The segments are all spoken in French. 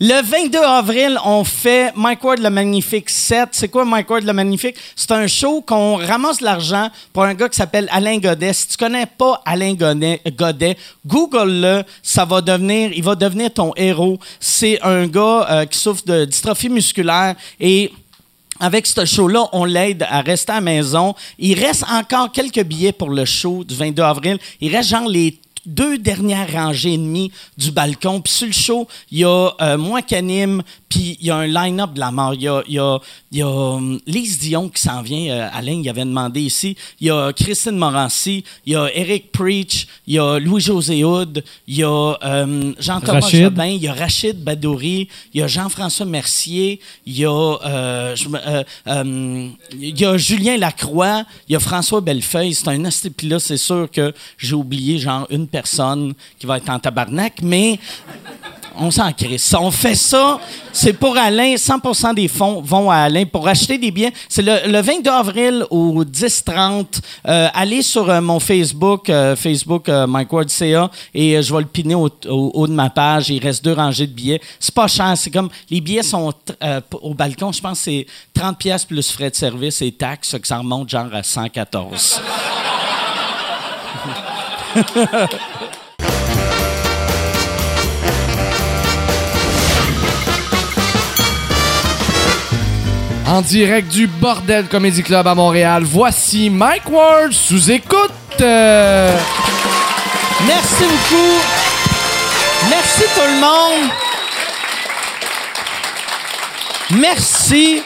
Le 22 avril, on fait Mike Ward le Magnifique 7. C'est quoi Mike Ward le Magnifique? C'est un show qu'on ramasse l'argent pour un gars qui s'appelle Alain Godet. Si tu connais pas Alain Godet, Godet, Google-le. Ça va devenir, il va devenir ton héros. C'est un gars euh, qui souffre de dystrophie musculaire et avec ce show-là, on l'aide à rester à la maison. Il reste encore quelques billets pour le show du 22 avril. Il reste genre les deux dernières rangées et demie du balcon. Puis sur le show, il y a euh, moi qui anime, puis il y a un line-up de la mort. Il y a, il y a, il y a hum, Lise Dion qui s'en vient. euh, Alain, il avait demandé ici. Il y a Christine Morancy. Il y a Eric Preach. Il y a Louis-José Houd. Il y a euh, Jean-Thomas. Jobin. Il y a Rachid Badouri. Il y a Jean-François Mercier. Il y a, euh, je me- euh, euh, il y a Julien Lacroix. Il y a François Bellefeuille. C'est un là, c'est sûr que j'ai oublié genre une personne qui va être en tabarnak, mais on s'en crisse. On fait ça, c'est pour Alain. 100% des fonds vont à Alain pour acheter des billets. C'est le, le 22 avril au 10-30. Euh, allez sur euh, mon Facebook, euh, Facebook Mike Ward CA, et je vais le piner au, au haut de ma page. Il reste deux rangées de billets. C'est pas cher. C'est comme les billets sont au balcon. Je pense que c'est 30 pièces plus frais de service et taxes, que ça remonte genre à 114. En direct du Bordel Comedy Club à Montréal, voici Mike Ward sous écoute. Merci beaucoup. Merci tout le monde. Merci.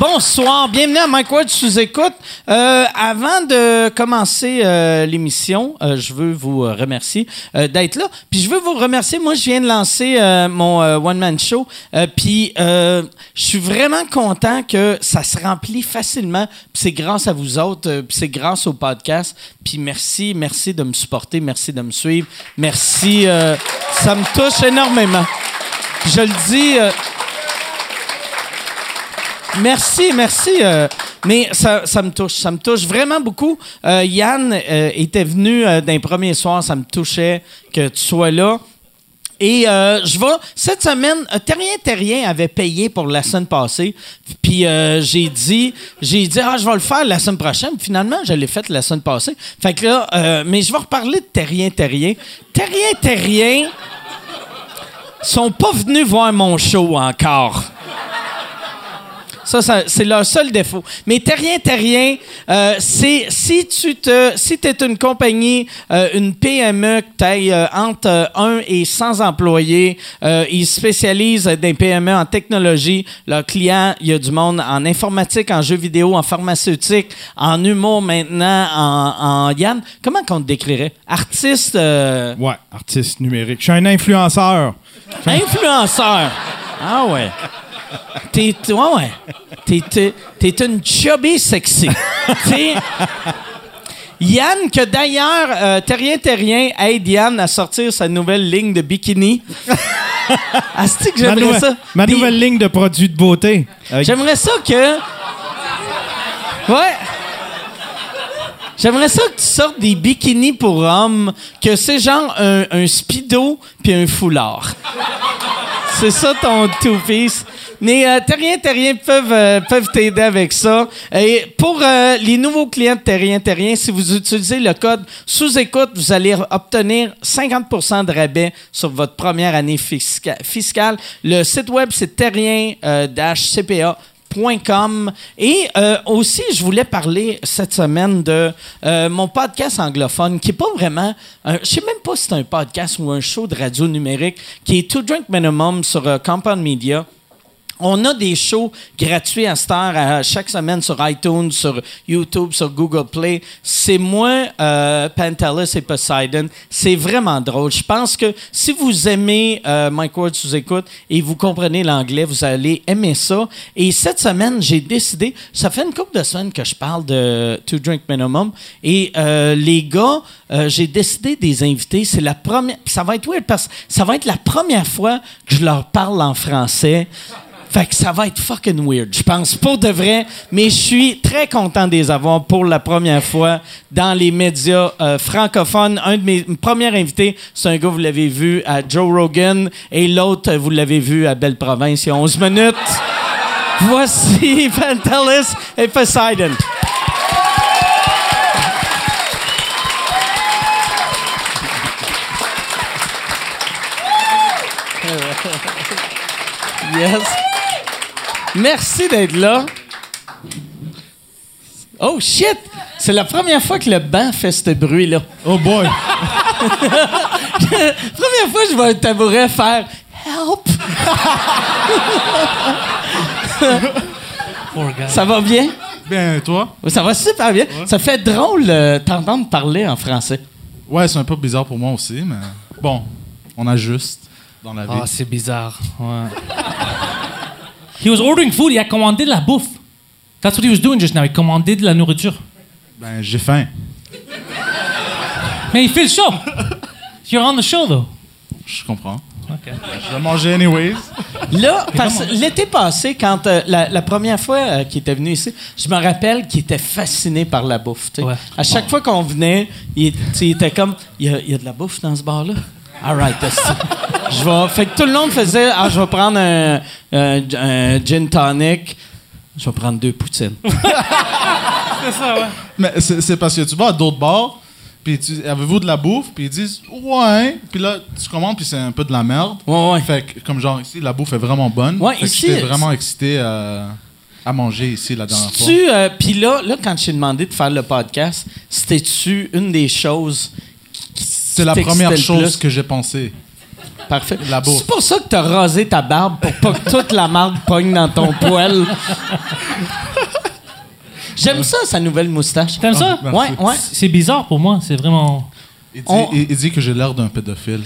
Bonsoir, bienvenue à Mike Ward sous écoute. Euh, avant de commencer euh, l'émission, euh, je veux vous remercier d'être là. Puis je veux vous remercier. Moi, je viens de lancer mon one man show. Puis je suis vraiment content que ça se remplit facilement. C'est grâce à vous autres. puis c'est grâce au podcast. Puis merci, merci de me supporter, merci de me suivre, merci. ça me touche énormément. Je le dis. Merci, merci. euh, mais ça, me touche, ça me touche vraiment beaucoup. Euh, Yann euh, était venu d'un premier soir, ça me touchait que tu sois là. Et je vais cette semaine, Terrien Terrien avait payé pour la semaine passée. Puis j'ai dit, j'ai dit ah je vais le faire la semaine prochaine. Finalement, je l'ai fait la semaine passée. Fait que là, mais je vais reparler de Terrien Terrien. Terrien Terrien sont pas venus voir mon show encore. Ça, ça, c'est leur seul défaut. Mais Terrien Terrien, euh, c'est si tu te, si t'es une compagnie, euh, une PME, que t'ailles euh, entre euh, 1 et 100 employés, ils se spécialisent des PME en technologie. Leurs clients, il y a du monde en informatique, en jeux vidéo, en pharmaceutique, en humour maintenant, en, en Yann. Comment qu'on te décrirait? Artiste, Ouais, artiste numérique. Je suis un influenceur. influenceur. Ah ouais. T'es, ouais, ouais. T'es, t'es, t'es une chubby sexy. T'es- Yann, que d'ailleurs, euh, Terrien Terrien aide Yann à sortir sa nouvelle ligne de bikini. Asti que j'aimerais ça. ma Des- nouvelle ligne de produits de beauté. J'aimerais ça que. Ouais. J'aimerais ça que tu sortes des bikinis pour hommes, que c'est genre un, un speedo puis un foulard. C'est ça ton two-piece. Mais euh, Terrien Terrien peuvent, euh, peuvent t'aider avec ça. Et pour euh, les nouveaux clients de Terrien Terrien, si vous utilisez le code sous-écoute, vous allez obtenir 50 de rabais sur votre première année fisca- fiscale. Le site web, c'est terrien-cpa. Et euh, aussi, je voulais parler cette semaine de euh, mon podcast anglophone, qui est pas vraiment, un- je sais même pas si c'est un podcast ou un show de radio numérique, qui est To Drink Minimum sur euh, Compound Media. On a des shows gratuits à cette heure à chaque semaine sur iTunes, sur YouTube, sur Google Play. C'est moi, euh, et Poseidon. C'est vraiment drôle. Je pense que si vous aimez euh, Mike Ward sous écoute et vous comprenez l'anglais, vous allez aimer ça. Et cette semaine, j'ai décidé, ça fait une couple de semaines que je parle de To Drink Minimum. Et euh, les gars, euh, j'ai décidé de les inviter. C'est la première. Ça va être weird parce que ça va être la première fois que je leur parle en français. Fait que ça va être fucking weird, je pense, pour de vrai. Mais je suis très content de les avoir pour la première fois dans les médias euh, francophones. Un de mes premiers invités, c'est un gars, vous l'avez vu, à Joe Rogan. Et l'autre, vous l'avez vu à Belle Province il y a 11 minutes. Voici Vantalis et Poseidon. Yes. Merci d'être là. Oh shit! C'est la première fois que le banc fait ce bruit-là. Oh boy! Première fois que je vois un tabouret faire Help! Ça va bien? Bien, toi? Ça va super bien. Ça fait drôle euh, t'entendre parler en français. Ouais, c'est un peu bizarre pour moi aussi, mais bon, on ajuste dans la vie. Ah, c'est bizarre. Ouais. he was ordering food. Il a commandé de la bouffe. That's what he was doing just now. Il commandait de la nourriture. Ben, j'ai faim. Mais il fait le show. You're on the show, though. Je comprends. OK. Je vais manger anyways. Là, parce que l'été passé, quand euh, la, la première fois euh, qu'il était venu ici, je me rappelle qu'il était fasciné par la bouffe. Ouais. À chaque fois qu'on venait, il était comme il y, a, il y a de la bouffe dans ce bar-là? All right, esti. je vais. Fait que tout le monde faisait Ah, je vais prendre un, un- un gin tonic. Je vais prendre deux poutines. Mais c'est c'est parce que tu vas à d'autres bars, puis tu avez-vous de la bouffe, puis ils disent ouais, puis là tu commandes, puis c'est un peu de la merde. Ouais, ouais. Fait que comme genre ici, la bouffe est vraiment bonne. Ouais, Fait ici, j'étais vraiment excité à, à manger ici la dernière fois. Tu, euh, puis là, là, quand je t'ai demandé de faire le podcast, c'était-tu une des choses C'est la première chose plus? que j'ai pensé. Parfait. C'est pour ça que t'as rasé ta barbe pour pas que toute la marde pogne dans ton poil. J'aime ça, sa nouvelle moustache. T'aimes ça? merci. Ouais, ouais. C'est bizarre pour moi. C'est vraiment. Il dit, On- il- il dit que j'ai l'air d'un pédophile.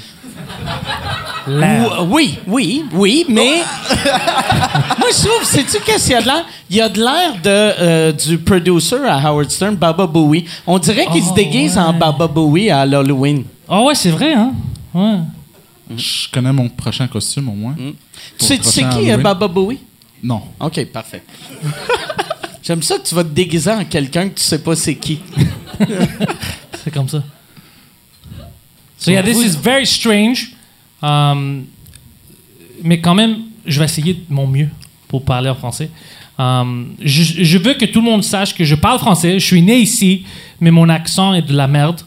Ou- Oui, oui, oui, mais moi je trouve, sais-tu qu'est-ce qu'il y a de l'air? Il y a de l'air de, euh, du producer à Howard Stern, Baba Bowie. On dirait qu'il se Oh, déguise ouais. en Baba Bowie à l'Halloween. Oh, ouais, c'est vrai, hein? Ouais. Je connais mon prochain costume au moins. Tu sais, tu sais qui, euh, Halloween. Baba Bowie? Non. OK, parfait. J'aime ça que tu vas te déguiser en quelqu'un que tu sais pas c'est qui. C'est comme ça. So, yeah, this is very strange. Um, mais quand même, je vais essayer de mon mieux pour parler en français. Um, je, je veux que tout le monde sache que je parle français. Je suis né ici, mais mon accent est de la merde.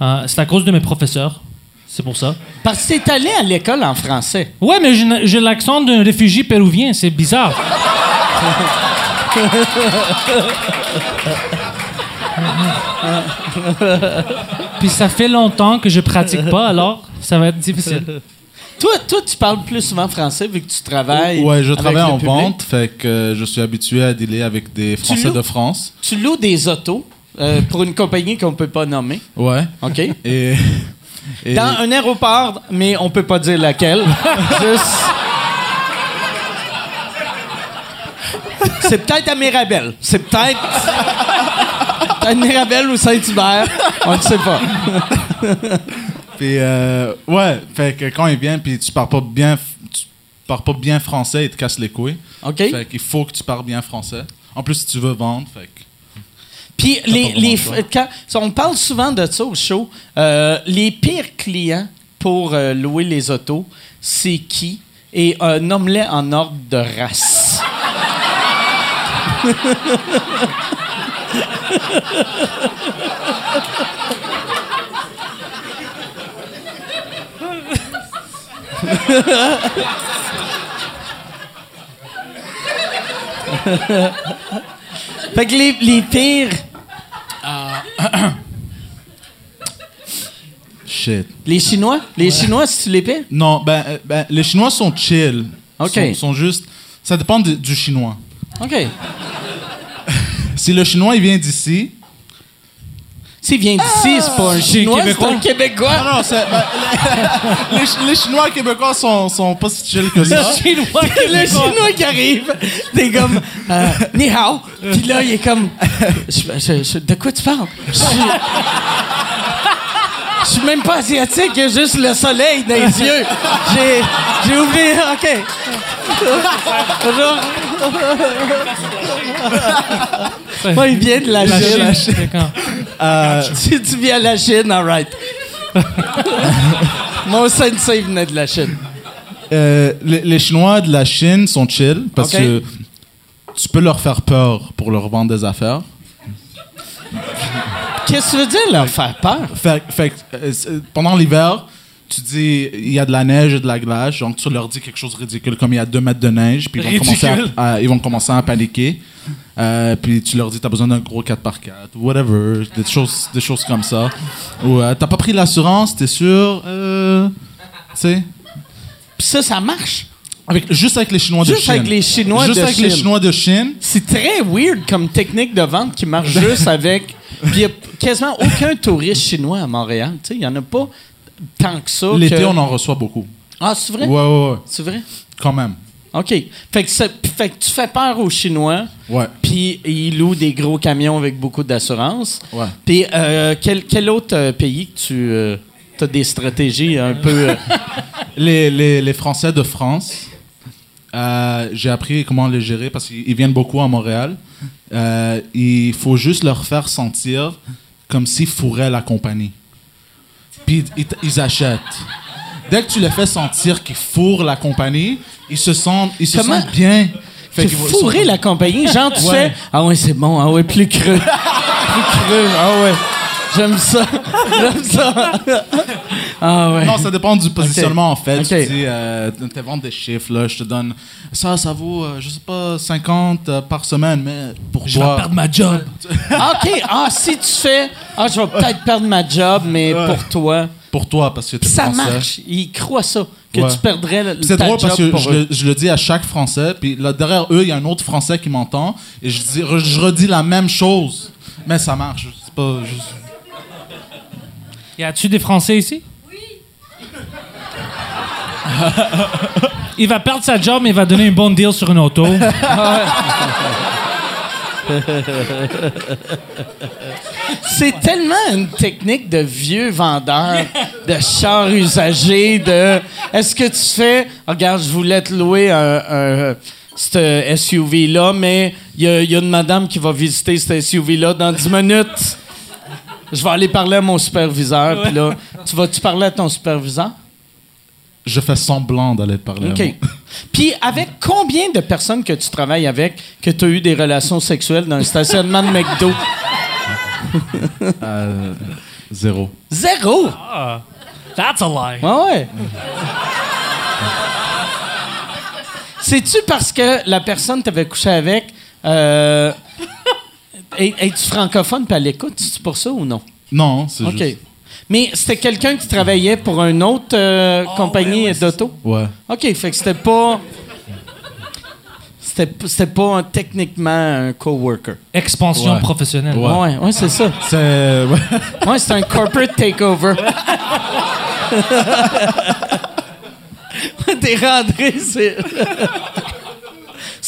Uh, c'est à cause de mes professeurs. C'est pour ça. Parce que t'es allé à l'école en français. Ouais, mais j'ai l'accent d'un réfugié péruvien. C'est bizarre. Puis ça fait longtemps que je pratique pas, alors ça va être difficile. Toi, toi, tu parles plus souvent français vu que tu travailles. Ouais, je travaille le en public. vente, fait que euh, je suis habitué à dealer avec des Français loues? de France. Tu loues des autos? Euh, pour une compagnie qu'on peut pas nommer. Ouais. OK? Et, et- Dans un aéroport, mais on peut pas dire laquelle. Juste. C'est peut-être à Mirabel. C'est peut-être. peut-être Mirabel ou Saint-Hubert. On ne sait pas. puis, euh, ouais, fait que quand il vient, puis tu parles pas bien, tu parles pas bien français, il te casse les couilles. OK? Fait qu'il faut que tu parles bien français. En plus, si tu veux vendre, fait que Puis les, les, quand- on parle souvent de ça au show. Euh, les pires clients pour euh, louer les autos, c'est qui? Et euh, nomme-les en ordre de race. fait que les, les pires. shit. Les Chinois? Les Chinois, si tu les paies? Non, ben, euh, ben, les Chinois sont chill. Ok. Sont, sont juste. Ça dépend de- du Chinois. OK. Si le Chinois il vient d'ici, S'il vient d'ici, c'est pas un Chinois, c'est un Québécois. non, non, c'est- ben, les, les Ch- les Chinois québécois sont, sont pas si chill que ça. Chinois le Chinois qui arrive, t'es comme euh, ni hao, puis là il est comme je- je- je- de quoi tu parles? Je suis- Je suis même pas asiatique, il y a juste le soleil dans les yeux. J'ai, j'ai oublié. OK. Moi, il vient de la, La Chine. Chine. quand? Si tu viens de la Chine, all right. Mon sensei venait de la Chine. Euh, les, les Chinois de la Chine sont chill parce que tu peux leur faire peur pour leur vendre des affaires. Qu'est-ce que tu veux dire, leur faire peur? Fait, fait que, euh, pendant l'hiver, tu dis il y a de la neige et de la glace, donc tu leur dis quelque chose de ridicule comme il y a deux mètres de neige, puis ils vont, commencer Ridicule. à, à- ils vont commencer à paniquer. Euh, puis tu leur dis t'as besoin d'un gros 4x4, whatever, des choses, des choses comme ça. Ou euh, t'as pas pris l'assurance, t'es sûr, euh, tu sais. Puis ça, ça marche. Avec, juste avec les Chinois de Juste Chine. avec les Chinois Juste de avec les. Chinois de Chine. C'est très weird comme technique de vente qui marche juste avec. Puis il n'y a quasiment aucun touriste chinois à Montréal. Tu sais, il n'y en a pas tant que ça. L'été, que- on en reçoit beaucoup. Ah, c'est vrai? Ouais, ouais, ouais. C'est vrai? Quand même. OK. Fait que, ça- fait que tu fais peur aux Chinois, Ouais. puis ils louent des gros camions avec beaucoup d'assurance. Ouais. Puis euh, quel, quel autre euh, pays que tu as des stratégies un peu. euh, Les, les, les Français de France, euh, j'ai appris comment les gérer parce qu'ils ils viennent beaucoup à Montréal. Euh, il faut juste leur faire sentir comme s'ils fourraient la compagnie. Puis ils, ils achètent. Dès que tu les fais sentir qu'ils fourrent la compagnie, ils se sentent, ils se Comment? sentent bien. Fait tu qu'ils vont- fourrer la compagnie? Genre, tu Ouais. fais Ah ouais, c'est bon. Ah ouais, plus creux. plus creux. Ah ouais. J'aime ça. J'aime ça. ah ouais. Non, ça dépend du positionnement en fait. Ok. Tu dis, euh, vends des chiffres, là, je te donne ça, ça vaut, euh, je sais pas, 50 euh, par semaine, mais pour Je vais toi. perdre ma job. Ah, OK. Ah, si tu fais Ah, je vais peut-être perdre ma job, mais Ouais. pour toi. Pour toi, parce que tu Ça français. marche. Ils croient ça. Que Ouais. tu perdrais le, Puis C'est ta drôle parce job que pour je eux. le, je le dis à chaque Français, puis là, derrière eux, il y a un autre Français qui m'entend, et je, dis, je redis la même chose. Mais ça marche. C'est pas juste. Y a-tu des Français ici? Oui. il va perdre sa job, mais il va donner un bon deal sur une auto. C'est tellement une technique de vieux vendeur, de chars usagés, de est-ce que tu fais, regarde, je voulais te louer un, SUV-là, mais il y, a- une madame qui va visiter ce SUV-là dans 10 minutes. Je vais aller parler à mon superviseur, là, tu vas-tu parler à ton superviseur? Je fais semblant d'aller parler. à OK. moi. Puis avec combien de personnes que tu travailles avec que tu as eu des relations sexuelles dans un stationnement de McDo? Euh, zéro. Zéro! That's a lie. Ouais, ouais. C'est-tu parce que la personne que t'avais couché avec euh, est- es-tu francophone puis elle écoute? C'est pour ça ou non? Non, c'est OK. juste. Mais c'était quelqu'un qui travaillait pour une autre euh, compagnie d'auto? Ouais. OK, fait que c'était pas... C'était c'était pas un- techniquement un coworker. Expansion Ouais. professionnelle. Ouais. Ouais, ouais, c'est ça. C'est. ouais. Ouais, c'est un corporate takeover. T'es rentré, c'est.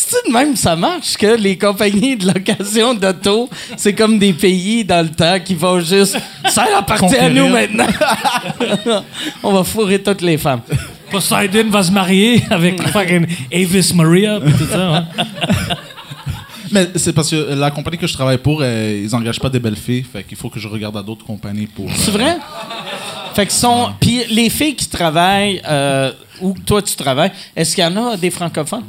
C'est-tu de même que ça marche que les compagnies de location d'auto, c'est comme des pays dans le temps qui vont juste. Ça appartient à nous maintenant. On va fourrer toutes les femmes. Poseidon va se marier avec fucking Avis Maria pis tout ça. hein. Mais c'est parce que la compagnie que je travaille pour, euh, ils engagent pas des belles filles. Fait qu'il faut que je regarde à d'autres compagnies pour. C'est euh, vrai? Fait que sont. Puis les filles qui travaillent, euh, où toi tu travailles, est-ce qu'il y en a des francophones?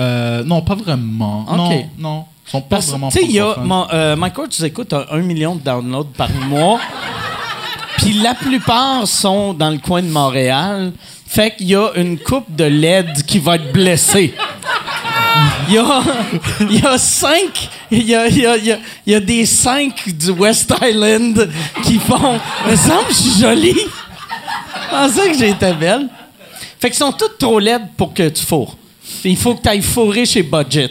Euh, non, pas vraiment. Non, non. Ils sont pas Parce vraiment tu sais, il y a. Mon, euh, Ward, tu écoutes, a un million de downloads par mois. Puis la plupart sont dans le coin de Montréal. Fait qu'il y a une coupe de LED qui va être blessée. Il y a, il y a cinq. Il y a, il y a- il y a- il y a des cinq du West Island qui font. Me semble que je suis jolie. Je pensais que j'étais belle. Fait qu'ils sont toutes trop laides pour que tu fourres. Il faut que tu ailles fourrer chez Budget.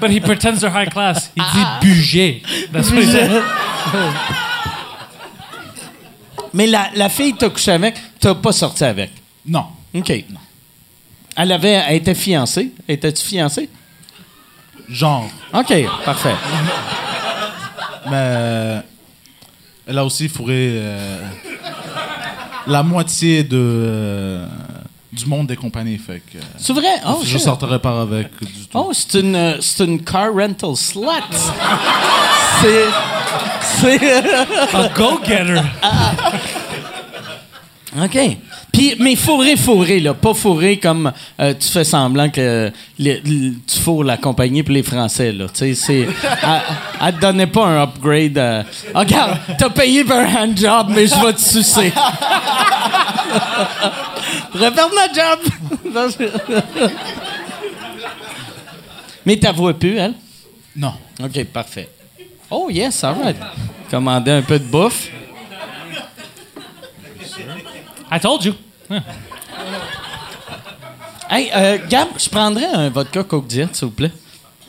But he pretends they're high class. Il dit budget. That's what he said. Mais la, la fille que t'as couché avec, t'as pas sorti avec? Non. OK. Elle avait, elle était fiancée. Étais-tu fiancée? Genre. OK, parfait. Mais euh, elle a aussi fourré euh, la moitié de, euh, du monde des compagnies. Fait que, euh, C'est vrai? Oh, je shit. sortirai pas avec du tout. Oh, c'est une, euh, c'est une car rental slut. c'est. C'est. A go-getter. OK. Puis, mais fourré, fourré, là. Pas fourré comme euh, tu fais semblant que les- les- tu fourres la compagnie pour les Français, là. Tu sais, c'est. Elle, te donnait pas un upgrade. euh, Ah, regarde, t'as payé pour un handjob, mais je vais te sucer. Repère ma job! Mais ta voix plus, elle? Non. OK, parfait. Oh, yes, all right. Commander un peu de bouffe. I told you. Hey, euh, Gab, je prendrais un vodka Coke Diet, s'il vous plaît.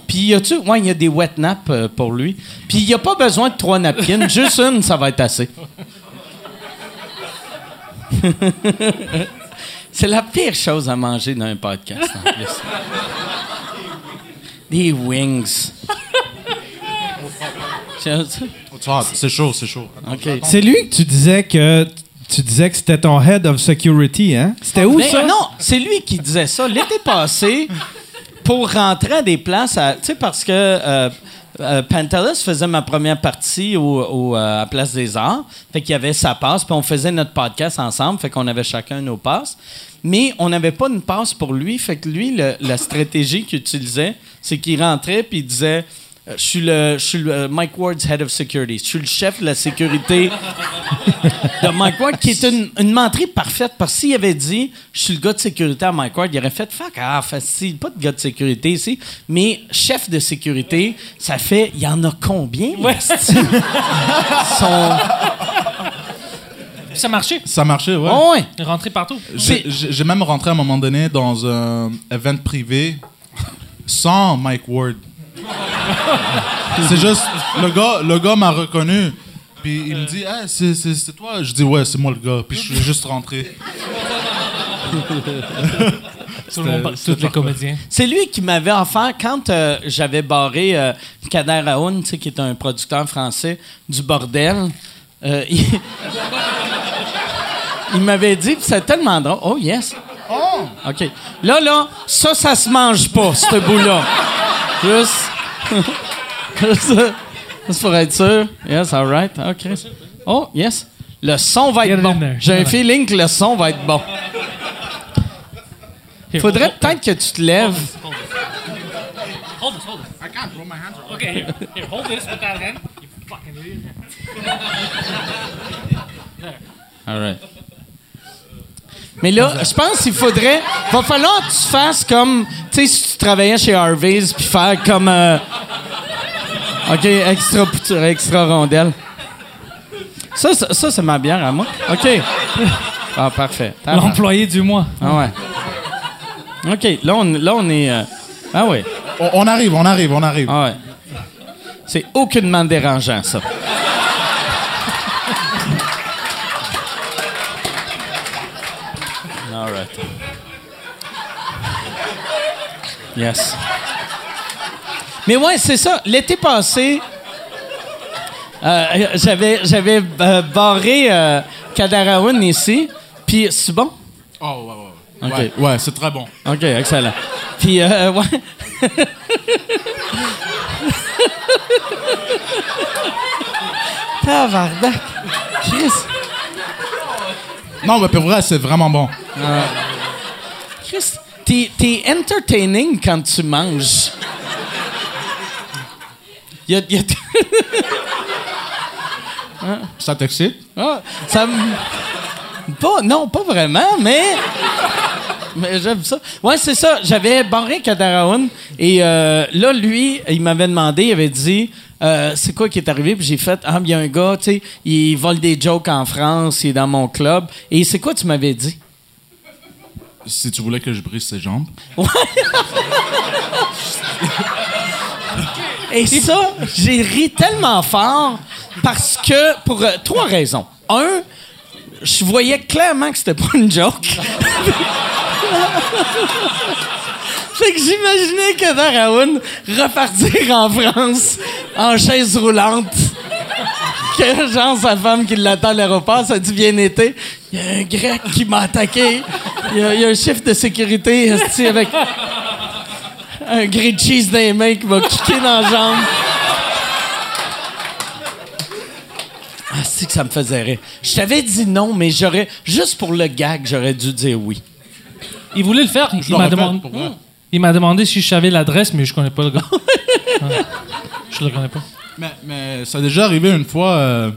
Puis, y a-tu. Ouais, il y a des wet naps euh, pour lui. Puis, il n'y a pas besoin de trois napkins. Juste une, ça va être assez. C'est la pire chose à manger dans un podcast, en plus. Des wings. C'est chaud, c'est chaud. C'est lui que tu disais que tu disais que c'était ton head of security, hein? C'était où ça? Non, c'est lui qui disait ça. L'été passé, pour rentrer à des places, tu sais, parce que euh, euh, Pantelis faisait ma première partie au, au, euh, à Place des Arts. Fait qu'il y avait sa passe, puis on faisait notre podcast ensemble, fait qu'on avait chacun nos passes. Mais on n'avait pas une passe pour lui, fait que lui, le- la stratégie qu'il utilisait, c'est qu'il rentrait, puis il disait... euh, Je suis, le, je suis le euh, Mike Ward's Head of Security. Je suis le chef de la sécurité de Mike Ward, qui est une, une menterie parfaite. Parce que s'il avait dit je suis le gars de sécurité à Mike Ward, il aurait fait fuck ah, facile, pas de gars de sécurité ici. Mais chef de sécurité, ça fait il y en a combien? Son- ça marchait. Ça marchait, ouais. Oh, ouais. Rentrer partout. J'ai même rentré à un moment donné dans un event privé sans Mike Ward. C'est juste, le gars, le gars m'a reconnu. Puis il me dit, hey, c'est- c'est c'est toi? Je dis, ouais, c'est moi le gars. Puis je suis juste rentré. Tout le monde, tous les comédiens. C'est lui qui m'avait offert, quand euh, j'avais barré euh, Kader Aoun, tu sais, qui est un producteur français du bordel, euh, il, il m'avait dit, puis c'est tellement drôle. Oh, yes. Oh! OK. Là, là, ça, ça se mange pas, ce bout-là. Juste. Juste, pour être sûr. Yes, all right. OK. Oh, yes. Le son va être bon. J'ai un feeling que le son va être bon. Faudrait peut-être que tu te lèves. Hold this, hold this. Hold this. I can't throw my hands around. Okay, here, here, hold this with that hand. You fucking idiot. All right. Mais là, je pense qu'il faudrait. Va falloir que tu fasses comme. Tu sais, si tu travaillais chez Harvey's, puis faire comme. euh, OK, extra, pouture, extra rondelle. Ça, ça, ça, c'est ma bière à moi. OK. Ah, parfait. L'employé du mois. Ah ouais. OK, là, on, là, on est. euh, Ah ouais. On, on arrive, on arrive, on arrive. Ah ouais. C'est aucunement dérangeant, ça. All right. Yes. Mais ouais, c'est ça. L'été passé, euh, j'avais, j'avais euh, barré euh, Kadaraoun ici. Puis, c'est bon? Oh, ouais, ouais. Ok. Ouais, ouais, c'est très bon. OK, excellent. Puis, euh, ouais. Tabarnak. Chris. Non, mais pour vrai, c'est vraiment bon. Chris, t'es, t'es entertaining quand tu manges. Y a, y a- Ça t'excite? Ah, ça Pas, non, pas vraiment, mais. Mais j'aime ça. Ouais, c'est ça. J'avais barré Kadaraoun et euh, là, lui, il m'avait demandé, il avait dit euh, c'est quoi qui est arrivé? Puis j'ai fait Ah, il y a un gars, tu sais, il vole des jokes en France, il est dans mon club. Et c'est quoi tu m'avais dit? Si tu voulais que je brise ses jambes. Et ça, j'ai ri tellement fort parce que, pour euh, trois raisons. Un, je voyais clairement que c'était pas une joke. Fait que j'imaginais que Raoul repartir en France en chaise roulante. Que genre sa femme qui l'attend à l'aéroport, ça dit bien été. Il y a un grec qui m'a attaqué. Il y, a, il y a un chef de sécurité avec un grilled cheese dans les mains qui m'a kické dans la jambe. Ah, c'est que ça me faisait rire. Je t'avais dit non, mais j'aurais, juste pour le gag, j'aurais dû dire oui. Il voulait le faire. Je Il m'a demandé, vrai. il m'a demandé si je savais l'adresse, mais je connais pas le gars. Ouais. Je le connais pas. Mais, mais ça a déjà arrivé une fois. euh,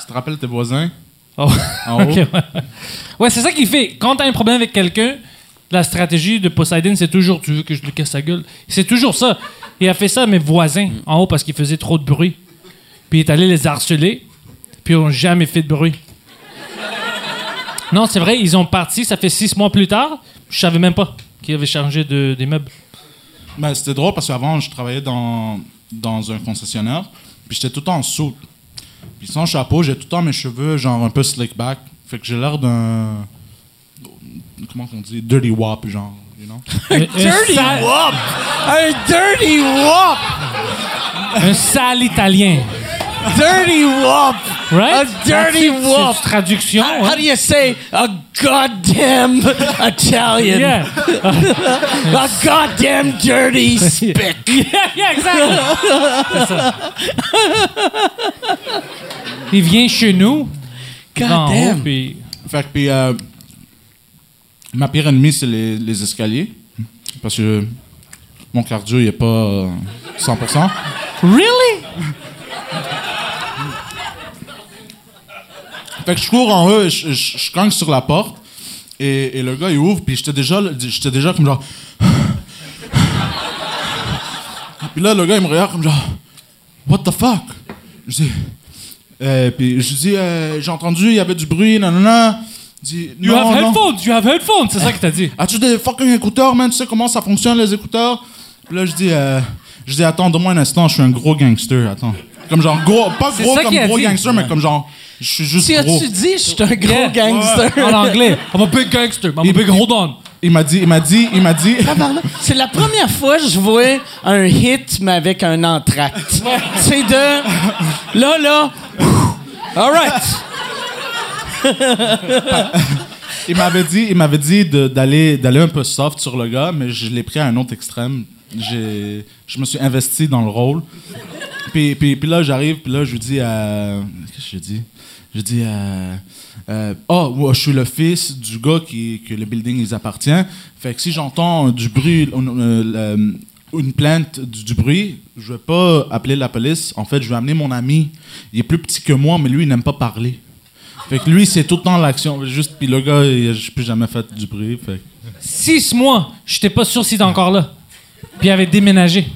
tu te rappelles tes voisins? Oh. en haut? Ok, ouais. Ouais, c'est ça qu'il fait. Quand t'as un problème avec quelqu'un, la stratégie de Poseidon, c'est toujours tu veux que je lui casse sa gueule? C'est toujours ça. Il a fait ça à mes voisins en haut parce qu'ils faisaient trop de bruit. Puis il est allé les harceler, puis ils n'ont jamais fait de bruit. Non, c'est vrai, ils ont parti, ça fait six mois plus tard. Je savais même pas qu'ils avaient changé de, des meubles. Ben, c'était drôle parce qu'avant, je travaillais dans, dans un concessionnaire, puis j'étais tout le temps en soute. Puis sans chapeau, j'ai tout le temps mes cheveux, genre un peu slick back. Fait que j'ai l'air d'un. Comment on dit Dirty wop, genre, you know? Un, un Dirty wop! Un dirty wop! un sale italien. Dirty wop! Right? A dirty wop! c'est Traduction. How, hein? how do you say a goddamn Italian? Yeah. A goddamn dirty spick. yeah, yeah, exactement. Il vient chez nous. haut, puis- Fait que, puis, euh, ma pire ennemie, c'est les, les escaliers. Parce que mon cardio, il est pas euh, 100%. Really? Fait que je cours en haut, je, je, je cogne sur la porte, et, et le gars, il ouvre, puis j'étais déjà, j'étais déjà comme genre... puis là, le gars, il me regarde comme genre... What the fuck? Je dis... Euh, puis je dis, euh, j'ai entendu, il y avait du bruit, nanana. Il dit, You non, have non. headphones, you have headphones, c'est ça que t'as dit. As-tu des fucking écouteurs, man? Tu sais comment ça fonctionne, les écouteurs? Puis là, je dis, euh, je dis, attends, donne-moi un instant, je suis un gros gangster, attends. Comme genre, gros, pas gros comme gros dit. gangster, mais comme genre, je suis juste Tu gros. as-tu dit, je suis un gros Yeah. gangster? En anglais. I'm a big gangster, I'm a big hold on. Il m'a dit, il m'a dit, il m'a dit, C'est la première fois que je vois un hit, mais avec un entracte. C'est de. Là, là. All right. il m'avait dit, il m'avait dit d'aller, d'aller un peu soft sur le gars, mais je l'ai pris à un autre extrême. J'ai, je me suis investi dans le rôle. Puis, puis, puis là, j'arrive, puis là, je lui dis, euh, qu'est-ce que je dis? Je dis, euh, euh, oh, je suis le fils du gars qui, que le building ils appartient. Fait que si j'entends du bruit, euh, euh, une plainte du bruit, je vais pas appeler la police. En fait, je vais amener mon ami. Il est plus petit que moi, mais lui, il n'aime pas parler. Fait que lui, c'est tout le temps l'action. Juste, puis le gars, il a plus jamais fait du bruit. Fait que- Six mois, j'étais pas sûr s'il était encore là. Puis il avait déménagé.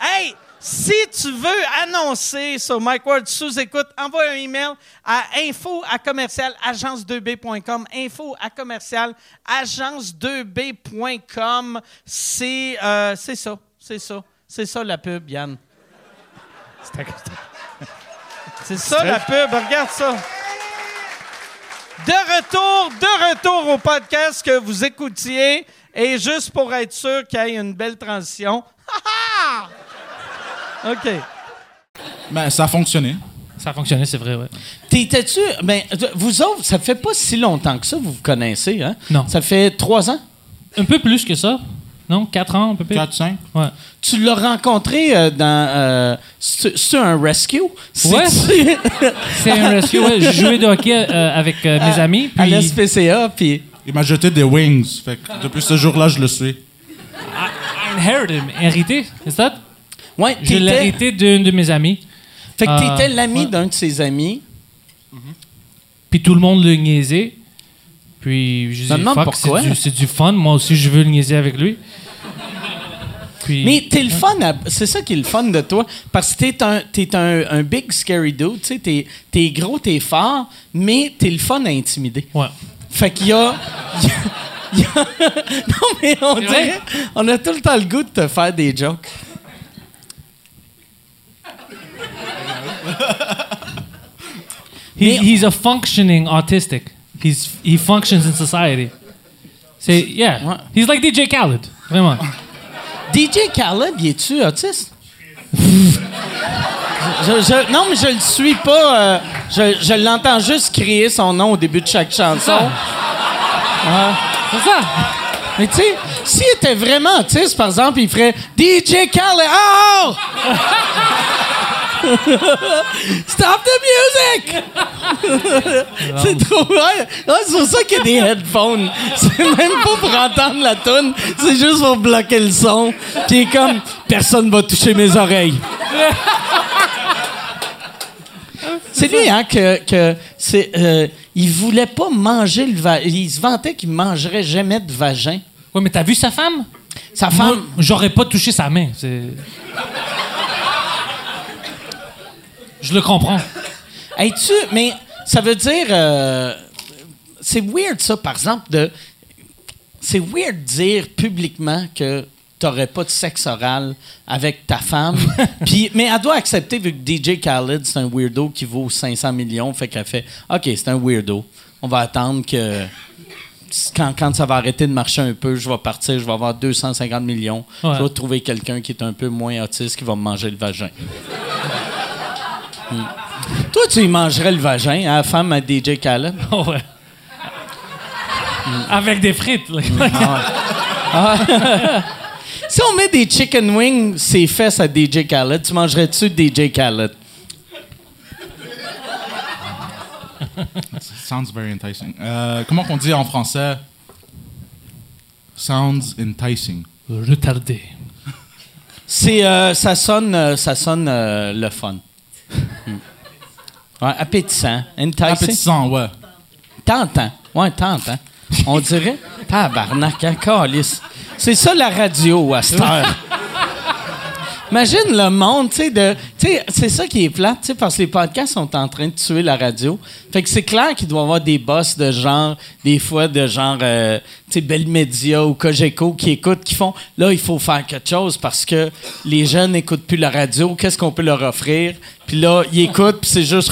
Hey, si tu veux annoncer sur Mike Ward sous écoute, envoie un email à info à commercial agence2b.com. Info à commercial agence2b.com. C'est euh, c'est ça, c'est ça, c'est ça la pub, Yann. C'est ça la pub, regarde ça. De retour, de retour au podcast que vous écoutiez. Et juste pour être sûr qu'il y ait une belle transition. Ha, ha! OK. Mais ça a fonctionné. Ça a fonctionné, c'est vrai, ouais. T'étais-tu. Ben, vous autres, ça fait pas si longtemps que ça, vous vous connaissez, hein? Non. Ça fait trois ans? Un peu plus que ça. Non, quatre ans, un peu plus. 4-5. Ouais. Tu l'as rencontré euh, dans. Euh, c'est un rescue? Ouais. C'est un rescue, ouais. Je jouais de hockey euh, avec euh, mes amis. À Puis l'SPCA, puis. Il m'a jeté des wings. Fait que depuis ce jour-là, je le suis. I inherited him. Hérité, c'est ça? Ouais, Je l'ai hérité d'une de mes amies. Fait que t'étais l'ami ouais. d'un de ses amis. Puis tout le monde le niaisait. Puis je me demande pourquoi. c'est du, fun. Moi aussi, je veux le niaiser avec lui. Puis, Mais t'es le fun, c'est ça qui est le fun de toi, parce que t'es un, t'es un, un big scary dude, tu sais, t'es, t'es gros, t'es fort, mais t'es le fun à intimider. Ouais. Fait qu'il y a. y non, mais on dirait. On a tout le temps le goût de te faire des jokes. He, he's a functioning autistic. He's, he functions in society. C'est, yeah. Ouais. He's like DJ Khaled. Vraiment. DJ Khaled, y es-tu autiste? Je- je- non, mais je le suis pas. euh, je je l'entends juste crier son nom au début de chaque chanson. C'est ça. Mais tu sais, s'il était vraiment autiste, par exemple, il ferait DJ Khaled. Oh! Stop the music! c'est trop ouais. Ouais, C'est pour ça qu'il y a des headphones. C'est même pas pour entendre la tune, c'est juste pour bloquer le son. Puis comme personne va toucher mes oreilles. C'est lui, hein, que, que c'est, euh, il voulait pas manger le vagin. Il se vantait qu'il mangerait jamais de vagin. Ouais, mais t'as vu sa femme? Sa Moi, femme. j'aurais pas touché sa main. C'est... Je le comprends. Mais ça veut dire. euh, c'est weird, ça, par exemple, de. C'est weird de dire publiquement que t'aurais pas de sexe oral avec ta femme. Puis, mais elle doit accepter, vu que DJ Khaled, c'est un weirdo qui vaut 500 millions, fait qu'elle fait OK, c'est un weirdo. On va attendre que. Quand, quand ça va arrêter de marcher un peu, je vais partir, je vais avoir 250 millions. Ouais. Je vais trouver quelqu'un qui est un peu moins autiste qui va me manger le vagin. Hmm. Toi, tu y mangerais le vagin à la femme à DJ Khaled? Oh, ouais. Avec des frites. là. Si on met des chicken wings, ses fesses à DJ Khaled, tu mangerais-tu DJ Khaled? Sounds very enticing. Euh, comment qu'on dit en français? Sounds enticing. Retardé. C'est, euh, ça sonne, euh, ça sonne euh, le fun. Ouais, appétissant. Enticing? Appétissant, ouais. Tentant. Ouais, tentant. On dirait. Tabarnak, hein, câlisse. C'est ça la radio à cette heure. Imagine le monde, tu sais, de. C'est ça qui est plate, tu sais, parce que les podcasts sont en train de tuer la radio. Fait que c'est clair qu'il doit y avoir des boss de genre, des fois de genre, euh, tu sais, Bell Media ou Cogeco qui écoutent, qui font, là, il faut faire quelque chose parce que les jeunes n'écoutent plus la radio. Qu'est-ce qu'on peut leur offrir? Puis là, ils écoutent, puis c'est juste.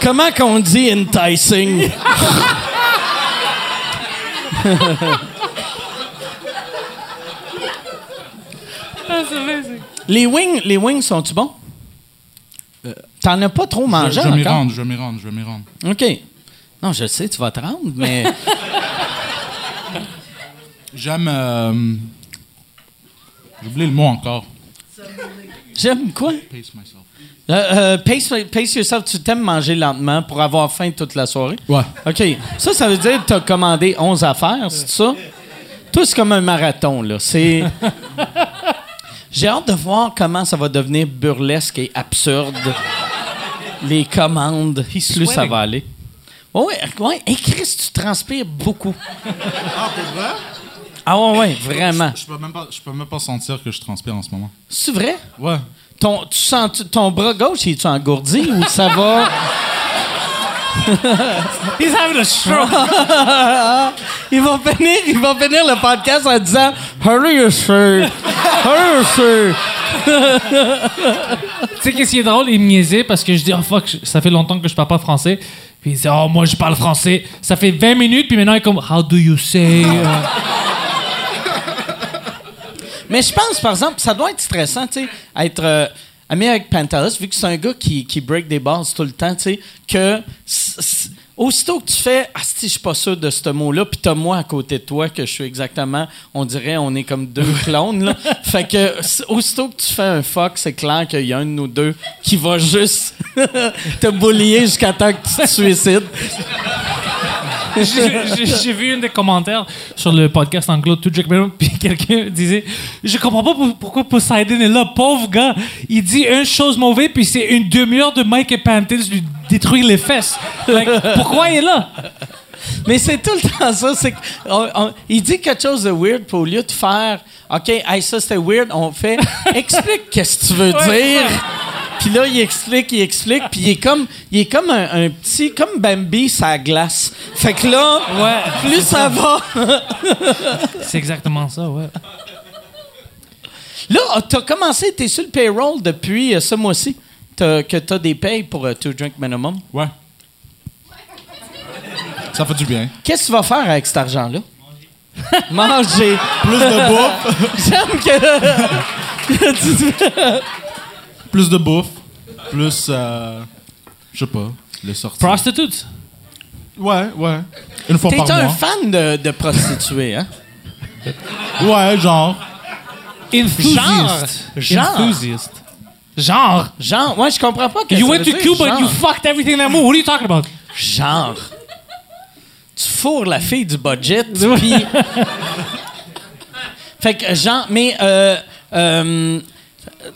Comment qu'on dit enticing? les wings, les wings sont-tu bons? T'en as pas trop Je, mangé je vais m'y rendre, je vais m'y rendre, je vais m'y rendre. OK. Non, je sais, tu vas te rendre, mais... J'aime. Euh, J'ai oublié le mot encore. J'aime quoi? Pace myself. Euh, euh, pace, pace yourself, tu t'aimes manger lentement pour avoir faim toute la soirée? Ouais. OK. Ça, ça veut dire que tu as commandé 11 affaires, c'est ça? Tout, c'est comme un marathon, là. C'est. J'ai hâte de voir comment ça va devenir burlesque et absurde. Les commandes, plus ça va aller. Oui, ouais. Et Chris, tu transpires beaucoup. Ah, pour vrai? Ah ouais, ouais, vraiment. Je peux, même pas, je peux même pas sentir que je transpire en ce moment. C'est vrai? Ouais. Ton, tu sens, ton bras gauche, est tu engourdi ou ça va? He's having a stroke. Il va finir, il va finir le podcast en disant Hurry your shirt. Hurry your shirt. tu sais qu'est-ce qui est drôle? Il me niaisait parce que je dis, oh fuck, ça fait longtemps que je parle pas français. Puis il dit, oh, moi je parle français. Ça fait 20 minutes, puis maintenant il est comme, how do you say? Mais je pense, par exemple, ça doit être stressant, tu sais, être euh, ami avec Pantelis, vu que c'est un gars qui, qui break des bases tout le temps, tu sais, que aussitôt que tu fais « Ah, si, je suis pas sûr de ce mot-là », puis t'as moi à côté de toi, que je suis exactement, on dirait, on est comme deux clones, là. Fait que, aussitôt que tu fais un fuck, c'est clair qu'il y a un de nous deux qui va juste te boulier jusqu'à temps que tu te suicides. J'ai vu un des commentaires sur le podcast anglo Two Drink Minimum, puis quelqu'un disait Je comprends pas pour- pourquoi Poseidon est là, pauvre gars. Il dit une chose mauvaise, puis c'est une demi-heure de Mike et Pantis lui détruire les fesses. Like, pourquoi il est là? Mais c'est tout le temps ça. C'est il dit quelque chose de weird, puis au lieu de faire OK, hey, ça c'était weird, on fait explique qu'est-ce que tu veux dire. Puis là, il explique, il explique, puis il est comme, il est comme un, un petit, comme Bambi, sa glace. Fait que là, Ouais, plus ça va. C'est exactement ça, ouais. Là, ah, t'as commencé, t'es sur le payroll depuis euh, ce mois-ci, t'as- que t'as des payes pour euh, Two Drink Minimum. Ouais. Ça fait du bien. Qu'est-ce que tu vas faire avec cet argent-là? Manger. Plus de bouffe. J'aime que. plus de bouffe. Plus, euh, je sais pas, les sorties. Prostitutes? Ouais, ouais. Une fois T'es par un mois. fan de, de prostituées, hein? Ouais, genre. Enthusiast. Genre? Enthusiast. Genre? Genre, moi, je comprends pas que You ça went veut to Cuba and you fucked everything in that movie. What are you talking about? Genre. Tu fourres la fille du budget, puis... fait que, genre, mais... Euh, euh,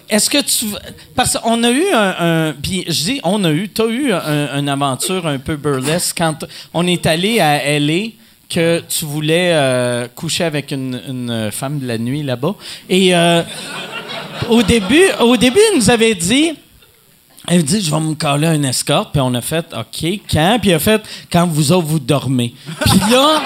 est-ce que tu... Parce qu'on a eu un... puis je dis, on a eu... T'as eu un- une aventure un peu burlesque quand on est allé à L.A., que tu voulais euh, coucher avec une, femme de la nuit là-bas. Et euh, au début, au début, il nous avait dit... Elle dit, je vais me coller un escorte. Puis on a fait, OK, quand? Puis il a fait, quand vous autres, vous dormez. Puis là,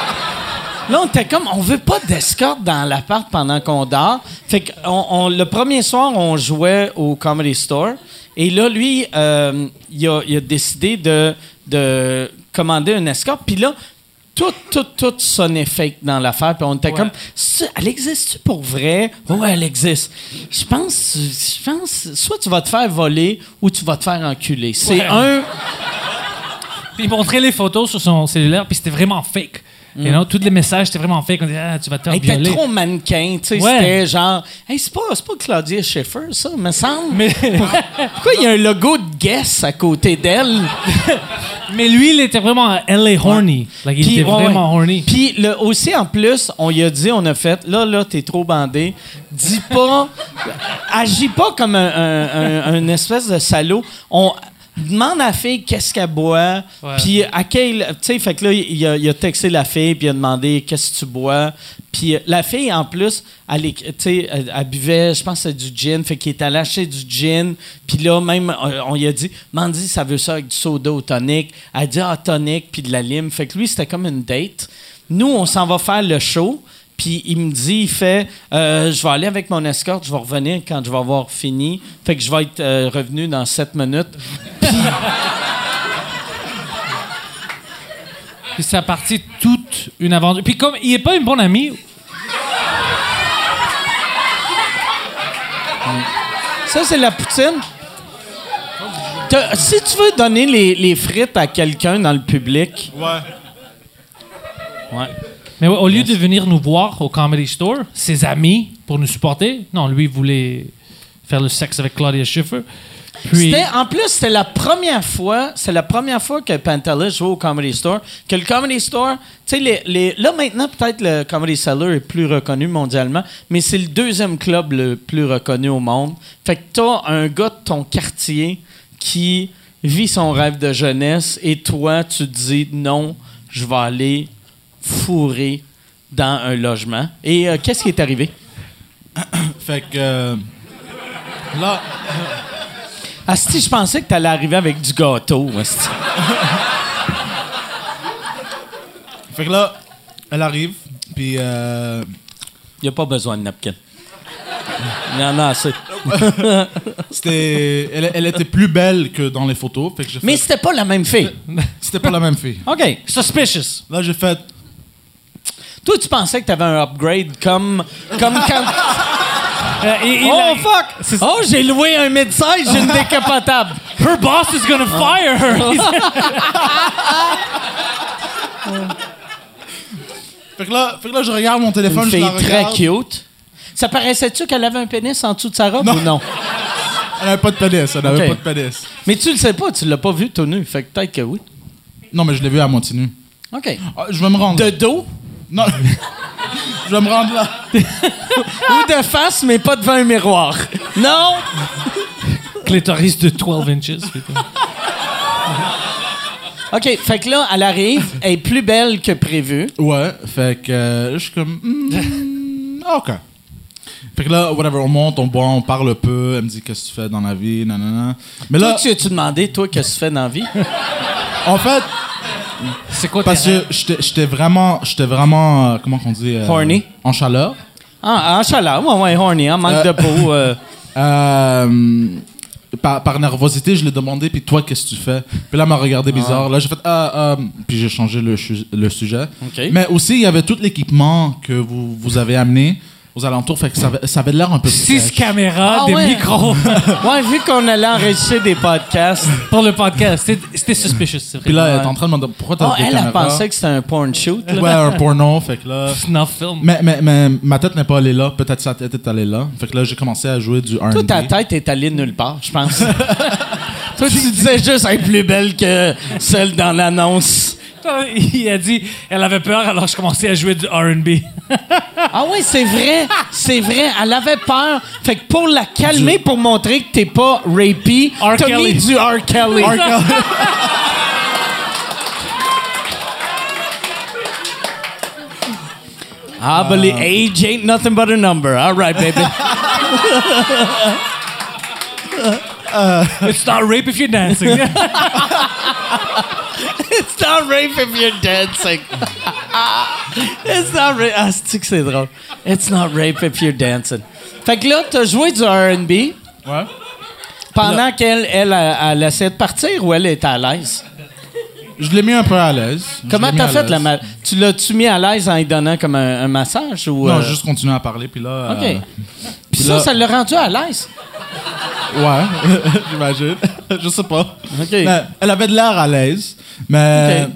là, on était comme, on veut pas d'escorte dans l'appart pendant qu'on dort. Fait que on, on- le premier soir, on jouait au Comedy Store. Et là, lui, euh, il, a, il a décidé de, de commander un escorte. Puis là, tout, tout, tout sonnait fake dans l'affaire. Puis on était comme, elle existe-tu pour vrai? Ouais, elle existe. Je pense, je pense, soit tu vas te faire voler ou tu vas te faire enculer. C'est Ouais. un. Puis il montrait les photos sur son cellulaire, puis c'était vraiment fake. You know, tous les messages, c'était vraiment fake. On disait, ah, tu vas te faire Elle était violer. trop mannequin, tu sais. Ouais. C'était genre, hey, c'est pas, pas Claudia Schiffer, ça, me semble. Mais, Pourquoi il y a un logo de Guess à côté d'elle? mais lui, il était vraiment LA horny. Like, il Puis, était vraiment ouais. horny. Puis le, aussi, en plus, on lui a dit, on a fait, là, là, t'es trop bandé. Dis pas, agis pas comme un, un- un- un espèce de salaud. On demande à la fille qu'est-ce qu'elle boit, puis à quel, tu sais, fait que là, il a, il a texté la fille, puis il a demandé qu'est-ce que tu bois. Puis euh, la fille, en plus, elle, elle, elle buvait, je pense, que c'est du gin, fait qu'il est allé acheter du gin. Puis là, même, euh, on lui a dit, Mandy, ça veut ça avec du soda au tonic. Elle a dit, ah, tonic, puis de la lime. Fait que lui, c'était comme une date. Nous, on s'en va faire le show. Puis il me dit, il fait, euh, je vais aller avec mon escorte, je vais revenir quand je vais avoir fini. Fait que je vais être euh, revenu dans sept minutes. Puis ça a parti toute une aventure. Puis comme il est pas une bonne amie, Ça, c'est la poutine. Si tu veux donner les, les frites à quelqu'un dans le public, Ouais. ouais. Mais au lieu de venir nous voir au Comedy Store, ses amis pour nous supporter, non, lui voulait faire le sexe avec Claudia Schiffer. Puis C'était, en plus, c'était la première fois, c'est la première fois que Pantelis jouait au Comedy Store, que le Comedy Store, tu sais, les, les- là maintenant peut-être le Comedy Cellar est plus reconnu mondialement, mais c'est le deuxième club le plus reconnu au monde. Fait que t'as un gars de ton quartier qui vit son rêve de jeunesse et toi tu te dis non, je vais aller fourrer dans un logement. Et euh, qu'est-ce qui est arrivé? Fait que. euh, là. Asti, je pensais que t'allais arriver avec du gâteau. asti. Fait que là, elle arrive, puis. Euh, Il n'y a pas besoin de napkin. Il y en a assez. c'était, elle, elle était plus belle que dans les photos. Fait que j'ai Mais c'était pas la même fille. c'était pas la même fille. OK. suspicious. Là, j'ai fait. Toi, tu pensais que tu avais un upgrade comme, comme quand. Euh, il- il oh, a- fuck! Oh, j'ai loué un médecin, j'ai une décapotable. Her boss is gonna fire her. Fait que là, fait que là je regarde mon téléphone, Une je fille la très cute. Ça paraissait-tu qu'elle avait un pénis en dessous de sa robe Non. ou non? Elle avait pas de pénis, elle avait Ok. pas de pénis. Mais tu le sais pas, tu l'as pas vu tout nu. Fait que peut-être que oui. Non, mais je l'ai vu à moitié nu. OK. Ah, je vais me rendre. De dos? Non. je vais me rendre là. ou de face, mais pas devant un miroir. Non! Clitoris de 12 inches. OK, fait que là, elle arrive, elle est plus belle que prévu. Ouais, fait que euh, je suis comme. hmm, ok. Fait que là, whatever, on monte, on boit, on parle un peu. Elle me dit qu'est-ce que tu fais dans la vie, nanana. Mais Toi, là, tu as-tu demandé, toi, qu'est-ce que tu fais dans la vie? en fait, C'est quoi parce que j'étais vraiment, j'étais vraiment, euh, comment qu'on dit euh, Horny? En chaleur. Ah, en chaleur, ouais, ouais, horny, en manque de peau. euh. Euh, par, par nervosité, je l'ai demandé, puis toi, qu'est-ce que tu fais? Puis là, elle m'a regardé bizarre. Là, j'ai fait, ah, ah, puis j'ai changé le, le sujet. Mais aussi, il y avait tout l'équipement que vous, vous avez amené aux alentours, fait que ça avait, ça avait l'air un peu Six caméras, Ah des ouais. micros Ouais, vu qu'on allait enregistrer des podcasts. pour le podcast. C'était- C'était suspicious, c'est vrai. Puis là, elle est en train de me demander, pourquoi t'as Oh, des elle a caméras? pensé que c'était un porn shoot. là. Ouais, un porno, fait que là... Snuff film. Mais, mais, mais ma tête n'est pas allée là. Peut-être sa tête est allée là. Fait que là, j'ai commencé à jouer du R&B. Toi, ta tête est allée nulle part, je pense. Toi, tu disais juste être plus belle que celle dans l'annonce. Il a dit, elle avait peur, alors je commençais à jouer du R&B. Ah oui, c'est vrai. C'est vrai. Elle avait peur. Fait que pour la calmer, pour montrer que t'es pas rapey, R. t'as mis Kelly. du R. Kelly. Ah, but the age ain't nothing but a number. All right, baby. It's not rape if you're dancing. It's not rape if you're dancing. It's not rape. Ah, c'est que c'est drôle? It's not rape if you're dancing. Fait que là, t'as joué du R&B Ouais. pendant qu'elle, elle, elle, elle essayait de partir ou elle était à l'aise? Je l'ai mis un peu à l'aise. Comment t'as fait la ma- Tu l'as-tu mis à l'aise en lui donnant comme un, un massage ou Non, euh, juste continuer à parler, puis là... OK. euh, Puis là- ça, ça l'a rendu à l'aise? ouais, j'imagine. je sais pas. OK. Mais elle avait de l'air à l'aise, mais... OK.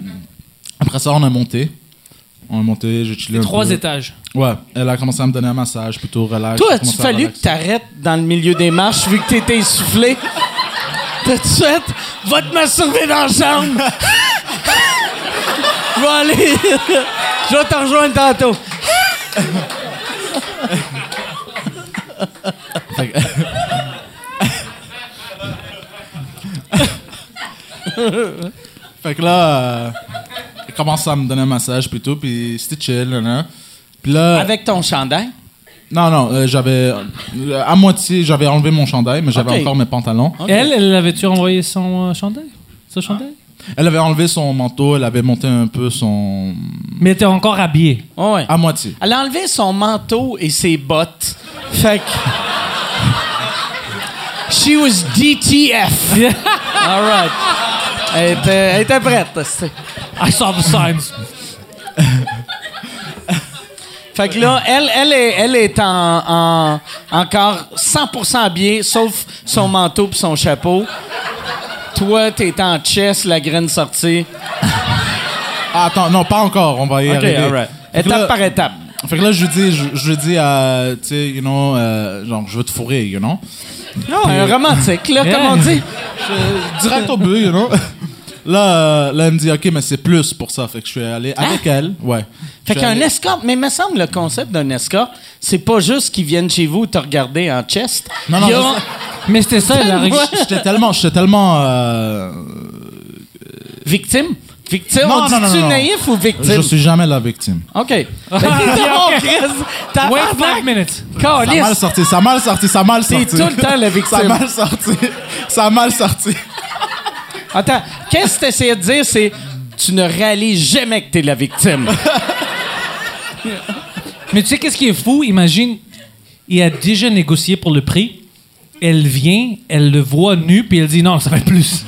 Après ça, on a monté. On a monté, j'ai chillé un Trois peu. étages. Ouais, elle a commencé à me donner un massage, plutôt relax. Toi, as-tu fallu que t'arrêtes dans le milieu des marches vu que t'étais essoufflé? T'as-tu fait? Va te masturber dans la chambre! Je vais aller... Je vais te rejoindre tantôt. Fait que là, euh, elle commence à me donner un massage, plutôt, puis c'était chill, là, là. Puis là... Avec ton chandail? Non, non, euh, j'avais... euh, à moitié, j'avais enlevé mon chandail, mais j'avais Ok. encore mes pantalons. Elle, elle avait-tu envoyé son euh, chandail? Son chandail? Elle avait enlevé son manteau, elle avait monté un peu son... Mais elle était encore habillée. Oh, ouais. À moitié. Elle a enlevé son manteau et ses bottes. Fait que... She was DTF. All right. Elle était, elle était prête. I saw the signs. Fait que là, elle, elle est, elle est en, en- encore 100% habillée, sauf son manteau puis son chapeau. Toi, t'es en chest, la graine sortie. Ah, attends, non, pas encore, on va y arriver. all right. Étape là- par étape. Fait que là, je lui dis, je, je dis, euh, tu sais, you know, euh, genre, je veux te fourrer, you know. Non, un romantique, là, Yeah. comme on dit. Je- direct au but, you know. Là, euh, là, elle me dit, OK, mais c'est plus pour ça. Fait que je suis allé avec elle. Ouais. Fait Je suis qu'un allé- escorte, mais il me semble le concept d'un escorte, c'est pas juste qu'ils viennent chez vous te regarder en chest. Non, non, je Mais c'était ça, elle a Ouais. J'étais tellement, j'étais tellement. euh, Victime? Victime? Non, on non, non, dit-tu non. naïf ou victime? je suis jamais la victime. OK. Wait tabarnak, five minutes. Ça a mal sorti, ça a mal sorti, ça a mal sorti. tout le temps la Ça a victime. mal sorti. Ça a mal sorti. Attends, qu'est-ce que tu essayais de dire? C'est tu ne réalises jamais que t'es la victime. Mais tu sais qu'est-ce qui est fou? Imagine, il a déjà négocié pour le prix. Elle vient, elle le voit nu, puis elle dit non, ça va être plus.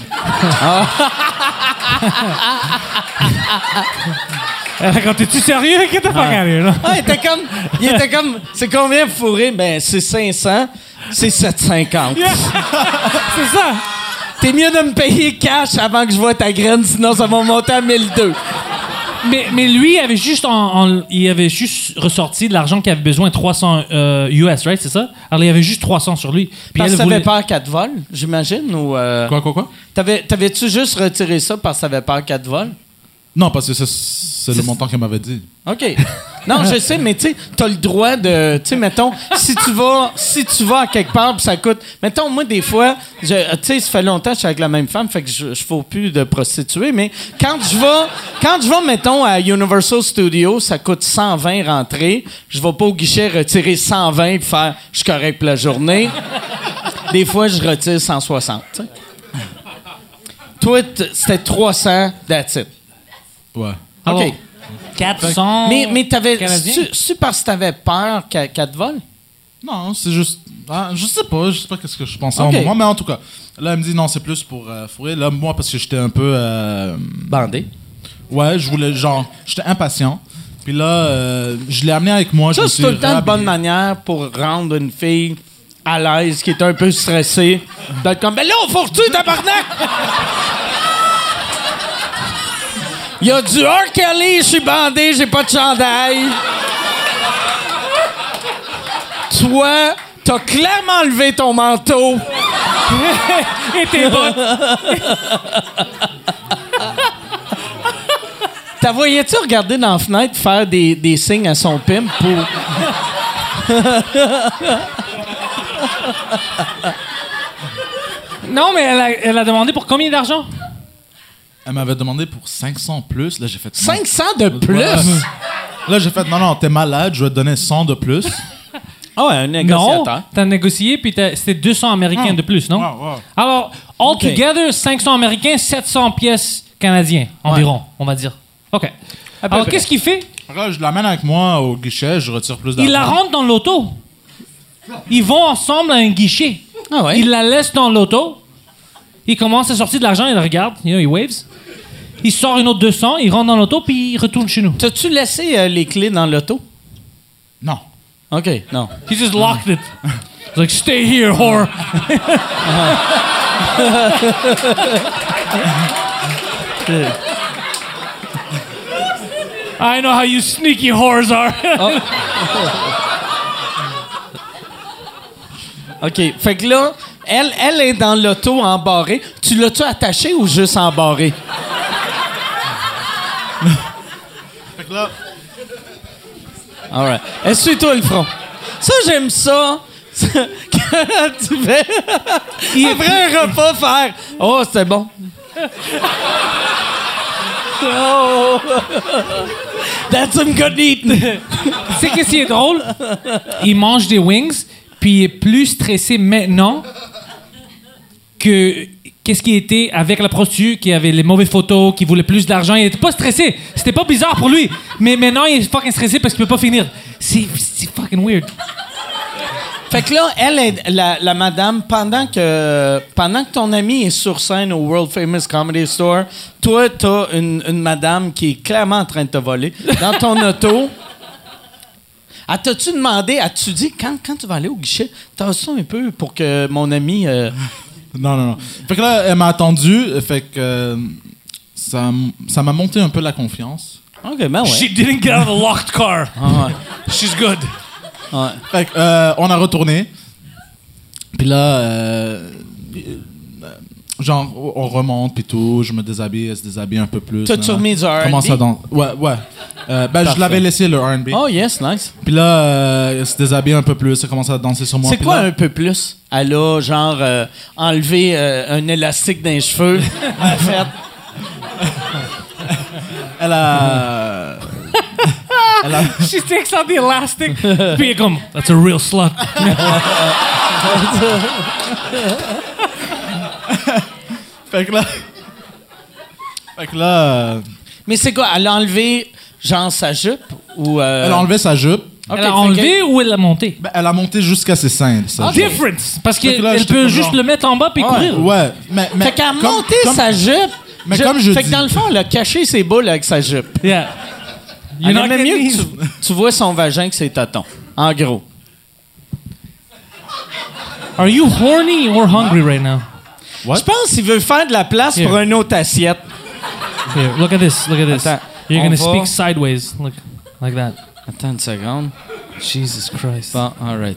Elle a dit, T'es-tu sérieux? Qu'est-ce que t'as pas là? Ah, il était comme. Il était comme. C'est combien fourré? Ben, c'est 500. C'est 750. C'est ça. T'es mieux de me payer cash avant que je vois ta graine, sinon ça va monter à 1002. Mais, mais lui, il avait juste, en, en- il avait juste ressorti de l'argent qu'il avait besoin, 300 euh, US, right? C'est ça? Alors, il avait juste 300 sur lui. Puis Parce que elle t'avais voulait- peur qu'elle te vole, j'imagine, ou. euh, Quoi, quoi, quoi? T'avais, t'avais-tu juste retiré ça parce que t'avais peur qu'elle te vole? Non, parce que c'est- le montant qu'elle m'avait dit. OK. Non, je sais, mais tu sais, t'as le droit de. Tu sais, mettons, si tu vas si tu vas à quelque part, ça coûte. Mettons, moi, des fois, tu sais, ça fait longtemps que je suis avec la même femme, fait que je ne faut plus de prostituées, mais quand je vais, quand je vais, mettons, à Universal Studios, ça coûte 120 rentrer. Je vais pas au guichet retirer 120 et faire je suis correct pour la journée. Des fois, je retire 160. tu sais. Toi, c'était 300, that's it. Ouais. OK. 400. Mais, mais t'avais. C'est parce que t'avais peur qu'elle qu'elle te vole? Non, c'est juste. Ah, je sais pas, je sais pas qu'est-ce que je pensais Ok. en moment, mais en tout cas, là, elle me dit non, c'est plus pour euh, fourrer. Là, moi, parce que j'étais un peu. euh, Bandé. ouais, je voulais, genre, j'étais impatient. Puis là, euh, je l'ai amené avec moi. je Ça, c'est tout le temps une bonne manière pour rendre une fille à l'aise, qui est un peu stressée, d'être comme, ben là, faut que tu tabarnak! Il y a du R. Kelly, je suis bandé, j'ai pas de chandail. Toi, t'as clairement levé ton manteau. Et tes bottes. T'as voyais-tu regarder dans la fenêtre faire des, des signes à son pimp pour. Non, mais elle a, elle a demandé pour combien d'argent? Elle m'avait demandé pour 500 plus. Là, j'ai fait. non. 500 de plus? Là, j'ai fait non, non, t'es malade, je vais te donner 100 de plus. Ah ouais, un Non, négociateur. t'as négocié, puis t'as- c'était 200 Américains de plus, non? Ouais, ouais. Alors, all together, 500 Américains, 700 pièces canadiens, environ, on va dire. OK. Alors, près. qu'est-ce qu'il fait? Je l'amène avec moi au guichet, je retire plus d'argent. Il la rentre dans l'auto. Ils vont ensemble à un guichet. Ah ouais? Il la laisse dans l'auto. Il commence à sortir de l'argent, il la regarde, you know, il waves. Il sort une autre 200, il rentre dans l'auto, puis il retourne chez nous. T'as-tu laissé euh, les clés dans l'auto? Non. OK, non. He just locked it. He's like, stay here, whore. I know how you sneaky whores are. OK. Fait que là, elle, elle est dans l'auto embarrée. Tu l'as-tu attaché ou juste embarré? Fait que là, All right. Essuie-toi le front. Ça, j'aime ça. Quand tu fais... Après un repas, faire... Oh, c'était bon. oh. That's some good eating. C'est qu'est-ce qui est drôle? Il mange des wings, puis il est plus stressé maintenant que qu'est-ce qui était avec la prostituée qui avait les mauvaises photos, qui voulait plus d'argent. Il était pas stressé. C'était pas bizarre pour lui. Mais maintenant, il est fucking stressé parce qu'il peut pas finir. C'est c'est fucking weird. Fait que là, elle est la, la madame, pendant que, pendant que ton ami est sur scène au World Famous Comedy Store, toi, t'as une, une madame qui est clairement en train de te voler dans ton auto. Ah, t'as-tu demandé, as-tu dit, quand, quand tu vas aller au guichet, t'as ça un peu pour que mon ami. euh, non, non, non. Fait que là, elle m'a attendu, fait que euh, ça, ça m'a monté un peu la confiance. Ok, ben ouais. She didn't get out of the locked car. Ah ouais. She's good. Ouais. Fait que, euh, on a retourné. Puis là, euh, genre, on remonte, puis tout. Je me déshabille, elle se déshabille un peu plus. T'as-tu là. remis du R&B? Comment ça dans... Ouais, ouais. Euh, ben, je l'avais laissé, le R&B. Oh, yes, nice. Puis là, euh, elle se déshabille un peu plus. Elle commence à danser sur moi. C'est quoi là- un peu plus? Elle a, genre, euh, enlevé euh, un élastique cheveux. Elle a fait. Elle a... elle a... She takes out the elastic. Puis est comme, that's a real slut. Fait que là... Fait que là... euh, Mais c'est quoi? Elle a enlevé, genre, sa jupe? Ou, euh, Elle a enlevé sa jupe. Ok, elle a enlevé ou elle l'a monté? Ben, elle a monté jusqu'à ses seins. sa jupe. Difference! Parce Fait que là, qu'elle j'étais peut comme juste genre- le mettre en bas puis courir. Ouais, mais... mais Fait qu'elle a comme- monté comme- sa jupe. Mais comme je Fait que dis- dans le fond, elle a caché ses boules avec sa jupe. Yeah. You're Elle not aimait mieux getting que tu, tu vois son vagin que ses tatons. En gros. Are you horny or hungry right now? What? Je pense qu'il veut faire de la place Here. pour une autre assiette. Here, look at this. Look at this. Attends, You're on gonna va- speak sideways. Look, like that. Attends une seconde. Jesus Christ. Bon, all right.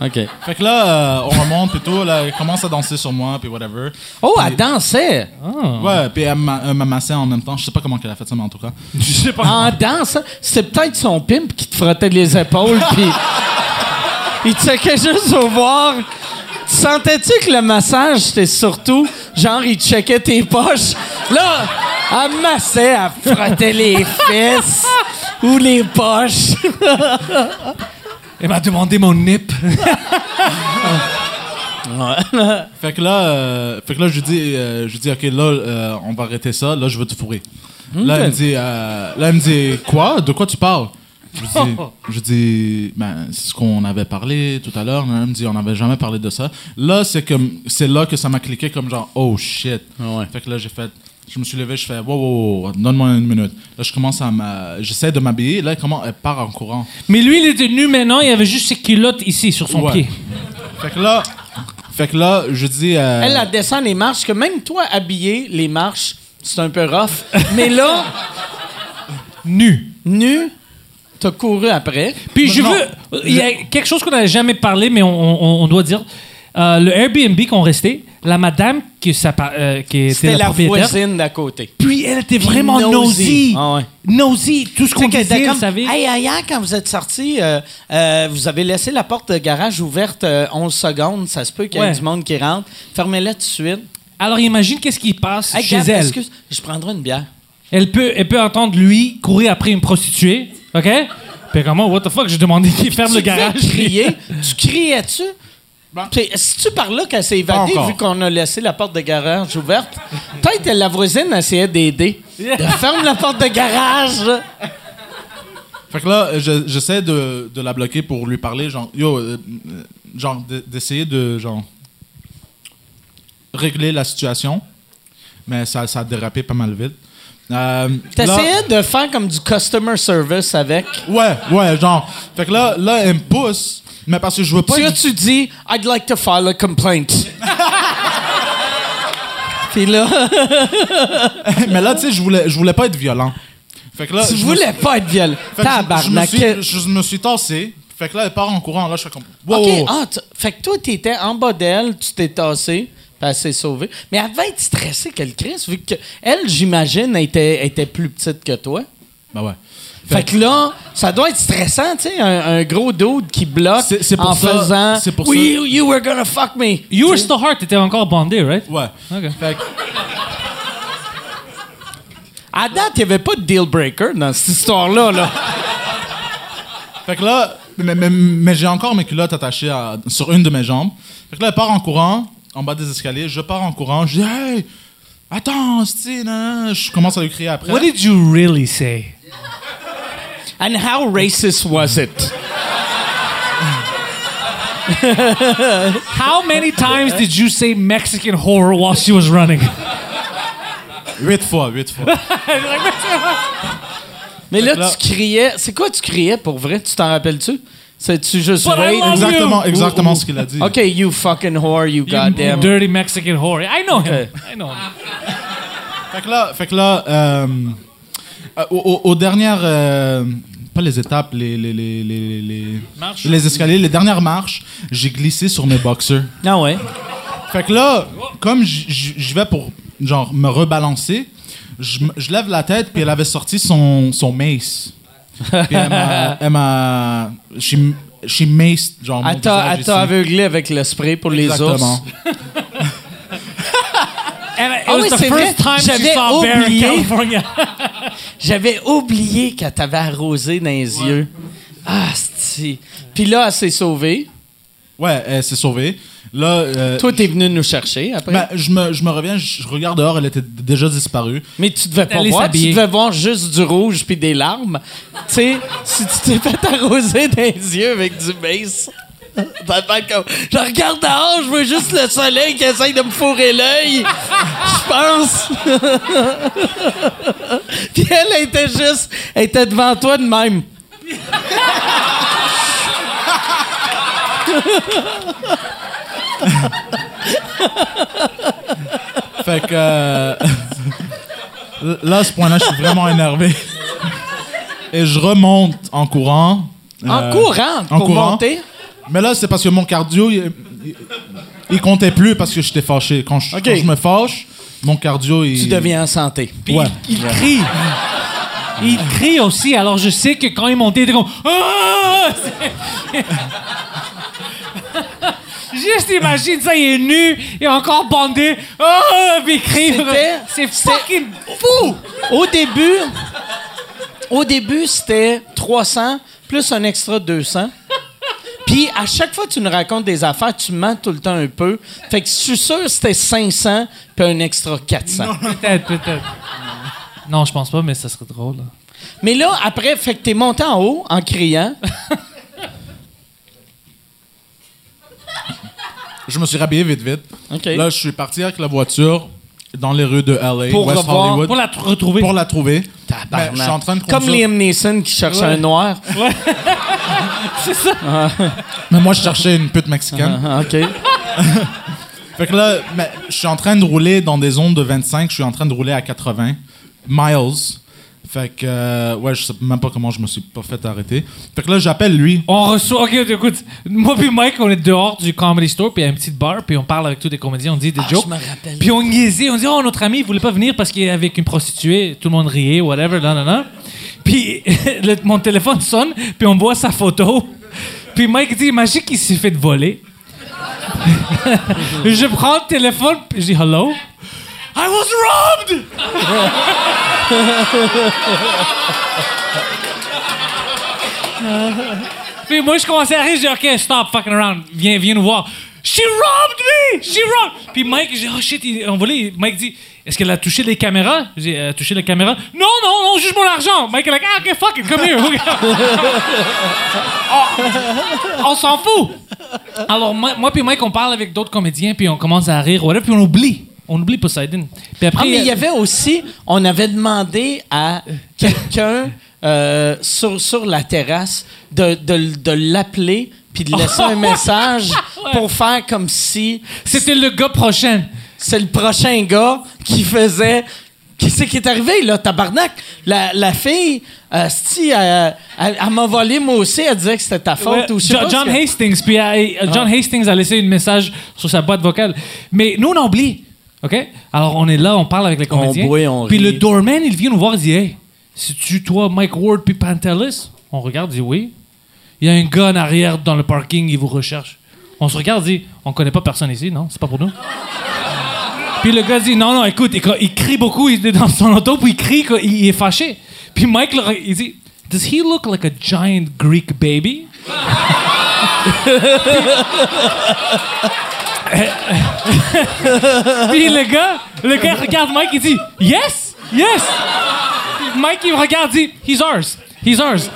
OK. Fait que là, euh, on remonte tout, là, elle commence à danser sur moi, puis whatever. Oh, elle dansait. Oh. Ouais, puis elle m'a elle m'a massé en même temps. Je sais pas comment qu'elle a fait ça, mais en tout cas. Je sais pas. En danse, c'est peut-être son pimp qui te frottait les épaules, puis il te checkait juste au voir. Tu sentais-tu que le massage, c'était surtout, genre, il checkait tes poches? Là, elle massait, elle frottait les fesses ou les poches. Elle m'a demandé mon nip. Fait que là, euh, fait que là je lui dis, euh, je lui dis, ok, là, euh, on va arrêter ça. Là, je veux te fourrer. Là, elle me dit, euh, là, elle me dit, quoi? De quoi tu parles? Je dis, je dis ben, c'est ce qu'on avait parlé tout à l'heure. Elle me dit, on n'avait jamais parlé de ça. Là, c'est comme, c'est là que ça m'a cliqué comme genre, oh shit. Ouais. Fait que là, j'ai fait, je me suis levé, je fais, wow, wow, wow, donne-moi une minute. Là, je commence à j'essaie de m'habiller. Là, comment elle part en courant. Mais lui, il était nu maintenant, il avait juste ses culottes ici, sur son Ouais. pied. Fait que là, fait que là, je dis, euh, Elle, elle descend les marches, que même toi, habillé, les marches, c'est un peu rough. Mais là, Nu. nu, t'as couru après. Puis je veux. Il y a quelque chose qu'on n'a jamais parlé, mais on, on- on doit dire. Euh, le Airbnb qu'on restait, la madame qui, ça, euh, qui était C'était la, la propriétaire, voisine d'à côté. puis elle était vraiment nosy. Ah ouais. Nosy. Tout ce qu'on disait, comme, savait. Hey, hier, quand vous êtes sortis, euh, euh, vous avez laissé la porte de garage ouverte euh, 11 secondes. Ça se peut qu'il y ait Ouais. du monde qui rentre. Fermez-la tout de suite. Alors imagine qu'est-ce qui passe Hey, chez elle. excuse, je prendrai une bière. Elle peut, elle peut entendre lui courir après une prostituée, ok? Puis comment, what the fuck, j'ai demandé qu'il ferme tu le garage. crier. tu criais-tu? Si tu par là qu'elle s'est évadée, vu qu'on a laissé la porte de garage ouverte, peut-être que la voisine essayait d'aider. De ferme la porte de garage. Fait que là, je- j'essaie de, de la bloquer pour lui parler, genre, yo, euh, euh, genre, de- d'essayer de, genre, régler la situation. Mais ça, ça a dérapé pas mal vite. Euh, T'essayais de faire comme du customer service avec? Ouais, ouais, genre. Fait que là, là, elle me pousse, mais parce que je veux pas. Tu être- tu dis, I'd like to file a complaint? Puis là, mais là, tu sais, je voulais, je voulais pas être violent. Fait que là, tu je me voulais pas être violent. Que je- je, me Tabarnak. suis, je me suis tassé. Fait que là, elle part en courant. Là, je fais comme. Wow, ah, fait que toi, t'étais en bas d'elle, tu t'es tassé, elle s'est sauvée. Mais elle devait être stressée qu'elle Chris, vu que elle, j'imagine, était, était plus petite que toi. Ben ouais. Fait, que là, ça doit être stressant, tu sais, un, un gros dude qui bloque C'est- c'est pour en ça- faisant c'est pour Oui, ça- you, you were gonna fuck me. You were still hard, t'étais encore bandé, right? Ouais. Ok. Fait que- À date, il n'y avait pas de deal breaker dans cette histoire-là. Là. Fait que là, mais, mais- mais j'ai encore mes culottes attachées à- sur une de mes jambes. Fait que là, elle part en courant, en bas des escaliers. Je pars en courant. Je dis, hey, attends, Steve, nan, nan. Je commence à lui crier après. What did you really say? And how racist was it? How many times did you say Mexican horror while she was running? Huit fois, huit fois. Mais là- tu criais. C'est quoi tu criais pour vrai? Tu t'en rappelles-tu? C'est-tu juste But I love exactement, you. exactement ce qu'il a dit. OK, you fucking whore, you You goddamn. dirty Mexican horror. I know him. I know him. Fait que là, fait que là euh, euh, au- au- aux dernières, euh, pas les étapes, les, les, les, les, les, escaliers, les dernières marches, j'ai glissé sur mes boxers. Ah ouais? Fait que là, comme je vais pour genre me rebalancer, je lève la tête puis elle avait sorti son, son mace. Puis elle m'a, elle m'a, she, she maced genre mon Elle t'a visage elle ici. t'a aveuglé avec le spray pour les Exactement. ours? And it Ah was oui, the c'est first vrai. time she J'avais saw a bear in oublié. California. J'avais oublié qu'elle t'avait arrosé dans les yeux. Ah, c'est. Puis là, elle s'est sauvée. Ouais, elle s'est sauvée. Là, euh, Toi, t'es venu nous chercher après? ben, je me, je me reviens, je regarde dehors, elle était déjà disparue. Mais tu devais pas Allez voir, tu devais voir juste du rouge puis des larmes. tu sais, si tu t'es fait arroser les yeux avec du mace. Je regarde dehors, je veux juste le soleil qui essaye de me fourrer l'œil. Je pense. puis elle, elle était juste... Elle était devant toi de même. Fait que euh, là, à ce point-là, je suis vraiment énervé. Et je remonte en courant. En Euh, courant, en pour courant. monter? Mais là, c'est parce que mon cardio, il, il- il comptait plus parce que j'étais fâché. Quand je, Ok. quand je me fâche, mon cardio, il... Tu deviens en santé. Puis Ouais. il, il crie. Il crie aussi, alors je sais que quand il montait, il était comme. Ah! Juste imagine ça, il est nu, il est encore bandé. Ah! Puis il crie. C'était- C'est fucking. fou! Au début, au début, c'était 300 plus un extra 200. Puis à chaque fois que tu nous racontes des affaires, tu mens tout le temps un peu. Fait que je suis sûr que c'était 500 puis un extra 400. Peut-être, peut-être. Non, je pense pas, mais ça serait drôle. Mais là, après, fait que t'es monté en haut en criant. Je me suis rhabillé vite, vite. Là, je suis parti avec la voiture dans les rues de LA, Pour West revoir- Hollywood, Pour la tr- retrouver. pour la trouver. Mais je suis en train de Comme Liam Neeson qui cherchait un noir. C'est ça. Mais moi, je cherchais une pute mexicaine. Ah, OK. Fait que là, mais je suis en train de rouler dans des zones de 25, je suis en train de rouler à 80 miles. Fait que, euh, ouais, je sais même pas comment je me suis pas fait arrêter. Fait que là, j'appelle lui. On reçoit. Ok, écoute. Moi puis Mike, on est dehors du comedy store, puis il y a une petite bar, puis on parle avec tous les comédiens, on dit des jokes. je me rappelle. Puis on niaisait, on dit oh notre ami il voulait pas venir parce qu'il est avec une prostituée, tout le monde riait, whatever, là, là, là. Puis le- mon téléphone sonne, puis on voit sa photo. Puis Mike dit imagine qu'il s'est fait voler. je prends le téléphone, puis je dis hello. I was robbed. Puis moi, je commençais à rire, je dis, OK, stop fucking around, viens, viens nous voir. She robbed me! She robbed! Puis Mike, dis, oh shit, il a volé. Mike dit, est-ce qu'elle a touché les caméras? Elle a touché les caméras? Non, non, non, juste mon argent. Mike est like, ah, OK, fuck it, come here. Oh, on s'en fout. Alors, moi, puis Mike, on parle avec d'autres comédiens, puis on commence à rire, whatever, puis on oublie. On oublie Poseidon. Puis après, Ah, mais il y avait aussi, on avait demandé à quelqu'un euh, sur, sur la terrasse de, de, de l'appeler puis de laisser un message pour faire comme si c'était le gars prochain. c'est le prochain gars qui faisait. Qu'est-ce qui est arrivé, là, tabarnak? La, la fille, euh, si, elle, elle- elle m'a volé, moi aussi, elle disait que c'était ta faute Ouais, ou pas John que- Hastings, puis euh, euh, John Hastings a laissé un message sur sa boîte vocale. Mais nous, on oublie. OK? Alors, on est là, on parle avec les comédiens. boit, on puis rit. le doorman, il vient nous voir, il dit Hey, c'est-tu toi, Mike Ward, puis Pantelis On regarde, il dit Oui. Il y a un gars en arrière dans le parking, il vous recherche. On se regarde, il dit On connaît pas personne ici, non? C'est pas pour nous. Puis le gars dit non non écoute il, il crie beaucoup il est dans son auto puis il crie quoi, il, il est fâché. Puis Mike il dit Does he look like a giant Greek baby? Puis le gars, le regarde Mike, il dit Yes, yes. Mike il regarde, dit He's ours, he's ours.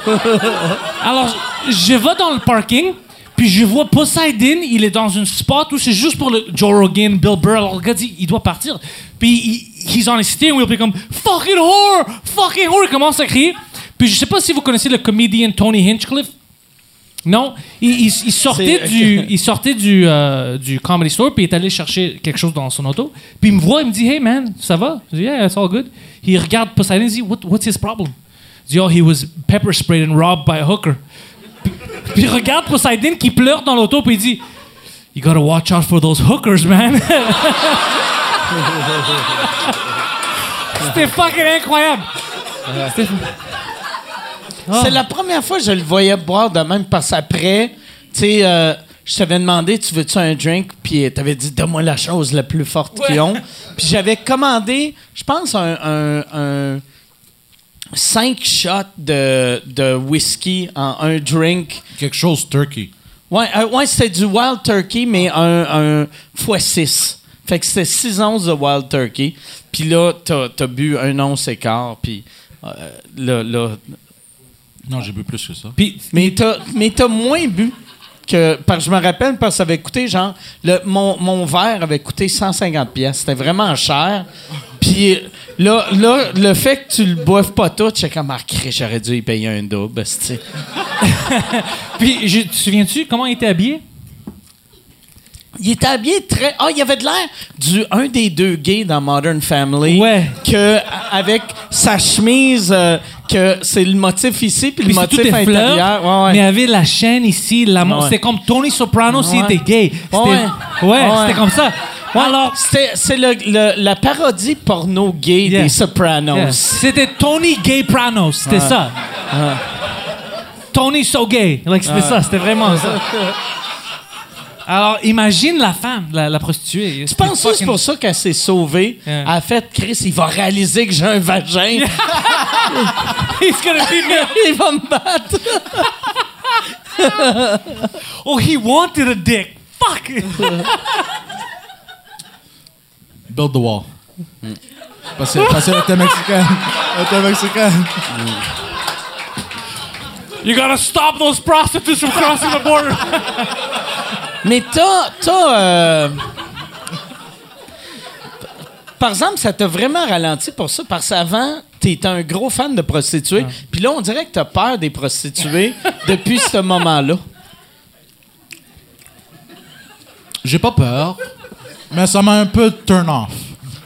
Alors je vais dans le parking, puis je vois Poseidon, il est dans une spot où c'est juste pour le Joe Rogan, Bill Burr. Alors le gars dit Il doit partir. Puis il, he's on his steering wheel, puis comme Fucking whore, fucking whore, il commence à crier. Puis je sais pas si vous connaissez le comédien Tony Hinchcliffe. Non, il, il- il sortait du, il sortait du, euh, du comedy store puis il est allé chercher quelque chose dans son auto. Puis il me voit, il me dit Hey man, ça va? Je dis Yeah, it's all good. Il regarde Poseidon, il dit What, What's his problem? Je dis Oh, he was pepper sprayed and robbed by a hooker. Puis, puis il regarde Poseidon qui pleure dans l'auto puis il dit You gotta watch out for those hookers, man. C'était fucking incroyable. C'était- Ah. C'est la première fois que je le voyais boire de même parce qu'après, tu sais, euh, je t'avais demandé, tu veux-tu un drink? Puis t'avais dit, donne-moi la chose la plus forte qu'ils ont. Puis j'avais commandé, je pense, un, un, un cinq shots de, de whisky en un drink. Quelque chose turkey. Ouais, euh, ouais c'était du Wild Turkey, mais un, un x6. Fait que c'était 6 onces de Wild Turkey. Puis là, t'as as bu un once et quart. Puis euh, là, là, Non, j'ai bu plus que ça. Puis mais t'as, mais t'as moins bu que. Parce que je me rappelle, parce que ça avait coûté genre. Le, mon, mon verre avait coûté 150 pièces. C'était vraiment cher. Puis là, là, le fait que tu le boives pas tout, j'étais comme, ah, Christ, j'aurais dû y payer un double, c'est Puis, je, te souviens-tu comment il était habillé? Il était habillé très. Ah, il y avait de l'air du un des deux gays dans Modern Family. Ouais. Que avec sa chemise, euh, que c'est le motif ici puis le Puis c'est motif tout intérieur. Ouais, ouais. mais il avait la chaîne ici, la Ouais. C'était comme Tony Soprano s'il était gay. C'était, Ouais. c'était comme ça. Ouais, Alors, c'est le, le- la parodie porno gay Yeah. des Sopranos. yeah, c'était Tony Gay Pranos, c'était ça. Tony So Gay, like, c'était ça, c'était vraiment ça. Alors, imagine la femme, la, la prostituée. Je pense que c'est pour ça qu'elle s'est sauvée? Yeah. Elle a fait, Chris, il va réaliser que j'ai un vagin. He's gonna be me. il va me battre. Oh, he wanted a dick. Fuck. Build the wall. Parce que, qu'elle était mexicaine. Elle était mexicaine. You gotta stop those prostitutes from crossing the border. Mais t'as. t'as euh, Par exemple, ça t'a vraiment ralenti pour ça, parce qu'avant, t'étais un gros fan de prostituées. Puis là, on dirait que t'as peur des prostituées depuis ce moment-là. J'ai pas peur, mais ça m'a un peu turn off.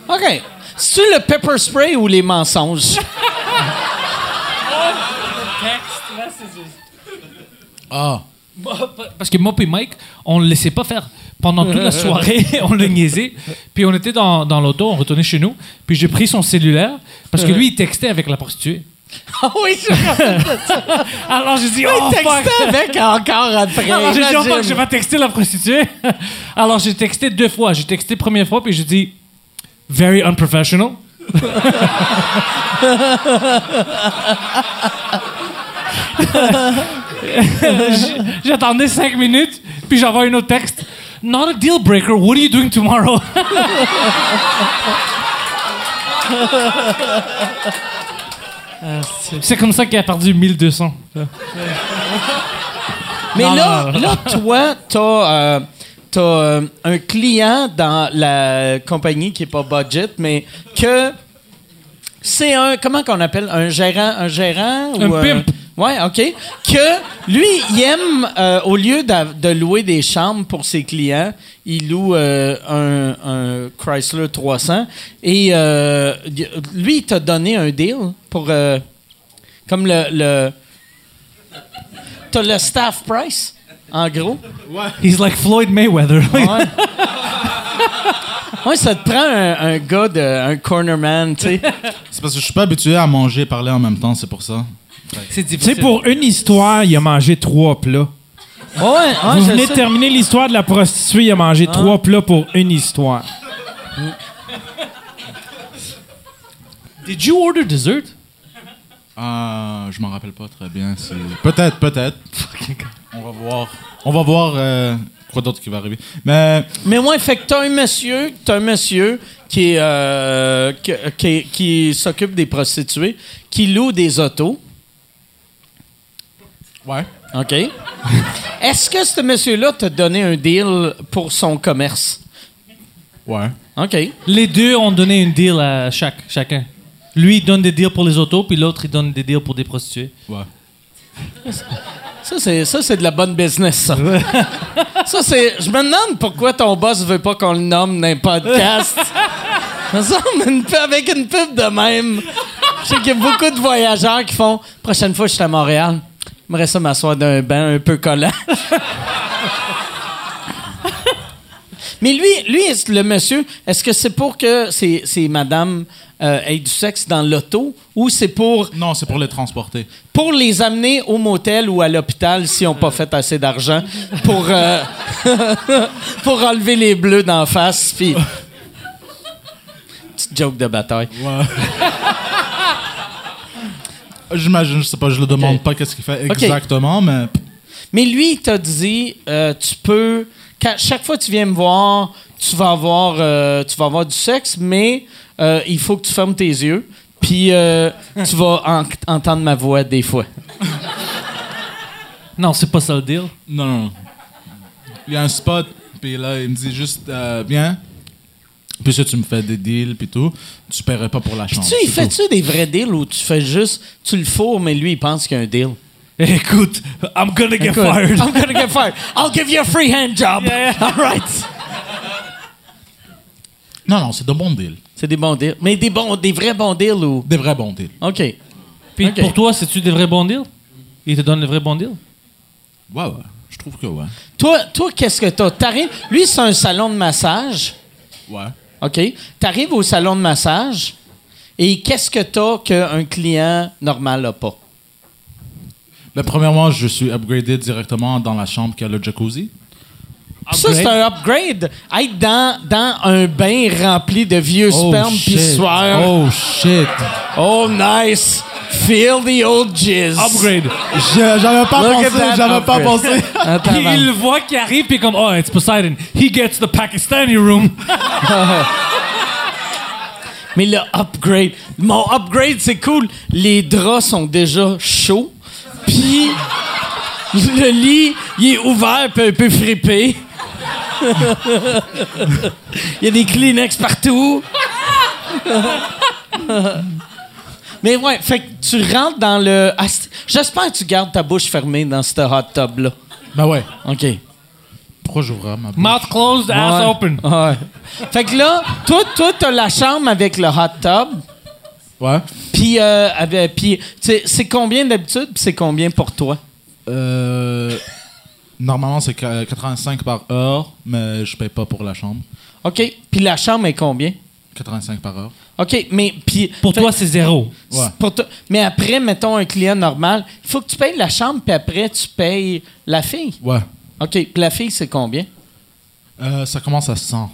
OK. C'est-tu le pepper spray ou les mensonges? Ah. Parce que moi et Mike, on le laissait pas faire. Pendant toute la soirée, on le niaisait. Puis on était dans, dans l'auto, on retournait chez nous. Puis j'ai pris son cellulaire parce que lui, il textait avec la prostituée. Ah oui, je Alors j'ai dit, oh fuck! avec encore après. Alors j'ai dit, oh fuck, je vais texter la prostituée. Alors j'ai texté deux fois. J'ai texté première fois, puis j'ai dit, very unprofessional. J'attendais cinq minutes, puis j'envoie un autre texte. Not a deal breaker. What are you doing tomorrow? C'est comme ça qu'il a perdu 1200. Mais Non, là, non, non. là, toi, t'as euh, t'as, euh, un client dans la compagnie qui est pas budget, mais que c'est un comment qu'on appelle un gérant, un gérant Un ou pimp. Ouais, ok. Que lui, il aime euh, au lieu de, louer des chambres pour ses clients, il loue euh, un, un Chrysler 300 et euh, lui, il t'a donné un deal pour euh, comme le, le T'as le staff price, en gros? He's like Floyd Mayweather. Ouais. ouais, ça te prend un, un gars, de, un cornerman, tu sais. C'est parce que je suis pas habitué à manger et parler en même temps, c'est pour ça. C'est Tu sais, pour une histoire, il a mangé trois plats. Ouais, ouais, Vous venez de terminer l'histoire de la prostituée, il a mangé trois plats pour une histoire. Did you order dessert? Ah, je m'en rappelle pas très bien. Peut-être, peut-être. On va voir. On va voir euh, quoi d'autre qui va arriver. Mais Mais ouais, fait que t'as un monsieur, t'as un monsieur qui, euh, qui, qui- qui s'occupe des prostituées, qui loue des autos. Ouais. OK. Est-ce que ce monsieur-là t'a donné un deal pour son commerce? Ouais. OK. Les deux ont donné une deal à chaque, chacun. Lui, il donne des deals pour les autos, puis l'autre, il donne des deals pour des prostituées. Ouais. Ça, c'est, ça, c'est de la bonne business, ça. ça, c'est... Je me demande pourquoi ton boss veut pas qu'on le nomme dans un podcast. Semble une avec une pub de même. Je sais qu'il y a beaucoup de voyageurs qui font « Prochaine fois, je suis à Montréal, j'aimerais ça m'asseoir d'un banc un peu collant. » Mais lui, lui, le monsieur, est-ce que c'est pour que ces, ces madames euh, aient du sexe dans l'auto ou c'est pour Non, c'est pour les transporter. pour les amener au motel ou à l'hôpital s'ils n'ont pas fait assez d'argent pour, euh, pour enlever les bleus d'en face. Puis... Petite joke de bataille. Ouais. J'imagine, je sais pas, je le demande pas qu'est-ce qu'il fait exactement, mais Mais lui, il t'a dit, euh, tu peux, quand, chaque fois que tu viens me voir, tu vas avoir, euh, tu vas avoir du sexe, mais euh, il faut que tu fermes tes yeux, puis euh, tu vas en- entendre ma voix des fois. Non, c'est pas ça le deal. non, non, non. Il y a un spot, puis là, il me dit juste, euh, viens. Puis si tu me fais des deals, puis tout, tu paierais pas pour la chambre. Tu, il fait-tu des vrais deals ou tu fais juste, tu le fourres, mais lui, il pense qu'il y a un deal? Écoute, I'm gonna get Écoute, fired. I'm gonna get fired. I'll give you a free hand job. Yeah. All right. Non, non, c'est de bons deals. C'est des bons deals. Mais des, bons, des vrais bons deals ou? Des vrais bons deals. OK. Puis pour toi, c'est-tu des vrais bons deals? Il te donne les vrais bons deals? Ouais, ouais. Je trouve que ouais. Toi, toi qu'est-ce que t'as? T'arrives. Lui, c'est un salon de massage. Ouais. OK? T'arrives au salon de massage et qu'est-ce que t'as qu'un client normal n'a pas? Mais premièrement, je suis upgradé directement dans la chambre qui a le jacuzzi. Ça, c'est un upgrade. Être dans, dans un bain rempli de vieux sperme pis sueur. Oh shit. Oh, nice. Feel the old jizz. Upgrade. J'avais pas Look pensé, j'avais pas pensé. Puis il le voit qui arrive, puis comme, oh, it's Poseidon. He gets the Pakistani room. Mais le upgrade. Mon upgrade, c'est cool. Les draps sont déjà chauds. Puis le lit, il est ouvert puis un peu frippé. Il y a des Kleenex partout. Mais ouais, fait que tu rentres dans le. J'espère que tu gardes ta bouche fermée dans ce hot tub-là. Ben ouais. OK. Pourquoi j'ouvre ma bouche? Mouth closed, ass Ouais. open. Ouais. Fait que là, toi, toi, t'as la chambre avec le hot tub. Ouais. Puis, euh, c'est combien d'habitude, puis c'est combien pour toi? Euh, normalement, c'est qu- 85 par heure, mais je paye pas pour la chambre. OK. Puis la chambre est combien? 85 par heure. OK, mais puis... Pour fait- toi, c'est zéro. Ouais. pour toi- mais après, mettons un client normal, il faut que tu payes la chambre, puis après, tu payes la fille. Ouais. OK, puis la fille, c'est combien? Euh, ça commence à 100.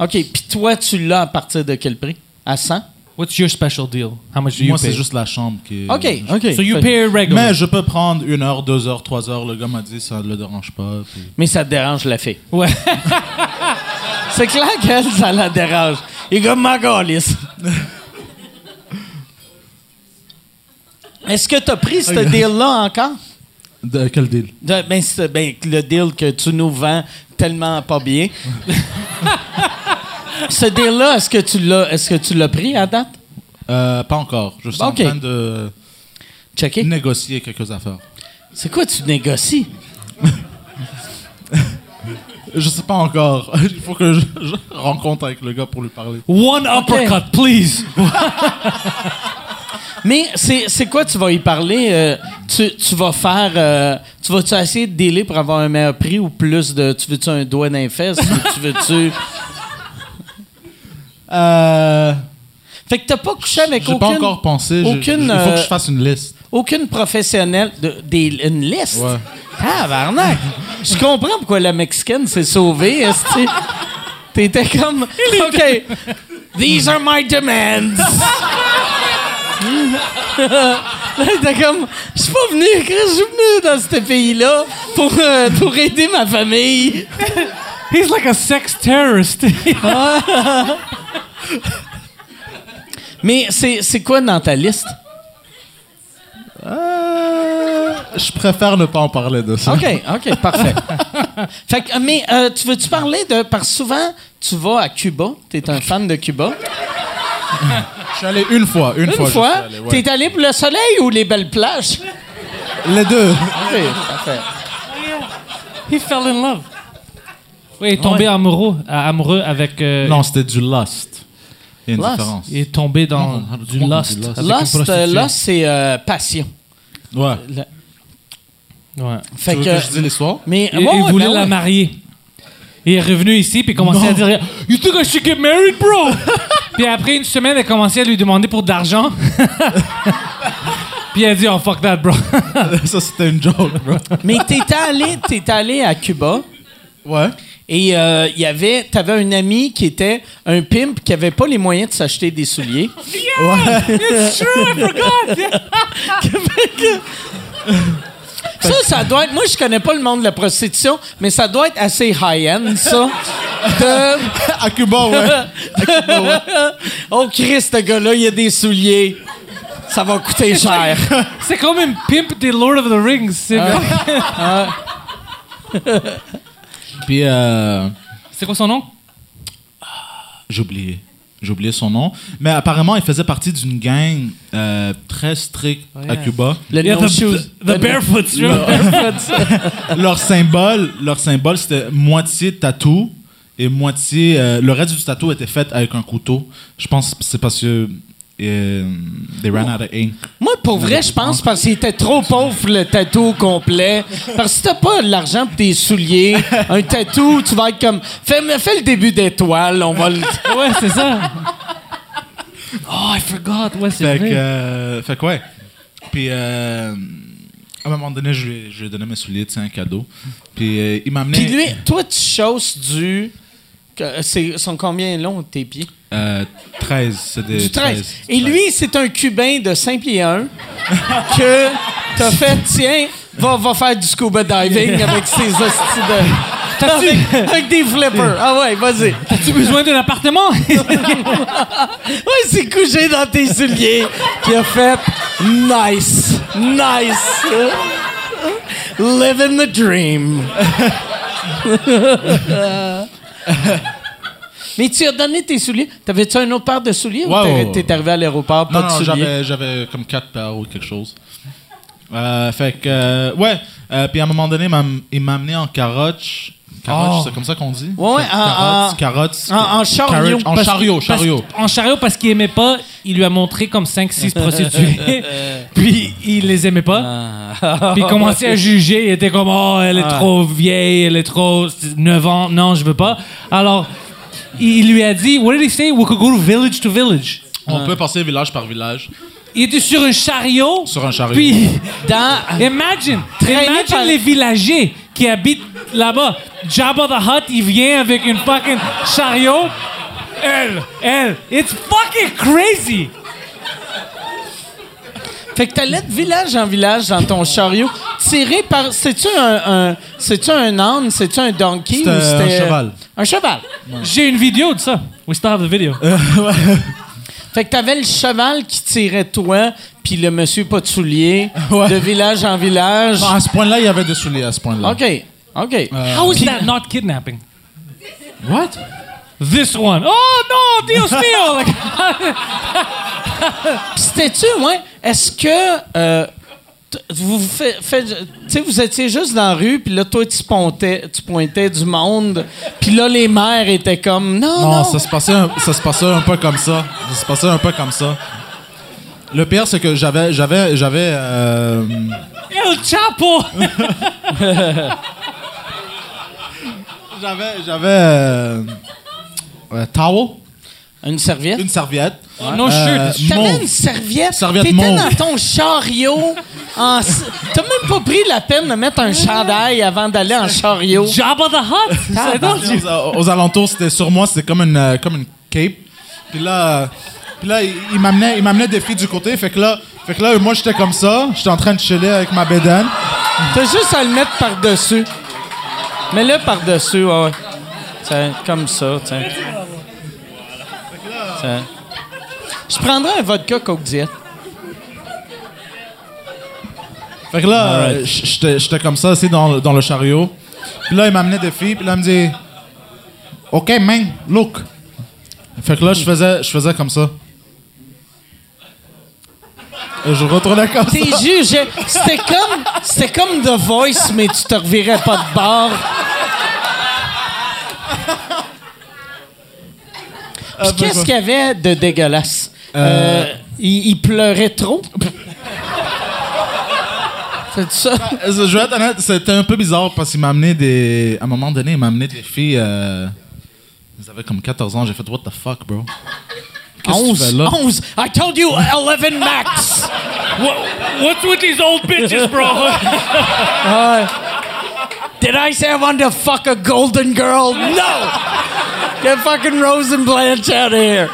OK, puis toi, tu l'as à partir de quel prix? À 100? What's your special deal? How much do you Moi, pay? c'est juste la chambre qui. OK, OK. So you pay regular. Mais je peux prendre une heure, deux heures, trois heures. Le gars m'a dit ça le dérange pas. puis- Mais ça te dérange la fille. Ouais. C'est clair qu'elle, ça la dérange. Il est comme ma calisse. Est-ce que tu as pris ce deal-là encore? De quel deal? De- ben, c'est- ben, le deal que tu nous vends tellement pas bien. ce deal-là, est-ce que tu l'as est-ce que tu l'as pris à date? Euh, Pas encore. Je suis en train de Checké. négocier quelques affaires. C'est quoi tu négocies? Je sais pas encore. Il faut que je, je rencontre avec le gars pour lui parler. One uppercut, please. Mais c'est quoi tu vas y parler? euh, tu, tu vas faire. euh, tu vas-tu essayer de dealer pour avoir un meilleur prix ou plus de. Tu veux-tu un doigt d'un fesse? tu veux-tu. Euh, Fait que t'as pas couché avec J'ai aucune, pas encore pensé. Aucune, je- il faut euh, que je fasse une liste. aucune professionnelle. De, des, une liste? Ouais. Tabarnak! Je comprends pourquoi la Mexicaine s'est sauvée. T'étais comme. OK. These are my demands. Là, t'es comme. Je suis pas venu, je suis venu dans ce pays-là pour, euh, pour aider ma famille. He's like a sex terrorist. Mais c'est c'est quoi dans ta liste? Euh, je préfère ne pas en parler de ça. OK, OK, parfait. fait que, mais euh, tu veux-tu parler de. Parce que souvent, tu vas à Cuba. T'es un fan de Cuba. Je suis allé une fois. Une, Une fois. fois, t'es allé pour le soleil ou les belles plages? Les deux. OK, parfait. He fell in love. Oui, il est tombé amoureux, euh, amoureux avec. euh, Non, c'était du lust. Il y a une Lust? différence. Il est tombé dans Non, du lust. dit lust? une Lust, euh, lust, c'est euh, passion. Ouais. Le- Ouais. Fait Tu veux que, que je dise l'histoire? mais Il, ouais, il ouais, voulait ben la ouais. marier. Il est revenu ici puis il commençait à dire You think I should get married, bro? puis après une semaine, elle a commencé à lui demander pour de l'argent. puis elle a dit Oh fuck that, bro. ça, c'était une joke, bro. Mais t'es allé, t'es allé à Cuba Ouais. Et euh, il y avait, t'avais un ami qui était un pimp qui avait pas les moyens de s'acheter des souliers. It's true, I forgot. Ça, ça doit être. Moi, je connais pas le monde de la prostitution, mais ça doit être assez high-end, ça. De- À Cuba, ouais. oh, Christ, ce gars-là, il y a des souliers. Ça va coûter cher. C'est comme un pimp des Lord of the Rings. C'est Puis, euh, C'est quoi son nom? j'ai oublié. J'ai oublié son nom. Mais apparemment, il faisait partie d'une gang euh, très stricte à Cuba. Le Yeah, no the, shoes. the, tu vois. leur symbole, leur symbole, c'était moitié tatou et moitié. euh, le reste du tatou était fait avec un couteau. Je pense que c'est parce que euh, they ran out of ink. Moi, pour vrai, je pense parce qu'il était trop pauvre le tatou complet. Parce que si t'as pas de l'argent pour tes souliers, un tatou, tu vas être comme. Fais, fais le début d'étoile, on va le. ouais, c'est ça. Oh, I forgot. Ouais, c'est Fait que, vrai. euh, fait que ouais. Puis euh, à un moment donné, je lui ai- je lui ai donné mes souliers, c'est un cadeau. Puis euh, il m'a amené. Puis lui, toi, tu chausses du. que- C'est, sont combien longs tes pieds? Euh, 13, c'est des Du 13. 13. Et lui, c'est un Cubain de 5 pieds 1 que t'as fait, tiens, va, va faire du scuba diving avec ses hosties de. avec, avec des flippers. Ah ouais, vas-y. As-tu besoin d'un appartement? Ouais, c'est couché dans tes souliers. Puis a fait nice, nice. Living the dream. Mais tu as donné tes souliers. T'avais-tu un autre paire de souliers ou Ouais, t'es arrivé à l'aéroport, pas Non, de non, souliers? j'avais, comme quatre paires ou quelque chose. Euh, fait que, euh, ouais. Euh, puis à un moment donné, il m'a- amené en carotte. Carotte, Oh. c'est comme ça qu'on dit? Ouais, ouais, carotte. en- en chariot. En chariot, en chariot parce qu'il aimait pas, il lui a montré comme 5-6 prostituées. puis il les aimait pas. Ah. Puis il commençait à juger. Il était comme, oh, elle est trop vieille, elle est trop 9 ans. Non, je veux pas. Alors, il lui a dit, what did he say? We could go to village to village. On peut passer village par village Il était sur un chariot. sur un chariot. Puis, Dans... imagine, Traîné imagine par- les villagers qui habitent là-bas. Jabba the Hutt, il vient avec une fucking chariot. Elle, elle, it's fucking crazy. Fait que t'allais de village en village dans ton chariot, tiré par. C'est-tu un, un- c'est-tu un âne, c'est-tu un donkey C'était ou un c'était cheval. Un cheval. J'ai une vidéo de ça. We still have the video. Fait que t'avais le cheval qui tirait toi, puis le monsieur pas de souliers, Ouais. de village en village. Non, à ce point-là, il y avait des souliers à ce point-là. Ok, ok. How is that not kidnapping? What? This one. Oh no, deal steal. Like, Puis c'était-tu, ouais? Est-ce que euh, vous fait, fait- vous étiez juste dans la rue, puis là toi tu pointais, tu pointais du monde, puis là les mères étaient comme non non. Non, ça se passait un, ça se passait un peu comme ça. Ça se passait un peu comme ça. Le pire, c'est que j'avais, j'avais, j'avais. euh, El Chapo. j'avais, j'avais. Euh, euh, towel, Une serviette? une serviette. No Euh, shirt. T'avais mauve. une serviette. Serviette T'étais mauve. dans ton chariot. en T'as même pas pris la peine de mettre un chandail avant d'aller en chariot. Jabba the Hutt. C'est donc- aux, aux alentours, c'était sur moi, c'était comme une, euh, comme une cape. Puis là, euh, puis là, il, il m'amenait, il m'amenait des filles du côté. Fait que là, fait que là, moi, j'étais comme ça. J'étais en train de chiller avec ma bédaine. T'as juste à le mettre par-dessus. Mets-le par-dessus, ouais. ouais. Tiens, comme ça, tiens. Tiens. Je prendrais un vodka Coke Diet. Fait que là, euh, j'étais, comme ça, aussi dans, le- dans le chariot. Puis là, il m'amenait des filles. Puis là, il me dit, OK, man, look. Fait que là, je faisais, je faisais comme ça. Et je retournais comme ça. T'es jugé. C'était comme, c'était comme The Voice, mais tu te revirais pas de bord. Puis qu'est-ce qu'il y avait de dégueulasse? Euh, il, il pleurait trop? C'est ça? Euh, Je vais être honnête, c'était un peu bizarre parce qu'il m'a amené des. À un moment donné, il m'a amené des filles. Euh... Ils avaient comme 14 ans. J'ai fait, What the fuck, bro? Qu'est-ce que tu fais 11. là? 11. I told you 11 max. What's with these old bitches, bro? Did I say I wanted to fuck a golden girl? No! Get fucking Rose and Blanche out of here.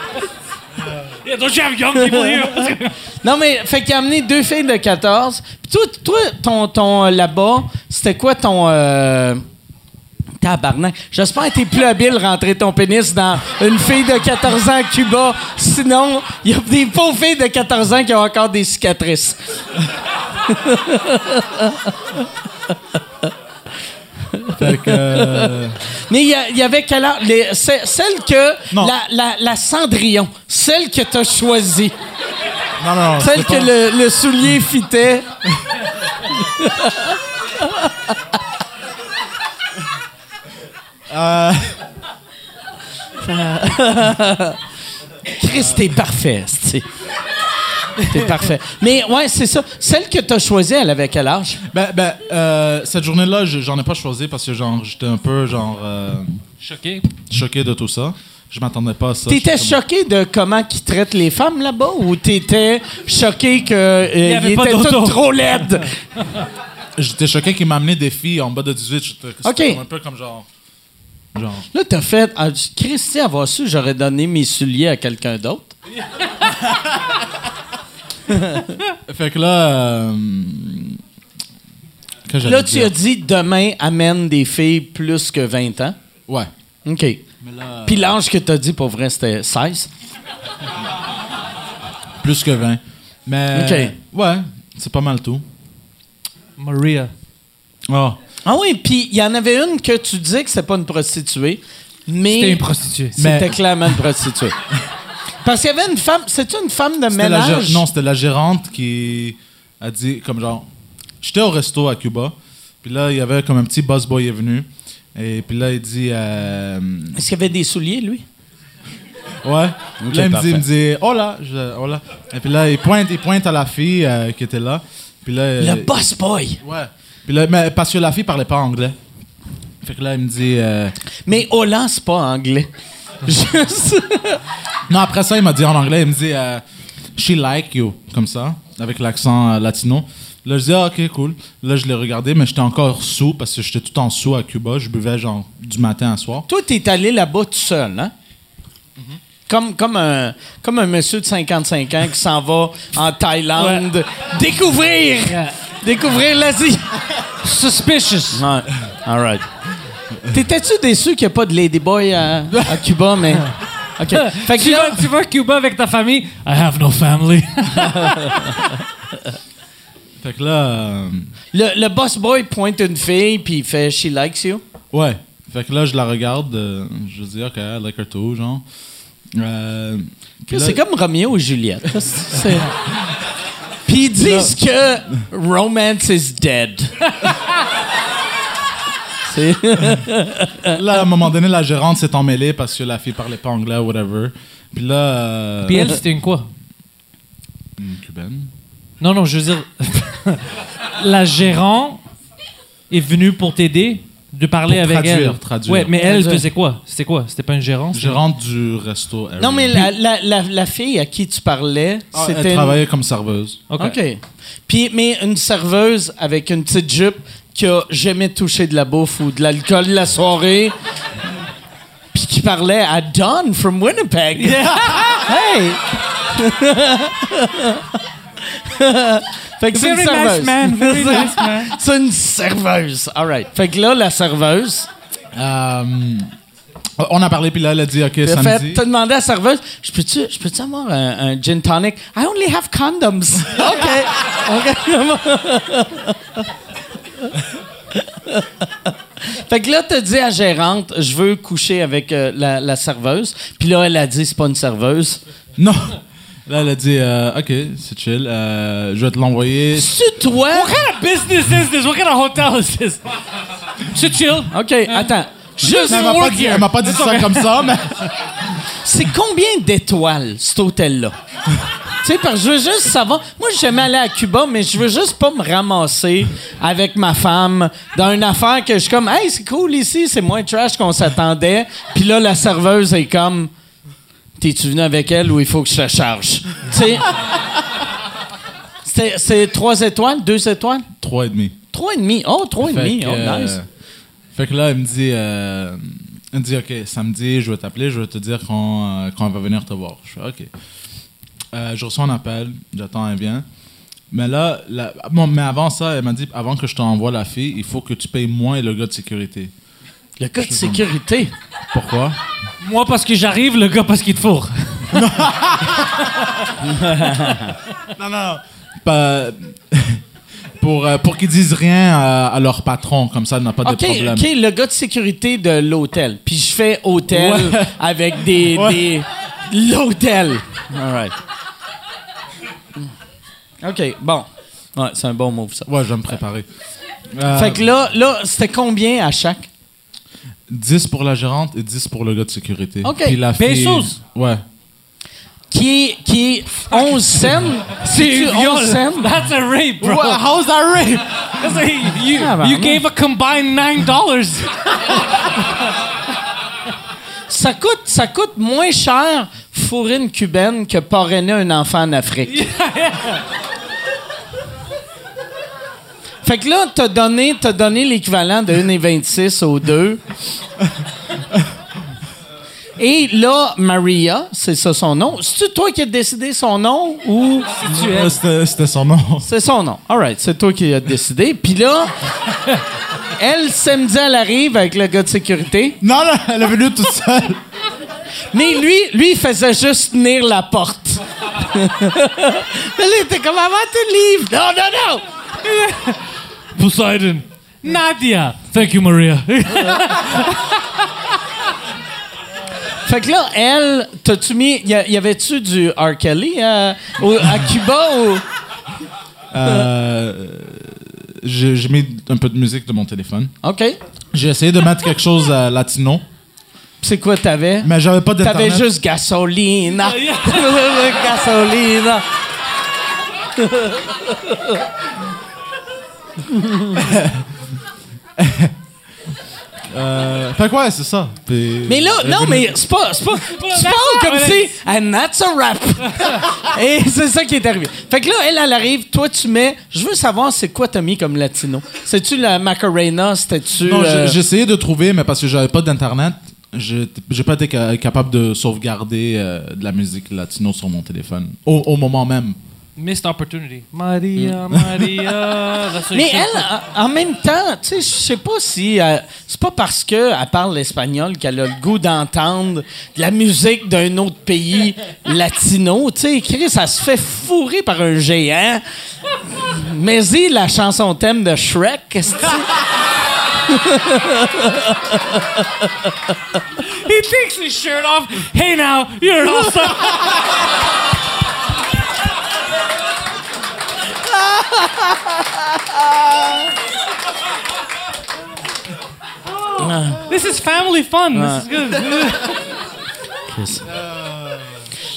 yeah, don't you have young people here? Non, mais, fait qu'il a amené deux filles de 14. Puis toi, toi ton, ton euh, là-bas, c'était quoi ton. Euh, tabarnak? J'espère que t'es plus habile rentrer ton pénis dans une fille de 14 ans à Cuba. Sinon, il y a des pauvres filles de 14 ans qui ont encore des cicatrices. Fait que. euh, Mais il y, avait quelle? Les- celle que. Non. La, la, la Cendrillon. Celle que t'as choisie. Non, non, non. Celle que pas- le, le soulier fitait. Euh, Chris, t'es parfait, c'est. T'es parfait. Mais ouais, c'est ça. Celle que t'as choisie, elle avait quel âge? ben, ben, euh, cette journée-là, je- j'en ai pas choisi parce que genre, j'étais un peu genre euh, Choqué. choqué de tout ça. Je m'attendais pas à ça. T'étais choqué de comment ils traitent les femmes là-bas ou t'étais choqué que euh, avait ils pas étaient d'auto. toutes trop laides? J'étais choqué qu'il m'a amené des filles en bas de 18. J'étais c'était Ok. comme un peu comme genre. Genre. Là, t'as fait. Ah, Christy, avoir su, j'aurais donné mes souliers à quelqu'un d'autre. Fait que là. euh, que j'allais Là, tu dire. as dit demain amène des filles plus que 20 ans. Ouais. OK. Mais là, Puis l'âge que tu as dit, pour vrai, c'était 16. plus que 20. Mais. Ok. Ouais, c'est pas mal tout. Maria. Oh. Ah oui, puis il y en avait une que tu disais que c'était pas une prostituée, mais C'était une prostituée. c'était Mais- clairement une prostituée. Parce qu'il y avait une femme, c'est une femme de la ménage? non, c'était la gérante qui a dit, comme genre, j'étais au resto à Cuba, puis là, il y avait comme un petit boss boy est venu, et puis là, il dit, euh, Est-ce qu'il y avait des souliers, lui? ouais, là, il me dit, il me dit, oh là, je- oh là, et puis là, il pointe, il pointe à la fille euh, qui était là, puis là, euh, Le boss boy. ouais, puis là, mais parce que la fille parlait pas anglais, fait que là, il me dit, euh, Mais Hollande, c'est pas anglais. Juste. non, après ça, il m'a dit en anglais, il me dit, euh, she like you, comme ça, avec l'accent euh, latino. Là, je dis, ah, ok, cool. Là, je l'ai regardé, mais j'étais encore sous parce que j'étais tout en sous à Cuba. Je buvais genre du matin à soir. Toi, t'es allé là-bas tout seul, hein? Comme, comme, un, comme un monsieur de 55 ans qui s'en va en Thaïlande découvrir, découvrir l'Asie. Suspicious. All right. T'étais-tu déçu qu'il n'y a pas de Ladyboy à, à Cuba, mais... OK. Fait que Tu là, vas, tu vas à Cuba avec ta famille? I have no family. Fait que là, euh, le, le boss boy pointe une fille, puis il fait « She likes you ouais. Fait que là, je la regarde. euh, je dis, ok, I like her too, genre. Euh, ». puis là- C'est comme Roméo et Juliette. C'est- Puis ils disent que romance is dead. C'est- Là, à un moment donné, la gérante s'est emmêlée parce que la fille parlait pas anglais, whatever. Puis là. euh, Puis elle, c'était une quoi? une cubaine. Non, non, je veux dire, la gérant est venue pour t'aider de parler Pour avec traduire, elle. traduire. Ouais, mais elle faisait quoi? C'était quoi? C'était pas une gérante? Gérante du resto. area. Non, mais la, la, la, la fille à qui tu parlais, Ah, c'était. elle une- travaillait comme serveuse. OK. OK. Puis, mais une serveuse avec une petite jupe qui a jamais touché de la bouffe ou de l'alcool la soirée. Puis qui parlait à Don from Winnipeg. hey! fait que c'est une serveuse. nice nice c'est une serveuse. All right. Fait que là, la serveuse, Euh, on a parlé, puis là, elle a dit, OK, samedi. fait, t'as demandé à la serveuse, je peux-tu, je peux-tu avoir un, un gin tonic? I only have condoms. OK. Fait que là, t'as dit à la gérante, je veux coucher avec euh, la, la serveuse. Puis là, elle a dit, c'est pas une serveuse. Non. Là, elle a dit, euh, OK, c'est chill. euh, je vais te l'envoyer. C'est toi? What kind of business is this? What kind of hotel is this? C'est chill. OK, attends. Juste, Elle m'a pas dit, m'a pas dit ça comme ça, mais. c'est combien d'étoiles, cet hôtel-là? sais, parce que je veux juste savoir. Moi, j'ai jamais allé à Cuba, mais je veux juste pas me ramasser avec ma femme dans une affaire que je suis comme, hey, c'est cool ici, c'est moins trash qu'on s'attendait. Puis là, la serveuse est comme, t'es-tu venu avec elle ou il faut que je te charge? tu sais? C'est- trois étoiles, deux étoiles? Trois et demi. Trois et demi. Oh, trois et demi. que, Oh, euh, nice. fait que là, elle me dit, euh, elle me dit, OK, samedi, je vais t'appeler, je vais te dire quand, euh, quand elle va venir te voir. Je fais, OK. Euh, je reçois un appel, j'attends, elle vient. Mais là, la- bon, mais avant ça, elle m'a dit, avant que je t'envoie la fille, il faut que tu payes moins le gars de sécurité. Le cas de sécurité? Pourquoi? Moi, parce que j'arrive, le gars, parce qu'il te fourre. Non, non. Pas- pour euh, pour qu'ils disent rien à, à leur patron, comme ça, il n'a pas de problème. OK, le gars de sécurité de l'hôtel. Puis je fais hôtel Ouais. avec des, Ouais. des- L'hôtel. All right. OK, bon. Ouais, c'est un bon move, ça. Ouais, je vais me préparer. Euh, Fait que là, là c'était combien à chaque? 10 pour la gérante et 10 pour le gars de sécurité. OK. Puis la fille- Pesos? Ouais. Qui est, qui est 11 cents? C'est 11 cents? That's a rape, bro. how's that rape? That's a- you, Ah, bah, you non. gave a combined nine dollars. Ça coûte, ça coûte moins cher fourrer une cubaine que parrainer un enfant en Afrique. fait que là, t'as donné, t'as donné l'équivalent de 1,26 aux deux. Et là, Maria, c'est ça son nom. C'est-tu toi qui as décidé son nom ou? C'était c'était son nom. c'est son nom? All right, c'est toi qui as décidé. Puis là, elle, samedi, elle arrive avec le gars de sécurité. Non, non, elle est venue toute seule. Mais lui, lui, il faisait juste tenir la porte. elle était comme avant tu livres. Non, non, non! Poseidon. Nadia. Thank you, Maria. Fait que là, elle, t'as-tu mis. Y, avait-tu du R. Kelly euh, au- à Cuba ou? Euh, J'ai j'ai mis un peu de musique de mon téléphone. OK. J'ai essayé de mettre quelque chose euh, latino, C'est quoi t'avais? mais j'avais pas d'internet. T'avais juste gasolina. gasolina. Euh, fait que ouais, c'est ça. Puis- Mais là, non, mais c'est pas. C'est pas tu parles comme si. And that's a rap. Et c'est ça qui est arrivé. Fait que là, elle, elle arrive. Toi, tu mets. Je veux savoir, c'est quoi t'as mis comme latino? C'est-tu la Macarena? C'était-tu. Non, euh, j'ai j'ai essayé de trouver, mais parce que j'avais pas d'internet, j'ai j'ai pas été ca- capable de sauvegarder euh, de la musique latino sur mon téléphone au, au moment même. Missed opportunity. Maria, Maria. That's what Mais you elle, en même temps, tu sais, je sais pas si. euh, c'est pas parce qu'elle parle l'espagnol qu'elle a le goût d'entendre de la musique d'un autre pays latino. Tu sais, Chris, ça se fait fourrer par un géant. Mais y la chanson thème de Shrek, qu'est-ce que He takes his shirt off. Hey now, you're awesome. This is family fun. This is good.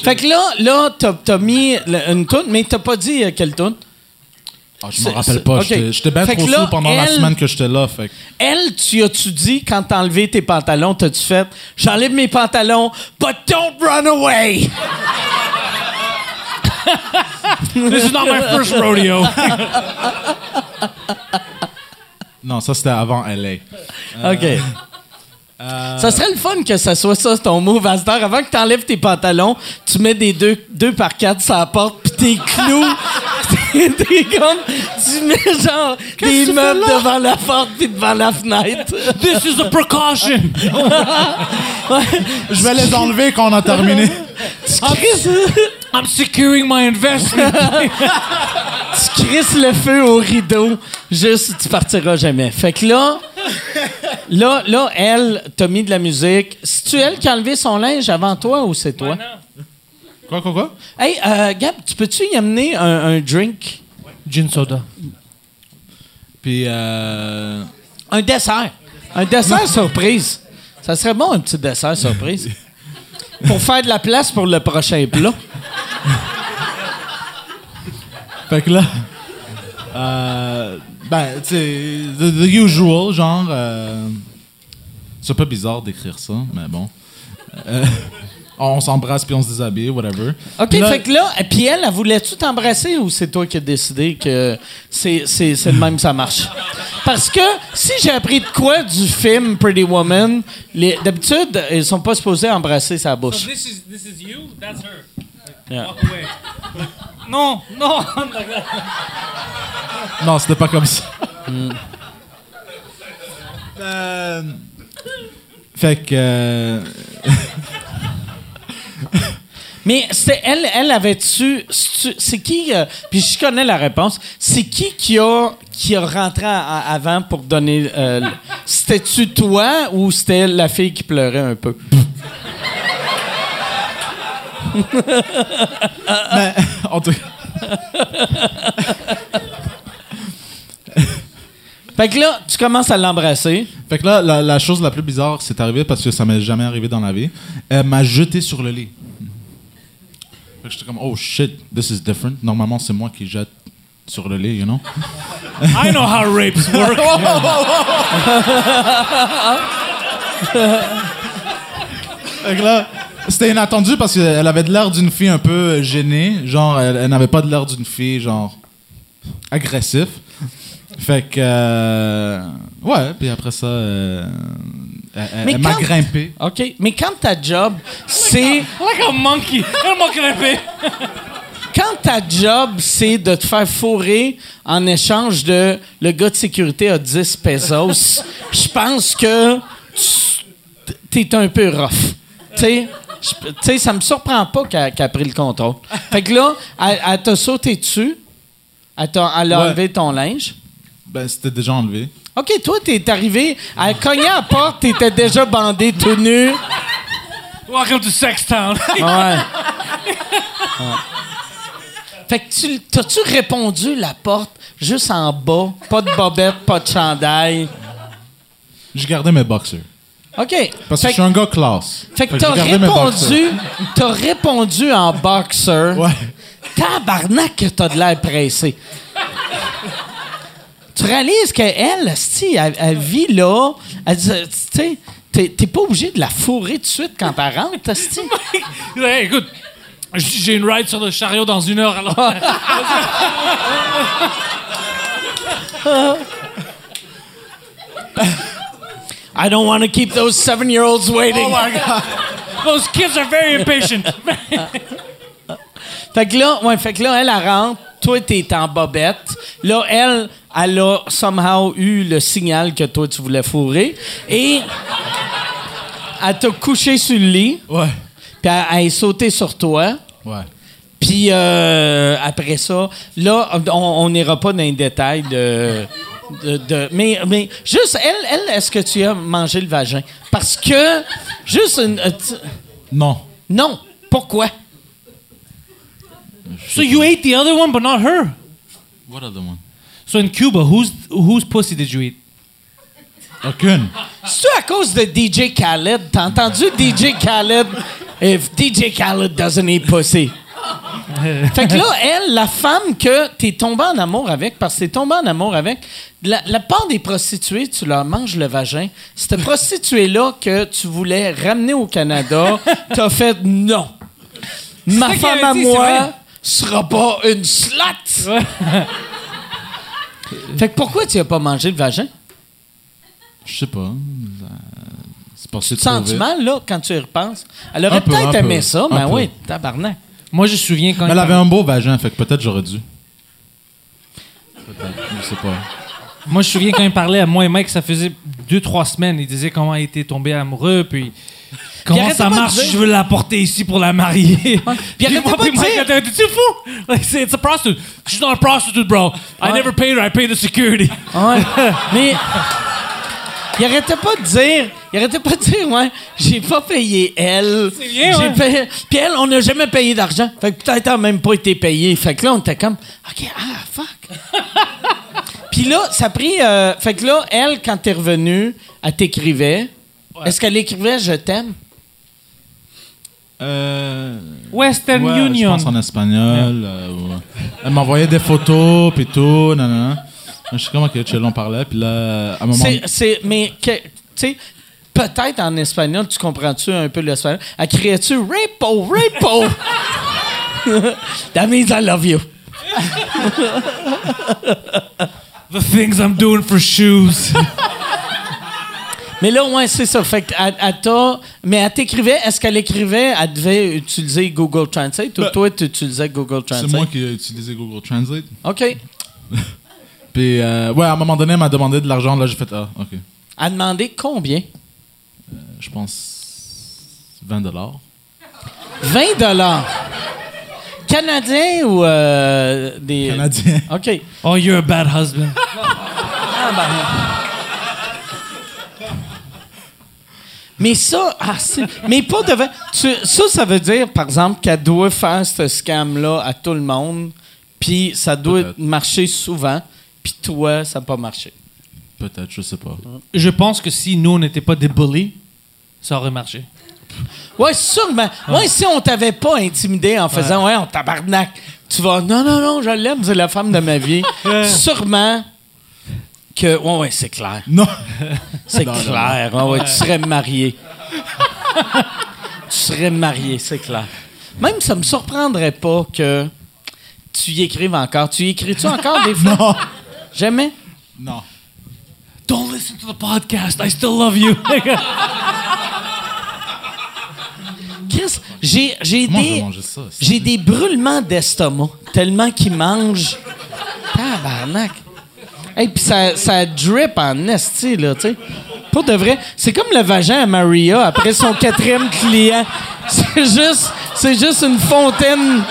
Fait que là, là, t'as, t'as mis le- une toune, mais t'as pas dit euh, quelle toune? Ah, je C'est- me rappelle c'est- pas. ok. J'étais j'étais bien Fait trop là, sous pendant la elle- semaine que j'étais là. Fait que- Elle, tu as-tu dit, quand t'as enlevé tes pantalons, t'as-tu fait « J'enlève mes pantalons, but don't run away! This is not my first rodeo. Non, ça c'était avant LA. OK. Ça serait le fun que ça soit ça, ton move heure. Avant que t'enlèves tes pantalons, tu mets des deux, deux par quatre sur la porte, puis tes clous. t'es t'es comme... Tu mets genre des meubles devant la porte puis devant la fenêtre. This is a precaution. Je vais les enlever quand on a terminé. tu I'm securing my investment. tu crisses le feu au rideau. Juste, tu partiras jamais. Fait que là... Là, là, elle t'a mis de la musique. C'est-tu elle qui a enlevé son linge avant toi ou c'est toi? Quoi, quoi, quoi? Hey, euh, Gab, tu peux-tu y amener un, un drink? Gin soda. Puis, euh, Un dessert. Un dessert surprise. Ça serait bon, un petit dessert surprise. pour faire de la place pour le prochain plat. fait que là, euh, ben, tu sais, the, the usual, genre, euh, c'est un peu bizarre d'écrire ça, mais bon. Euh, on s'embrasse puis on se déshabille, whatever. OK, Puis là- fait que là, et puis elle, elle voulait-tu t'embrasser ou c'est toi qui as décidé que c'est, c'est, c'est le même, ça marche? Parce que si j'ai appris de quoi du film Pretty Woman, les, d'habitude, ils sont pas supposés embrasser sa bouche. this is this is you? That's her. Yeah. away. No, no. Non, c'était pas comme ça. Euh, fait que. euh, Mais c'est elle, elle avait-tu. C'est qui. euh, puis je connais la réponse. C'est qui qui a, qui a rentré à- à- avant pour donner. c'était-tu toi ou c'était la fille qui pleurait un peu? Mais, en tout cas. Fait que là, tu commences à l'embrasser. Fait que là, la, la chose la plus bizarre, c'est arrivé parce que ça m'est jamais arrivé dans la vie. Elle m'a jeté sur le lit. Fait que j'étais comme, oh shit, this is different. Normalement, c'est moi qui jette sur le lit, you know? I know how rapes work. Fait que là, c'était inattendu parce qu'elle avait de l'air d'une fille un peu gênée. Genre, elle, elle n'avait pas de l'air d'une fille, genre, agressif. Fait que. euh, ouais, puis après ça, euh, Elle, elle- Mais elle m'a quand- grimpé. OK. Mais quand ta job, c'est. Like a monkey. Un monkey grimpé. Quand ta job, c'est de te faire fourrer en échange de le gars de sécurité a 10 pesos, je pense que tu- t'es un peu rough. Tu sais, tu sais, ça me surprend pas qu'elle qu'elle a pris le contrôle. Fait que là, elle, elle t'a sauté dessus, elle, a Ouais. enlevé ton linge. Ben, c'était déjà enlevé. OK, toi, t'es arrivé, elle cognait à la porte, t'étais déjà bandé tout nu. Welcome to Sextown. Ouais. Ouais. Fait que tu t'as-tu répondu la porte juste en bas, pas de bobette, pas de chandail. J'ai gardé mes boxers. OK. Parce que je suis un gars classe. fait que t'as répondu, t'as répondu en boxer. Ouais. Tabarnak que t'as de l'air pressé. tu réalises qu'elle, esti, elle, elle vit là, elle dit, tu sais, t'es t'es pas obligé de la fourrer tout de suite quand elle rentre, esti. Ouais, écoute, j'ai une ride sur le chariot dans une heure. Alors. I don't want to keep those seven-year-olds waiting. Oh my God. Those kids are very impatient. Fait que là, ouais, fait que là, elle, elle rentre. Toi, t'es en bobette. Là, elle, elle a somehow eu le signal que toi, tu voulais fourrer. Et elle t'a couché sur le lit. Ouais. Puis elle, elle est sautée sur toi. Ouais. Puis euh, après ça, là, on n'ira pas dans les détails de. De- de- mais, mais juste, elle, elle est-ce que tu as mangé le vagin? Parce que, juste une. euh, Non. non. Pourquoi? so you ate the other one, but not her. What other one? So in Cuba, whose whose pussy did you eat? Aucune. C'est à cause de DJ Khaled. T'as entendu DJ Khaled? If DJ Khaled doesn't eat pussy. fait que là, elle, la femme que t'es tombé en amour avec, parce que t'es tombé en amour avec, la, la part des prostituées, tu leur manges le vagin. Cette prostituée-là que tu voulais ramener au Canada, t'as fait non. Ma femme à moi sera pas une slut. fait que pourquoi tu as pas mangé le vagin? Je sais pas. Euh, C'est Tu te sens mal, là, quand tu y repenses? Elle aurait peut-être aimé peu, ça, mais peu. oui, tabarnak. Moi, je me souviens quand Mais il elle avait parlait- un beau vagin, fait que peut-être j'aurais dû. Peut-être. Je sais pas. Moi, je me souviens quand il parlait à moi et Mike, ça faisait deux, trois semaines. Il disait comment il était tombé amoureux, puis comment ça pas de marche dire- si je veux la porter ici pour la marier. Puis Puis arrêtait moi, pas puis de Mike, dire- était, t'es fou? Like, c'est- it's a prostitute. She's not a prostitute, bro. I never paid her, I paid the security. Ouais. mais il arrêtait pas de dire, il arrêtait pas de dire, ouais, j'ai pas payé elle. C'est bien, ouais. payé- Puis elle, on n'a jamais payé d'argent. Fait que peut-être elle a même pas été payée. Fait que là, on était comme, OK, ah, fuck. Puis là, ça a pris. euh, fait que là, elle, quand t'es revenu, elle t'écrivait. Est-ce qu'elle écrivait Je t'aime? Euh. Western ouais, Je Union. pense en espagnol. euh, ouais. Elle m'envoyait des photos, puis tout. Non, non, non. Je sais comment que chill, on parlait, puis là, à un moment. C'est, c'est- mais, tu sais, peut-être en espagnol, tu comprends-tu un peu l'espagnol? Elle criait-tu Rapo, Rapo? That means I love you. The things I'm doing for shoes. Mais là, ouais, c'est ça. Fait que elle, elle t'a- Mais elle t'écrivait, est-ce qu'elle écrivait, elle devait utiliser Google Translate ou Ben, toi, tu utilisais Google Translate? C'est moi qui ai utilisé Google Translate. OK. Puis, euh, ouais, à un moment donné, elle m'a demandé de l'argent. Là, j'ai fait, ah, OK. Elle a demandé combien? Je pense 20 dollars. 20 dollars? Canadien ou euh, des. Canadien. OK. oh, you're a bad husband. Mais ça, ah, mais pas devant. tu- ça, ça veut dire, par exemple, qu'elle doit faire ce scam-là à tout le monde, puis ça doit Peut-être. marcher souvent, puis toi, ça n'a pas marché. Peut-être, je sais pas. Je pense que si nous, on n'était pas des bullies, ça aurait marché. Ouais, sûrement. Ouais, si on t'avait pas intimidé en faisant, ouais, on tabarnak, tu vas, non, non, non, je l'aime, c'est la femme de ma vie. sûrement que, ouais, ouais, c'est clair. Non. C'est Non, non, clair. Ouais, ouais, tu serais marié. tu serais marié, c'est clair. Même ça me surprendrait pas que tu y écrives encore. Tu y écris-tu encore des fois? Non. Jamais? Non. Don't listen to the podcast. I still love you. Chris, j'ai, des. ça? J'ai des brûlements d'estomac tellement qu'ils mangent. Tabarnak. Hey, puis ça, ça drip en esti, là, tu sais. Pour de vrai, c'est comme le vagin à Maria après son quatrième client. C'est juste, c'est juste une fontaine.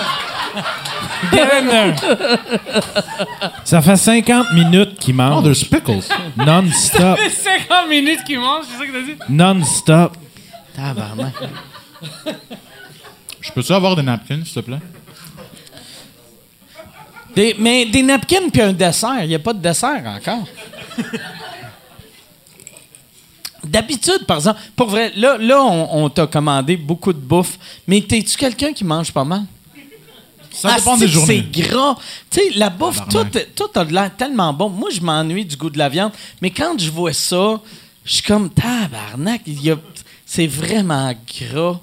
Ça fait 50 minutes qu'il Oh, mange. there's pickles. Non-stop. C'est 50 minutes qu'il mange, c'est ça que t'as dit? Non-stop. Tabarnak. Je peux-tu avoir des napkins, s'il te plaît? Des- mais des napkins puis un dessert. Il n'y a pas de dessert encore. D'habitude, par exemple, pour vrai, là, là on, on t'a commandé beaucoup de bouffe, mais t'es-tu quelqu'un qui mange pas mal? Ça dépend c'est des journées. C'est gras. Tu sais, la bouffe, tout, tout a de l'air tellement bon. Moi, je m'ennuie du goût de la viande, mais quand je vois ça, je suis comme tabarnak. C'est vraiment gras.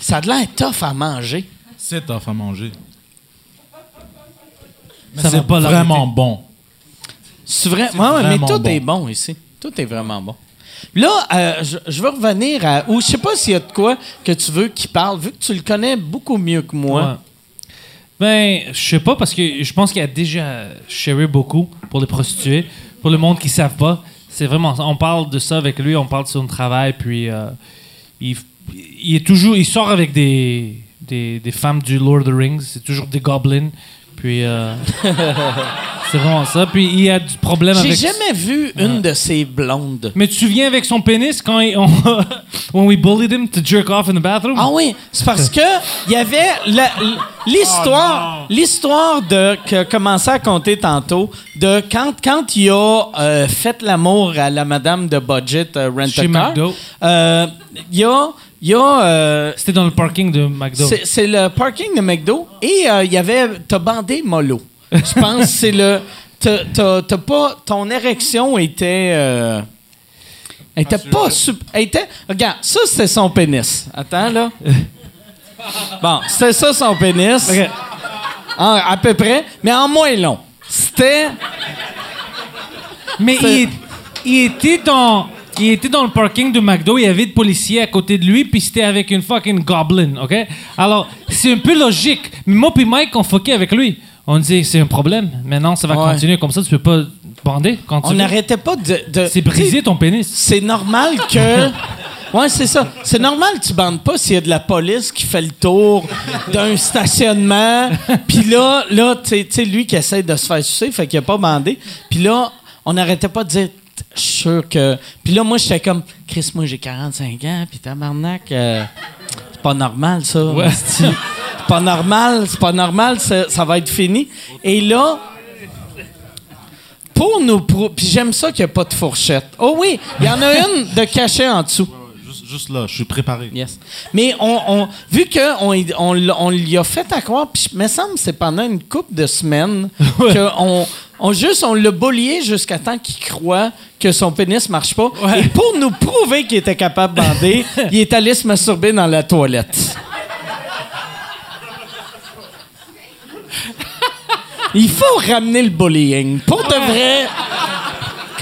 Ça a de l'air tough à manger. C'est tough à manger. Mais Ça c'est pas vraiment bon. C'est vrai. Ouais, ouais, mais tout bon. est bon ici. Tout est vraiment bon. Là, euh, je, je veux revenir à. Ou je sais pas s'il y a de quoi que tu veux qu'il parle, vu que tu le connais beaucoup mieux que moi. Ouais. Ben, je sais pas parce que je pense qu'il a déjà sharé beaucoup pour les prostituées. Pour le monde qui savent pas, c'est vraiment. On parle de ça avec lui, on parle de son travail, puis euh, il, il est toujours, il sort avec des, des, des femmes du Lord of the Rings. C'est toujours des goblins. Puis euh, c'est vraiment ça. Puis il a du problème J'ai avec. jamais vu une de ces blondes. Mais tu te souviens avec son pénis quand il- on, when we bullied him to jerk off in the bathroom? Ah oui, c'est parce que il y avait l'histoire, l'histoire de que commençait à compter tantôt de quand quand il a euh, fait l'amour à la madame de budget euh, rent a car. Euh, Il y a il y a euh, C'était dans le parking de McDo. C'est c'est le parking de McDo et euh, il y avait. T'as bandé mollo. Je pense que c'est le. t'as- T'as t'as pas. Ton érection était. euh, elle était pas super. Elle était. Regarde, ça c'était son pénis. Attends là. Bon, c'était ça son pénis. En- à peu près, mais en moins long. C'était. Mais il, il était dans. Il était dans le parking de McDo, il y avait des policiers à côté de lui, puis c'était avec une fucking goblin, OK? Alors, c'est un peu logique. Mais moi puis Mike, on fuckait avec lui. On disait, c'est un problème. Maintenant, ça va Ouais. continuer comme ça, tu peux pas bander quand tu On n'arrêtait pas de. de- C'est brisé ton pénis. c'est normal que. Ouais, c'est ça. C'est normal que tu bandes pas s'il y a de la police qui fait le tour d'un stationnement. Puis là, là tu sais- tu sais, lui qui essaie de se faire sucer, fait qu'il a pas bandé. Puis là, on n'arrêtait pas de dire, je suis sûr que. Puis là, moi, j'étais comme, Chris, moi, j'ai 45 ans, puis tabarnak, euh, c'est pas normal, ça. C'est pas normal, c'est pas normal, ça, ça va être fini. Et là, pour nous Puis j'aime ça qu'il n'y a pas de fourchette. Oh oui, il y en a une de cachet en dessous. Juste, là, je suis préparé. Yes. Mais on, on- vu qu'on on, on lui a fait à croire, puis me semble que c'est pendant une couple de semaines qu'on on juste on l'a bollié jusqu'à temps qu'il croit que son pénis marche pas. Et pour nous prouver qu'il était capable de bander, il est allé se masturber dans la toilette. Il faut ramener le bullying. Pour de vrai.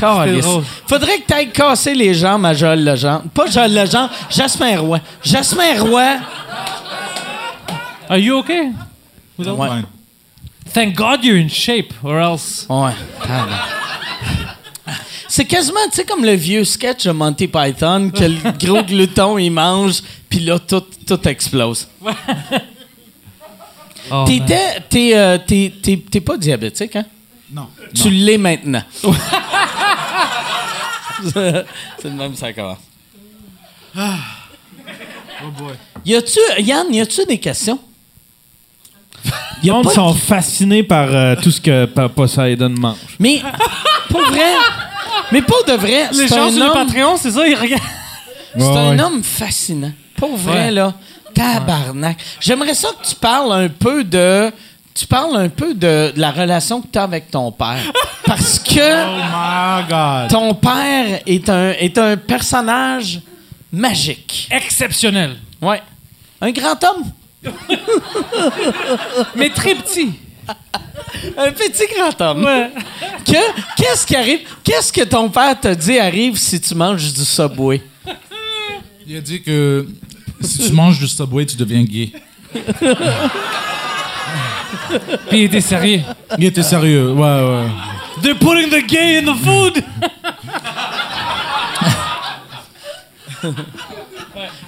Drôle. Faudrait que tu ailles casser les jambes à Joël Legendre. Pas Joël Legendre, Jasmin Roy. Jasmin Roy. Are you okay? Ouais. Fine. Thank God you're in shape, or else. Ouais. C'est quasiment, tu sais, comme le vieux sketch de Monty Python, que le gros glouton, il mange, puis là, tout, tout explose. Oh. T'étais, t'es, euh, t'es pas diabétique, hein? Non. Tu l'es maintenant. C'est le même, ça commence. Y a-tu, Yann, y a-tu des questions? Les gens de- sont fascinés par euh, tout ce que Poseidon mange. Mais, pour vrai, mais pour de vrai, Les gens un sur le homme... Patreon, c'est ça, ils regardent. C'est Ouais, un ouais. homme fascinant. Pour vrai, Ouais. là. Tabarnak. J'aimerais ça que tu parles un peu de. Tu parles un peu de, de la relation que tu as avec ton père. Parce que Oh my God. ton père est un, est un personnage magique. Exceptionnel. Ouais. Un grand homme. Mais très petit. Un petit grand homme. Ouais. Que- Qu'est-ce qui arrive? Qu'est-ce que ton père te dit arrive si tu manges du Subway? Il a dit que si tu manges du Subway, tu deviens gay. Puis il était sérieux. Il était sérieux, ouais, ouais. They're putting the gay in the food!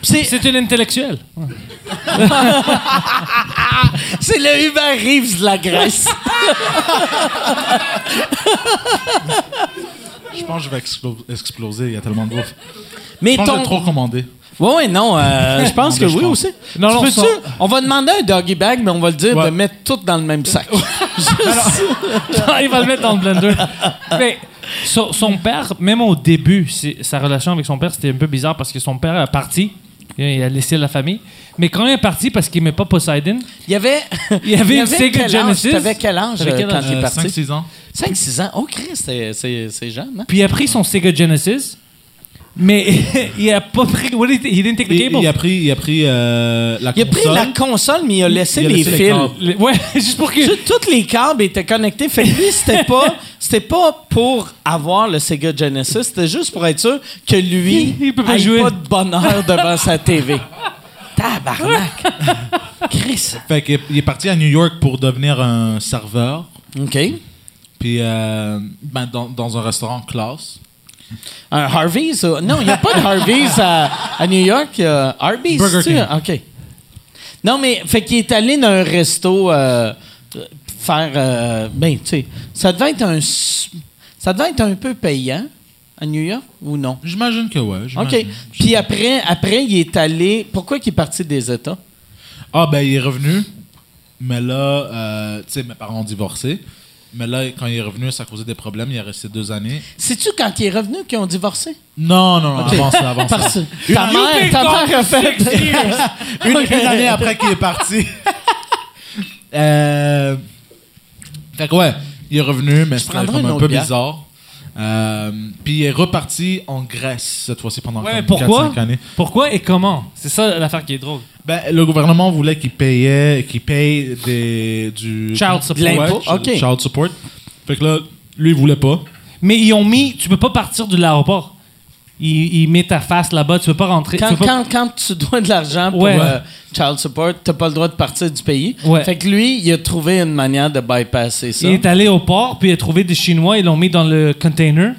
C'est C'est un intellectuel. c'est le Hubert Reeves de la Grèce. Je pense que je vais explo- exploser, il y a tellement de bouffe. Mais Je pense que ton... j'ai trop commandé. Ouais, ouais, non, euh, je pense que oui aussi. Non, Tu non, peux-tu- ça- On va demander un doggy bag, mais on va le dire Ouais. de mettre tout dans le même sac. il va le mettre dans le blender. Mais son, son père, même au début, c'est- sa relation avec son père, c'était un peu bizarre parce que son père est parti. Il a laissé la famille. Mais quand il est parti parce qu'il n'aimait pas Poseidon, Il y avait, Il y avait une Sega quel âge? Genesis. T'avais quel âge T'avais euh, quel quand âge? il est Euh, parti? 5-6 ans. 5-6 ans. Oh, Christ, c'est- c'est c'est jeune, hein? puis il a pris son Sega Genesis, mais il a pas pris. What did he, he didn't take the Il, cable. il a pris, il a pris euh, la Il a pris console. la console, mais il a laissé Il a les laissé les fils. câbles. Le- ouais, juste pour que. Tous les câbles étaient connectés. Fait que lui, c'était pas, c'était pas pour avoir le Sega Genesis, c'était juste pour être sûr que lui, Il peut pas jouer. pas de bonheur devant sa TV. Tabarnak! Chris. Fait qu'il est- il est parti à New York pour devenir un serveur. OK. Puis euh, ben, dans, dans un restaurant classe. Un Harvey's? Non, il n'y a pas de Harvey's à, à New York. il y a Harvey's, Burger tu- King. OK. Non, mais fait qu'il est allé dans un resto euh, faire... euh, ben, tu sais, ça devait être un... Ça devait être un peu payant à New York, ou non? J'imagine que ouais. OK. Puis après, après, il est allé... Pourquoi il est parti des États? Ah, ben, il est revenu. Mais là, euh, tu sais, mes parents ont divorcé. Mais là, quand il est revenu, ça causait des problèmes. Il est resté deux années. C'est-tu quand il est revenu qu'ils ont divorcé? Non, non, non, Ok. avant ça, avant ça. Parce ta mère, ta mère a fait... Une, une année après qu'il est parti. euh, fait que ouais, il est revenu, mais c'était comme un peu bière. bizarre. Euh, puis il est reparti en Grèce cette fois-ci pendant Ouais, comme pourquoi? 4-5 années. Pourquoi et comment? C'est ça l'affaire qui est drôle. Ben, le gouvernement voulait qu'il payait, qu'il paye des, du Child support. Ouais. Child support. Fait que là, lui, il voulait pas. Mais ils ont mis. Tu peux pas partir de l'aéroport. Ils mettent ta face là-bas. Tu peux pas rentrer. Quand, tu peux pas- quand, quand tu dois de l'argent pour Ouais. euh, child support, t'as pas le droit de partir du pays. Ouais. Fait que lui, il a trouvé une manière de bypasser ça. Il est allé au port, puis il a trouvé des Chinois, ils l'ont mis dans le container.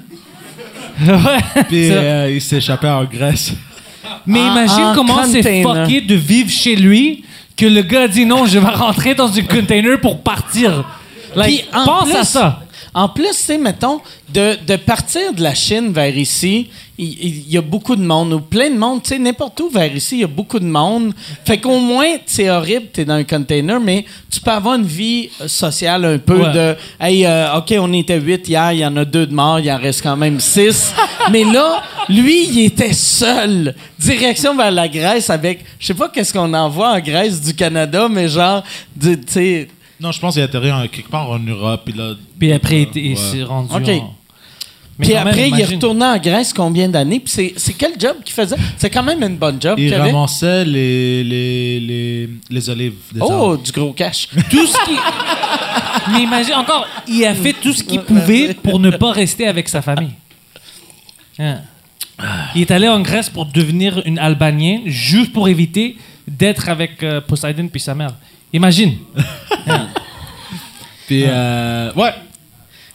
ouais. Puis euh, il s'est échappé en Grèce. Mais En- imagine en comment c'est fucké de vivre chez lui que le gars dit non, je vais rentrer dans un container pour partir. Like, Puis, en pense plus- à ça. En plus, tu sais, mettons, de, de partir de la Chine vers ici, il y, a beaucoup de monde, ou plein de monde, tu sais, n'importe où vers ici, il y a beaucoup de monde. Fait qu'au moins, c'est horrible, t'es dans un container, mais tu peux avoir une vie euh, sociale un peu Ouais. de, hey, euh, OK, on était huit hier, il y en a deux de morts, il en reste quand même six. mais là, lui, il était seul. Direction vers la Grèce avec, je sais pas qu'est-ce qu'on envoie en Grèce du Canada, mais genre, tu sais, Non, je pense qu'il est atterri en- quelque part en Europe. Puis là, Puis après, il- s'est rendu. OK. en- Mais Puis quand même, après, il est imagine. retourné en Grèce combien d'années? Puis c'est, c'est quel job qu'il faisait? C'est quand même une bonne job il avait. ramassait les, les, les, les olives des Oh, arbres. du gros cash. Tout ce qui. Mais imagine, encore, il a fait tout ce qu'il pouvait pour ne pas rester avec sa famille. Hein. Il est allé en Grèce pour devenir une Albanienne, juste pour éviter d'être avec euh, Poseidon puis sa mère. Imagine. Puis, euh, ouais.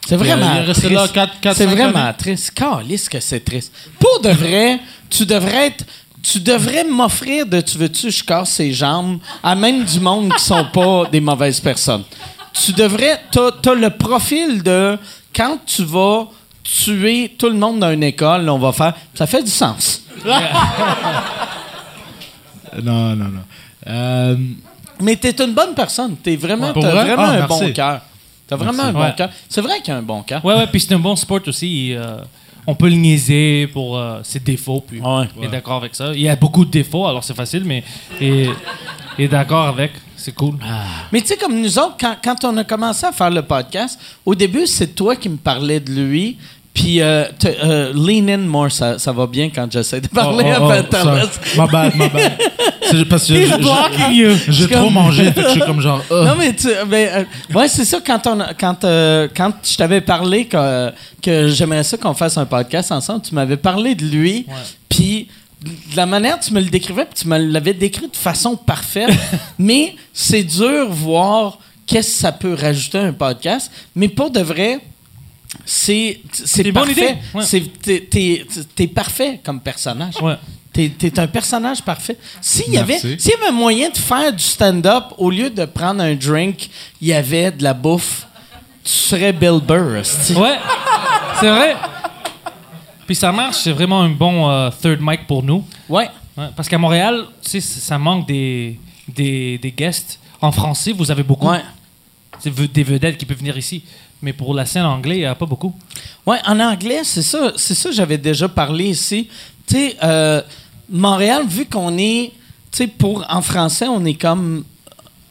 C'est vraiment triste. c'est vraiment triste. Calisse que c'est triste. Pour de vrai, tu devrais être... Tu devrais m'offrir de tu veux-tu je casse ses jambes à même du monde qui sont pas des mauvaises personnes. Tu devrais t'as, t'as le profil de quand tu vas tuer tout le monde dans une école, on va faire ça fait du sens. Non, non, non. Euh, Mais t'es une bonne personne. T'es vraiment, t'as vrai? vraiment Ah, un bon cœur. T'as vraiment un bon Ouais. cœur. C'est vrai qu'il a un bon cœur. Ouais, ouais, puis c'est un bon sport aussi. euh, on peut le niaiser pour euh, ses défauts, puis Ouais. il est d'accord avec ça. Il y a beaucoup de défauts, alors c'est facile, mais il est d'accord avec. C'est cool. Mais tu sais, comme nous autres, quand, quand on a commencé à faire le podcast, au début, c'est toi qui me parlais de lui. Puis euh, te- euh, lean in more, ça, ça va bien quand j'essaie de parler Oh, oh, à oh, ça- Ma bad, ma bad. C'est parce que j'ai- trop mangé, fait que je suis comme genre. Non, mais, tu, mais, euh, ouais, c'est ça, quand, on, quand, quand je t'avais parlé que, que j'aimerais ça qu'on fasse un podcast ensemble, tu m'avais parlé de lui, puis de la manière dont tu me le décrivais, puis tu me l'avais décrit de façon parfaite, mais c'est dur voir qu'est-ce que ça peut rajouter à un podcast, mais pour de vrai, c'est c'est C'est une bonne parfait. ouais. T'es t'es- t'es parfait comme personnage. Ouais. T'es es un personnage parfait. S'il y, avait, s'il y avait un moyen de faire du stand-up, au lieu de prendre un drink, il y avait de la bouffe, tu serais Bill Burr. Ouais, c'est vrai. Puis ça marche, c'est vraiment un bon euh, third mic pour nous. Ouais. Ouais, parce qu'à Montréal, tu sais, ça manque des, des, des guests. En français, vous avez beaucoup. Ouais. Des vedettes qui peuvent venir ici. Mais pour la scène anglaise, il n'y a pas beaucoup. Ouais, en anglais, c'est ça, c'est ça, j'avais déjà parlé ici. Tu sais, euh, Montréal, vu qu'on est, tu sais, pour en français, on est comme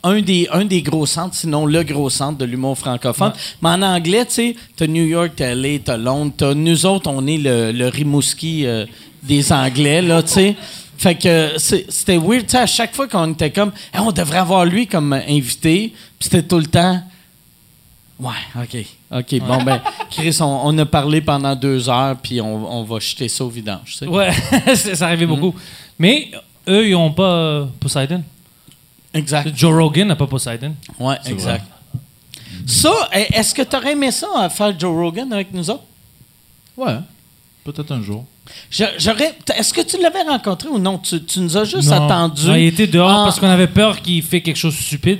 un des, un des gros centres, sinon le gros centre de l'humour francophone. Ouais. Mais en anglais, tu sais, t'as New York, t'as LA, t'as Londres, t'as nous autres, on est le, le Rimouski euh, des Anglais, là, tu sais. Fait que c'est- c'était weird, tu sais, à chaque fois qu'on était comme, Hey, on devrait avoir lui comme invité, puis c'était tout le temps. Ouais, OK. OK, bon, ben, Chris, on, on a parlé pendant deux heures, puis on, on va jeter ça au vidange, tu sais. Ouais, c'est- ça Mm. arrivait beaucoup. Mais eux, ils n'ont pas euh, Poseidon. Exact. Joe Rogan n'a pas Poseidon. Ouais, exact. Ça, est-ce que tu aurais aimé ça, à faire Joe Rogan avec nous autres? Ouais, peut-être un jour. Je- J'aurais. Est-ce que tu l'avais rencontré ou non? Tu, tu nous as juste Non. attendu. Non, il était dehors en- parce qu'on avait peur qu'il fait quelque chose de stupide.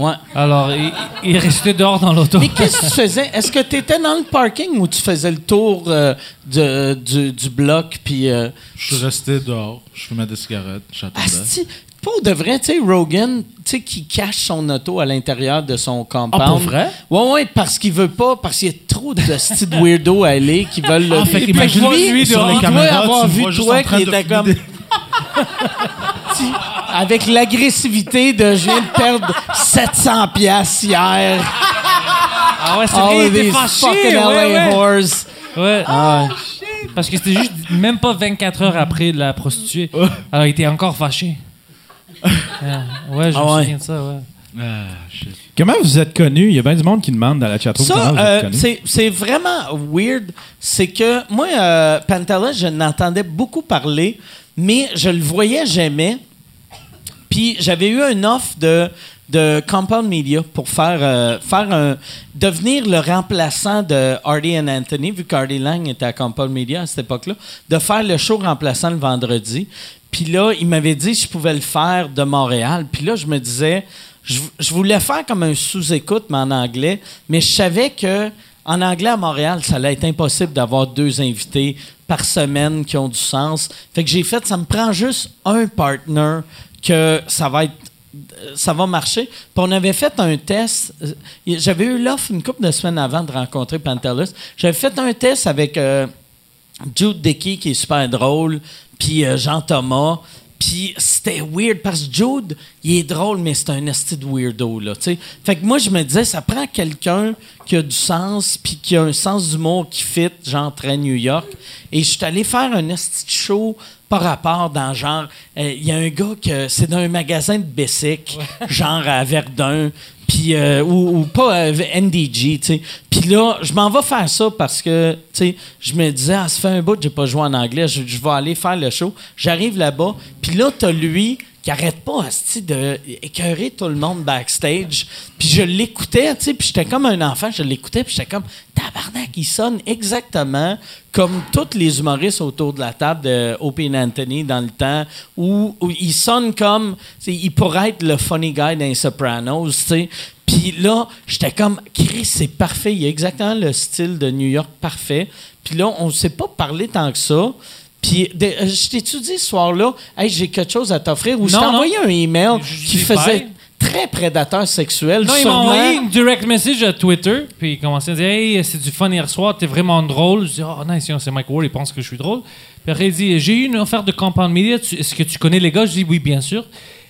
Ouais. Alors, il, il restait dehors dans l'auto. Mais qu'est-ce que tu faisais? Est-ce que tu étais dans le parking ou tu faisais le tour euh, de- du, du bloc? Puis. euh, Je suis resté dehors, je fumais des cigarettes, j'attendais. Asti, pour de vrai, tu sais, Rogan, tu sais, qui cache son auto à l'intérieur de son compound. Ah, pour vrai? Ouais, ouais, parce qu'il veut pas, parce qu'il y a trop de styles de weirdo à LA qui veulent le. Ah, fait qu'imagine lui, lui, sur les caméras, avoir tu vu vois juste toi en train qui de était fumer comme. des- avec l'agressivité de je viens de perdre 700 piastres hier. Ah ouais, c'est All vrai, of il était these fâché. fucking ouais, LA ouais. whores. Ouais. Ah, ouais. Parce que c'était juste même pas 24 heures après de la prostituée. Alors, il était encore fâché. Yeah. Ouais, je Ah me ouais. souviens de ça, ouais. Ah, shit. Comment vous êtes connu? Il y a bien du monde qui demande dans la chatroom comment Ça, vous euh, êtes connu. c'est c'est vraiment weird. C'est que moi, euh, Pantala, je n'entendais beaucoup parler, mais je le voyais jamais. Puis j'avais eu un offre de, de Compound Media pour faire, euh, faire un, devenir le remplaçant de Hardy and Anthony, vu qu'Hardy Lang était à Compound Media à cette époque-là, de faire le show remplaçant le vendredi. Puis là, il m'avait dit que je pouvais le faire de Montréal. Puis là, je me disais, je voulais faire comme un sous-écoute, mais en anglais. Mais je savais que en anglais à Montréal, ça allait être impossible d'avoir deux invités par semaine qui ont du sens. Fait que j'ai fait, ça me prend juste un partner que ça va être ça va marcher. Puis on avait fait un test. euh, J'avais eu l'offre une couple de semaines avant de rencontrer Pantelis. J'avais fait un test avec euh, Jude Dickey, qui est super drôle, puis euh, Jean Thomas. Puis c'était weird parce que Jude, il est drôle, mais c'est un esti de weirdo, là, tu sais. Fait que moi, je me disais, ça prend quelqu'un qui a du sens, puis qui a un sens d'humour qui fit, genre très New York. Et je suis allé faire un esti de show par rapport dans genre, euh, il y a un gars que c'est dans un magasin de Bessic, genre à Verdun, puis euh, ou, pas euh, NDG. Puis là, je m'en vais faire ça parce que, tu je me disais, ah, ça fait un bout que j'ai pas joué en anglais, je, je vais aller faire le show. J'arrive là-bas, puis là, t'as lui qui arrête pas, asti, de écœurer tout le monde backstage. Puis je l'écoutais, tu sais, puis j'étais comme un enfant, je l'écoutais, puis j'étais comme, tabarnak, il sonne exactement comme tous les humoristes autour de la table de Anthony dans le temps, où, il sonne comme, il pourrait être le funny guy les Sopranos, tu sais. Puis là, j'étais comme, Chris, c'est parfait. Il a exactement le style de New York parfait. Puis là, on ne s'est pas parlé tant que ça. Puis euh, je t'ai-tu dit ce soir-là, hey, j'ai quelque chose à t'offrir, ou je t'ai Non, non. envoyé un email Je qui faisait très prédateur sexuel. Non, il m'a sûrement. envoyé une direct message à Twitter, puis il commençait à dire Hey, c'est du fun hier soir, t'es vraiment drôle. Je dis Oh, nice, c'est Mike Ward, il pense que je suis drôle. Puis après, il dit J'ai eu une offre de Compound Media, est-ce que tu connais les gars? Je dis Oui, bien sûr.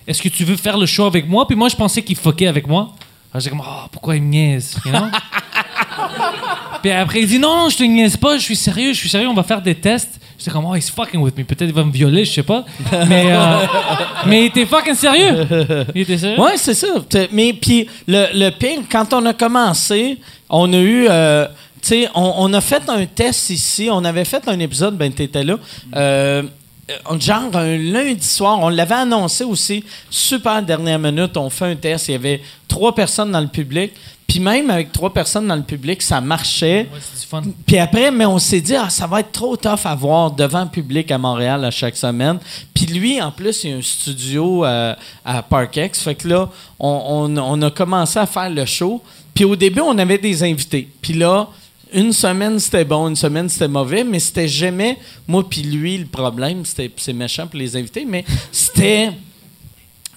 Est-ce que tu veux faire le show avec moi? Puis moi, je pensais qu'il fuckait avec moi. Alors j'ai comme Oh, pourquoi il me niaise you know? Puis après, il dit non, non, je te niaise pas, je suis sérieux, je suis sérieux, on va faire des tests. J'étais comme, oh, he's fucking with me. Peut-être il va me violer, je sais pas. Mais, euh, mais il était fucking sérieux. Il était sérieux. Ouais, c'est ça. Mais puis le, le pire, quand on a commencé, on a eu. euh, tu sais, on, on a fait un test ici. On avait fait un épisode, ben t'étais là. Euh, genre un lundi soir, on l'avait annoncé aussi, super dernière minute, on fait un test, il y avait trois personnes dans le public, puis même avec trois personnes dans le public, ça marchait. Ouais, c'est du fun. Puis après, mais on s'est dit, ah, ça va être trop tough à voir devant le public à Montréal à chaque semaine. Puis lui, en plus, il y a un studio euh, à Parkex. Fait que là, on, on- on a commencé à faire le show. Puis au début, on avait des invités. Puis là, une semaine, c'était bon, une semaine, c'était mauvais, mais c'était jamais moi puis lui le problème. C'était, c'est méchant pour les invités, mais c'était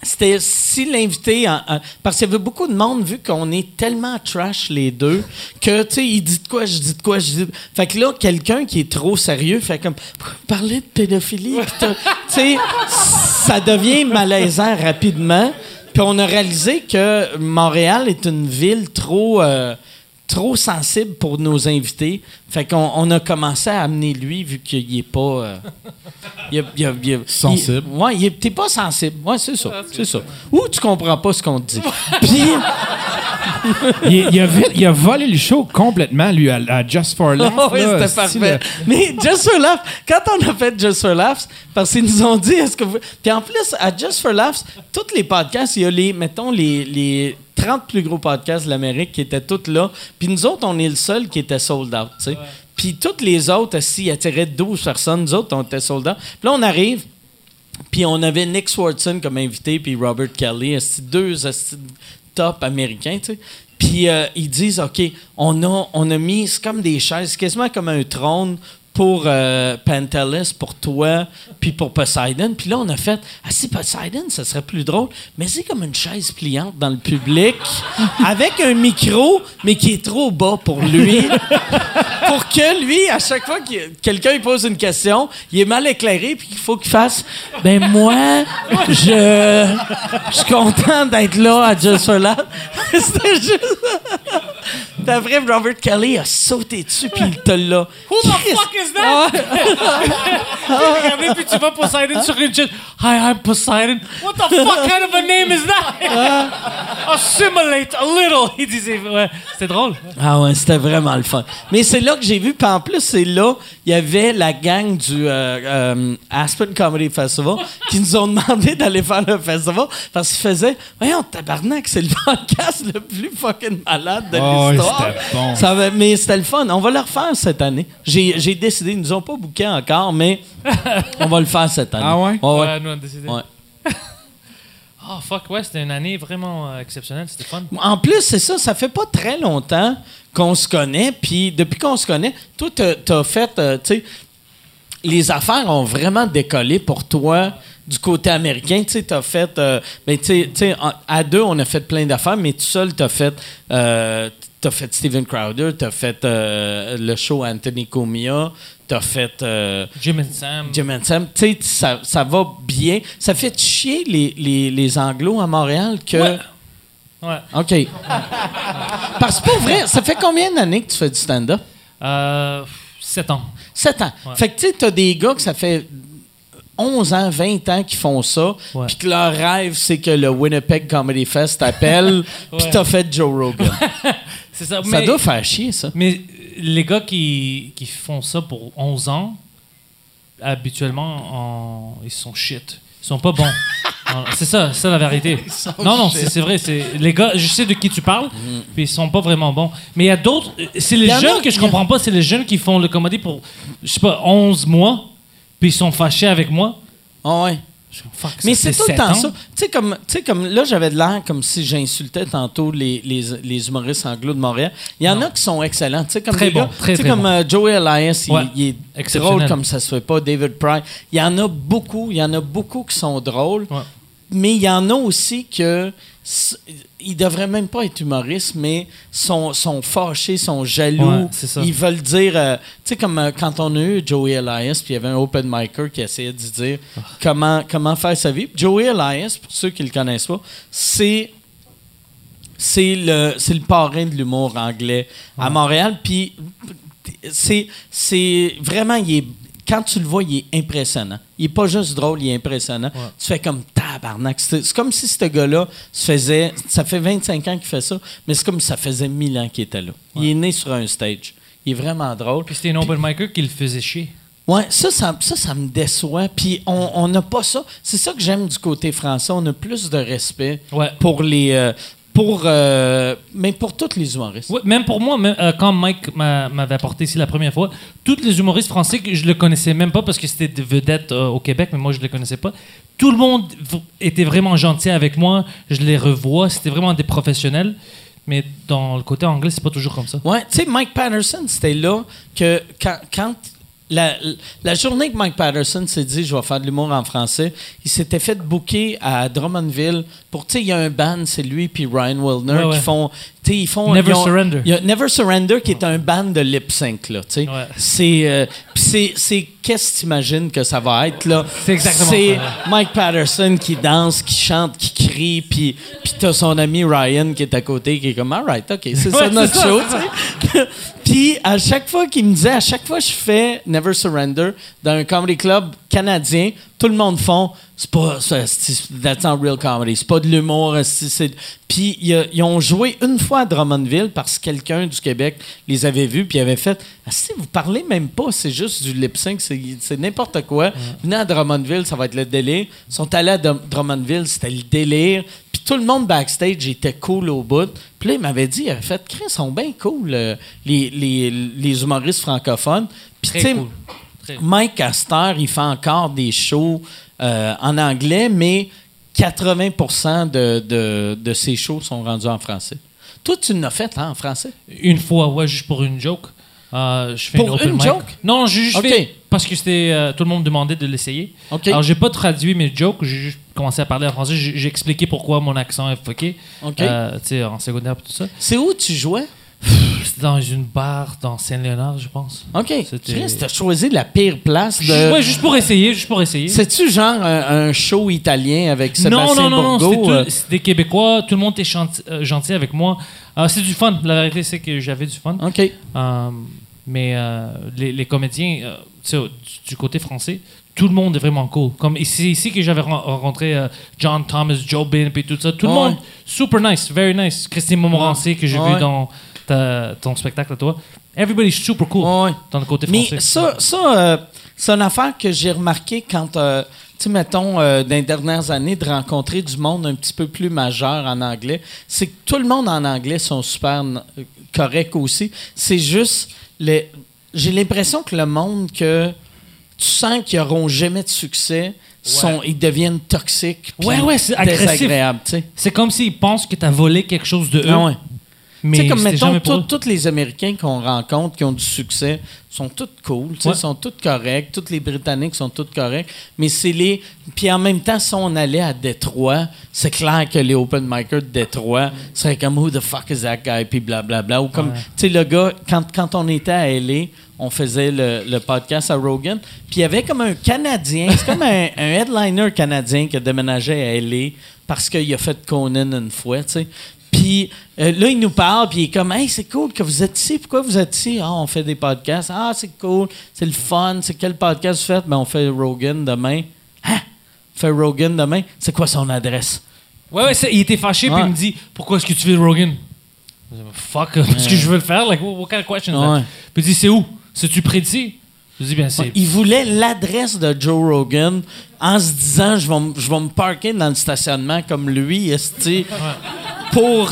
c'était si l'invité parce qu'il y avait beaucoup de monde vu qu'on est tellement trash les deux que tu sais il dit de quoi je dis de quoi je dis fait que là quelqu'un qui est trop sérieux fait comme parler de pédophilie tu sais ça devient malaisant rapidement. Puis on a réalisé que Montréal est une ville trop euh, trop sensible pour nos invités fait qu'on on a commencé à amener lui vu qu'il est pas euh, il, a- il il Sensible. ouais, t'es pas sensible. Ouais, c'est ça. C'est ça. Ou tu comprends pas ce qu'on te dit. Puis, il, a, il a volé le show complètement, lui, à, à Just for Laughs. Oh oui, c'était parfait. Mais Just for Laughs, quand on a fait Just for Laughs, parce qu'ils nous ont dit, est-ce que vous. Puis en plus, à Just for Laughs, tous les podcasts, il y a les, mettons, les, les 30 plus gros podcasts de l'Amérique qui étaient tous là. Puis nous autres, on est le seul qui était sold out, tu sais. Puis toutes les autres, s'ils attiraient 12 personnes, nous autres, on était sold out. Puis là, on arrive. Puis on avait Nick Swartzen comme invité, puis Robert Kelly, deux top américains, tu sais. Puis euh, ils disent, OK, on a, on a mis, c'est comme des chaises, quasiment comme un trône pour euh, Pantelis, pour toi, puis pour Poseidon. Puis là, on a fait, ah si Poseidon, ça serait plus drôle, mais c'est comme une chaise pliante dans le public, avec un micro, mais qui est trop bas pour lui pour que lui, à chaque fois que quelqu'un lui pose une question, il est mal éclairé puis qu'il faut qu'il fasse Ben moi, je, je suis content d'être là à Just for. C'était juste. Puis après, Robert Kelly a sauté dessus puis il te l'a. Who the fuck is that? Regardez, puis tu vas Poseidon sur une. Hi, I'm Poseidon. What the fuck kind of a name is that? Assimilate a little. Il disait, ouais, c'était drôle. Ah ouais, c'était vraiment le fun. Mais c'est là que j'ai vu, puis en plus, c'est là, il y avait la gang du euh, euh, Aspen Comedy Festival qui nous ont demandé d'aller faire le festival parce qu'ils faisaient Voyons, tabarnak, c'est le podcast le plus fucking malade de Oh, l'histoire. Bon. Ça va- mais c'était le fun. On va le refaire cette année. J'ai j'ai décidé, ils nous ont pas booké encore, mais on va le faire cette année. Ah ouais? Ouais, ouais. Ouais, nous, on a décidé. Ouais. Oh, fuck, ouais, c'était une année vraiment euh, exceptionnelle. C'était fun. En plus, c'est ça, ça fait pas très longtemps qu'on se connaît, puis depuis qu'on se connaît, toi, t'as t'as fait, euh, tu sais, les affaires ont vraiment décollé pour toi du côté américain. Tu sais, t'as fait, euh, ben, tu sais- à deux, on a fait plein d'affaires, mais tout seul, t'as fait, euh, t'as fait Steven Crowder, t'as fait euh, le show Anthony Comia, t'as fait... euh, Jim and Sam. Jim and Sam, tu sais, ça, ça va bien. Ça fait chier les, les, les Anglos à Montréal que... Ouais. Ouais. OK. Parce que pour vrai, ça fait combien d'années que tu fais du stand-up? Euh, 7 ans. Sept ans. Ouais. Fait que tu sais, t'as des gars que ça fait 11 ans, 20 ans qui font ça, puis que leur rêve, c'est que le Winnipeg Comedy Fest t'appelle, puis t'as fait Joe Rogan. C'est ça. ça mais, doit faire chier, ça. mais les gars qui, qui font ça pour 11 ans, habituellement, en- ils sont shit. Ils sont pas bons. C'est ça, c'est la vérité. Non, non, c'est vrai. Les gars, je sais de qui tu parles, puis ils sont pas vraiment bons. Mais il y a d'autres. C'est les Mm. Jeunes que je comprends pas. C'est les jeunes qui font le comédie pour, je sais pas, 11 mois, puis ils sont fâchés avec moi. Ah ouais. Fuck, Mais c'est tout le temps ans. ça. Tu sais, comme, tu sais, comme là, j'avais de l'air comme si j'insultais tantôt les, les, les humoristes anglo de Montréal. Il y en Non. a qui sont excellents. Tu sais, comme Très gars- bon, très, très comme bon. euh, Joey Elias, il- Ouais. il, est drôle comme ça se fait pas. David Pryor. Il y en a beaucoup. Il y en a beaucoup qui sont drôles. Ouais. Mais il y en a aussi que ils devraient même pas être humoristes, mais sont, sont fâchés, sont jaloux. Ouais. Ils veulent dire, euh, tu sais, comme euh, quand on a eu Joey Elias, puis il y avait un open micer qui essayait de dire Ah. comment, comment faire sa vie. Joey Elias, pour ceux qui le connaissent pas, c'est c'est le, c'est le parrain de l'humour anglais à Montréal. Puis c'est, c'est vraiment, il est, quand tu le vois, il est impressionnant. Il est pas juste drôle, il est impressionnant. Tu fais comme tabarnak. C'est, comme si ce gars-là faisait. Ça fait 25 ans qu'il fait ça, mais c'est comme si ça faisait 1000 ans qu'il était là. Il est né sur un stage. Il est vraiment drôle. Puis c'était un open micer qui le faisait chier. Ouais, ça, ça, ça, ça me déçoit. Puis on on n'a pas ça. C'est ça que j'aime du côté français. On a plus de respect Ouais. pour les. euh, pour, euh, mais pour tous les humoristes. Même pour moi, même, euh, quand Mike m'a- m'avait apporté ici la première fois, tous les humoristes français que je le connaissais même pas parce que c'était des vedettes euh, au Québec, mais moi je les connaissais pas. Tout le monde était vraiment gentil avec moi. Je les revois. C'était vraiment des professionnels. Mais dans le côté anglais, c'est pas toujours comme ça. Ouais, tu sais, Mike Patterson, c'était là que quand, quand la, la journée que Mike Patterson s'est dit je vais faire de l'humour en français, il s'était fait booker à Drummondville pour, tu sais, il y a un band, c'est lui puis Ryan Wilner Ouais, ouais. qui font, ils font Never ils ont- Surrender. Il y a Never Surrender qui est un band de lip sync là, tu sais. Ouais. C'est, euh, c'est, c'est qu'est-ce que tu imagines que ça va être là? C'est exactement C'est. Mike Patterson qui danse, qui chante, qui crie, puis puis t'as son ami Ryan qui est à côté qui est comme alright, ok, c'est ça notre show. Puis à chaque fois qu'il me disait, à chaque fois que je fais Never Surrender dans un comedy club canadien, tout le monde font c'est pas ça, c'est- that's not real comedy, c'est pas de l'humour, puis ils ont joué une fois à Drummondville parce que quelqu'un du Québec les avait vus puis avait fait ah, si vous parlez même pas, c'est juste du lip sync, c'est n'importe quoi. Venez à Drummondville, ça va être le délire. Ils sont allés à Drum- Drummondville, c'était le délire. Puis tout le monde backstage était cool au bout. Puis là, il m'avait dit, il avait fait, Chris, ils sont bien cool, euh, les, les, les humoristes francophones. Puis tu sais, cool. Mike Astor, il fait encore des shows euh, en anglais, mais 80 de, de, de ses shows sont rendus en français. Toi, tu l'as fait hein, en français? Une fois, ouais, juste pour une joke. Euh, je fais Pour une mic. joke? Non, juste fait parce que c'était euh, tout le monde demandait de l'essayer. OK. Alors j'ai pas traduit mes jokes, j'ai juste commencé à parler en français. J'ai expliqué pourquoi mon accent est fucké. OK. Euh, en secondaire et tout ça. C'est où tu jouais? C'était dans une bar dans Saint-Léonard, je pense. OK. Chris, t'as choisi la pire place de... Ouais, juste pour essayer, juste pour essayer. C'est-tu genre un, un show italien avec non, Sébastien non, non, non, tout- euh? c'était des Québécois, tout le monde était chanti- euh, gentil avec moi. Euh, c'est du fun, la vérité c'est que j'avais du fun. OK. Euh, mais les, les comédiens, tu sais, du, du côté français, tout le monde est vraiment cool. Comme ici, ici que j'avais ren- rencontré John Thomas, Joe Bin et tout ça. Tout le Ouais. monde, super nice, very nice. Christine Montmorency que j'ai Ouais. vu dans ta- ton spectacle à toi. Everybody's super cool Ouais. dans le côté Mais français. ça, ça euh, c'est une affaire que j'ai remarqué quand, euh, tu mettons, euh, dans les dernières années, de rencontrer du monde un petit peu plus majeur en anglais. C'est que tout le monde en anglais sont super euh, corrects aussi. C'est juste, les- j'ai l'impression que le monde que tu sens qu'ils n'auront jamais de succès, sont, ils deviennent toxiques. Ouais, ouais, c'est agressif. C'est comme s'ils pensent que tu as volé quelque chose de eux. Ah ouais. Mais Tu sais, comme mettons, tous les Américains qu'on rencontre qui ont du succès sont tous cool, tu sais, Ouais. sont tous corrects. Tous les Britanniques sont tous corrects. Mais c'est les. Puis en même temps, si on allait à Détroit, c'est clair que les open micers de Détroit seraient comme Who the fuck is that guy? Puis blablabla. Ou comme, Ouais. tu sais, le gars, quand, quand on était à LA, on faisait le, le podcast à Rogan. Puis il y avait comme un Canadien, c'est comme un, un headliner canadien qui a déménagé à LA parce qu'il a fait Conan une fois, tu sais. Puis euh, là, il nous parle, puis il est comme, hey, c'est cool que vous êtes ici. Pourquoi vous êtes ici? Ah, on fait des podcasts. Ah, c'est cool, c'est le fun. C'est quel podcast vous faites? Ben, on fait Rogan demain. Hein? On fait Rogan demain. C'est quoi son adresse? Ouais, ouais, il était fâché, puis Ouais. il me dit Pourquoi est-ce que tu fais Rogan? Je dis, Fuck, parce que je veux le faire. Like, what, kind of question? Ouais. Puis il dit C'est où? C'est-tu près d'ici? Je dis Bien, c'est. Il voulait l'adresse de Joe Rogan en se disant, je vais, je vais me parker dans le stationnement comme lui, esti, pour...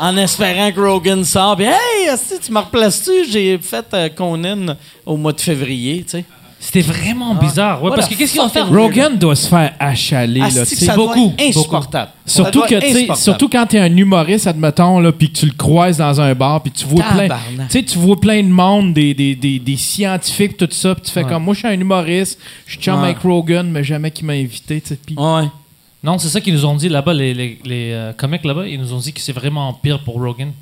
En espérant que Rogan sort. Puis, hey, esti, tu me replaces-tu? J'ai fait euh, Conan au mois de février, tu sais. C'était vraiment bizarre. Ouais, parce que qu'est-ce qu'il va fuck faire is Rogan doit se faire achaler, là, tu ça doit beaucoup, être insupportable. Surtout que, tu insupportable. surtout quand t'es un humoriste, admettons, là, puis que tu le croises dans un bar, puis tu vois plein, Tabarnak. tu tu vois plein de monde, des, des, des, des scientifiques, tout ça, puis tu fais Ouais. comme, moi, je suis un humoriste, je chum Ouais. avec Rogan, mais jamais qu'il m'a invité, tu puis- Ouais. Non, c'est ça qu'ils nous ont dit là-bas, les, les, les euh, comics là-bas. Ils nous ont dit que c'est vraiment pire pour Rogan.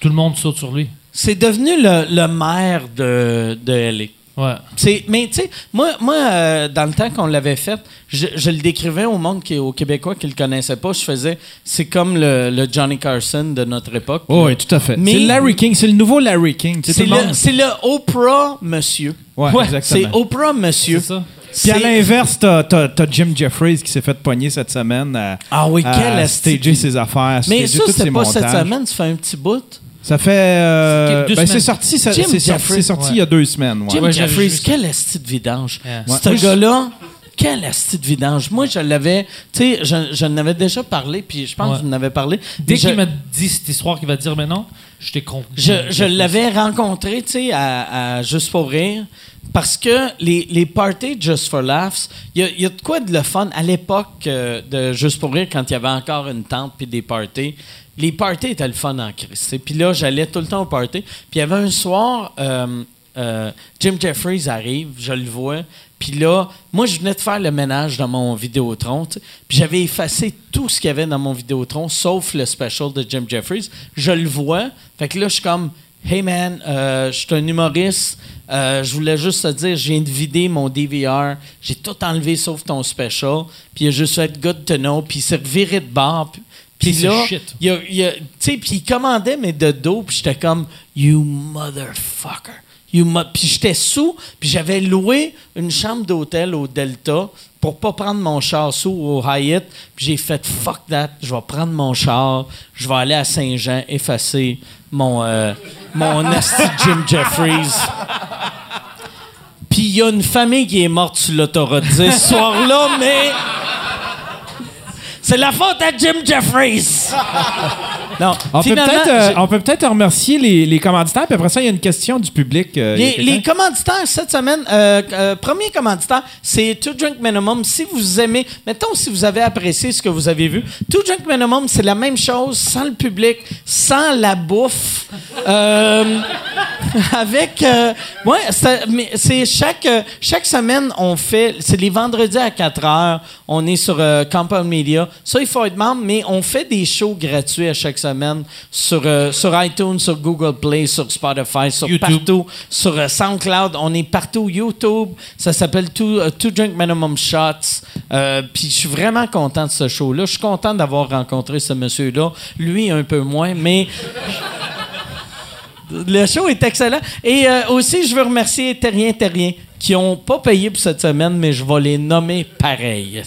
Tout le monde saute sur lui. C'est devenu le, le maire de, de LA. Ouais. C'est, mais tu sais, moi, moi euh, dans le temps qu'on l'avait fait, je, je le décrivais au monde, qui, aux Québécois qui le connaissaient pas. Je faisais, c'est comme le, le Johnny Carson de notre époque. Oh, oui, tout à fait. Mais- c'est Larry King, c'est le nouveau Larry King. tu sais, c'est, le le Oprah monsieur. Ouais, Ouais, exactement. C'est Oprah monsieur. C'est ça. Puis à l'inverse, t'as, t'as- t'as Jim Jeffries qui s'est fait pogner cette semaine à, Ah oui, à quel stager ses affaires, à Mais ça, c'était pas cette semaine, ça fait un petit bout. Ça fait. euh, ben, c'est sorti, c'est sorti, Jeffries, c'est sorti ouais. il y a deux semaines. ouais. Jim Ouais, Jeffries, quel esti de vidange. Yeah. Ce gars-là, quel esti de vidange. Moi, je l'avais, tu sais, je, je n'avais déjà parlé, puis je pense Ouais. que vous en avez parlé. Dès Je- qu'il m'a dit cette histoire qu'il va dire maintenant, je t'ai con. Je, je l'avais rencontré, tu sais, à, à Juste pour rire, parce que les, parties Just for Laughs, il y a, de quoi de le fun. À l'époque euh, de Juste pour rire, quand il y avait encore une tente puis des parties, les parties étaient le fun en Christ. Puis là, j'allais tout le temps aux parties. Puis il y avait un soir, euh, euh, Jim Jeffries arrive, je le vois. Puis là, moi, je venais de faire le ménage dans mon Vidéotron. Puis j'avais effacé tout ce qu'il y avait dans mon Vidéotron, sauf le special de Jim Jeffries. Je le vois. Fait que là, je suis comme, Hey man, euh, je suis un humoriste. Euh, je voulais juste te dire, je viens de vider mon DVR. J'ai tout enlevé sauf ton special. Puis il a juste fait good to know. Puis il s'est reviré de bord. Puis- là, il, a- il a- il commandait, mais de dos. Puis j'étais comme, you motherfucker. You puis j'étais sous. Puis j'avais loué une chambre d'hôtel au Delta pour pas prendre mon char sous au Hyatt. Puis j'ai fait, fuck that. Je vais prendre mon char. Je vais aller à Saint-Jean effacer mon, euh, mon asti Jim Jeffries. Puis il y a une famille qui est morte sur l'autoroute 10 ce soir-là, mais. C'est la faute à Jim Jeffries! Non, On peut, finalement, peut-être, euh, on peut peut-être remercier les, les commanditaires, puis après ça, il y a une question du public. euh, il y a les, quelqu'un- les commanditaires cette semaine, euh, euh, premier commanditaire, c'est Two Drink Minimum. Si vous aimez, mettons si vous avez apprécié ce que vous avez vu, Two Drink Minimum, c'est la même chose sans le public, sans la bouffe, euh, avec, euh, ouais, c'est- mais c'est chaque euh, chaque semaine on fait, c'est les vendredis à 4 heures, on est sur euh, Compound Media. Ça il faut être membre, mais on fait des shows gratuits à chaque semaine sur euh, sur iTunes, sur Google Play, sur Spotify, sur YouTube. partout, sur euh, SoundCloud, on est partout. YouTube, ça s'appelle Two, euh, Two Drink Minimum Shots. Euh, Puis je suis vraiment content de ce show-là. Je suis content d'avoir rencontré ce monsieur-là. Lui un peu moins, mais le show est excellent. Et euh, aussi, je veux remercier Terrien Terrien qui ont pas payé pour cette semaine, mais je vais les nommer pareil.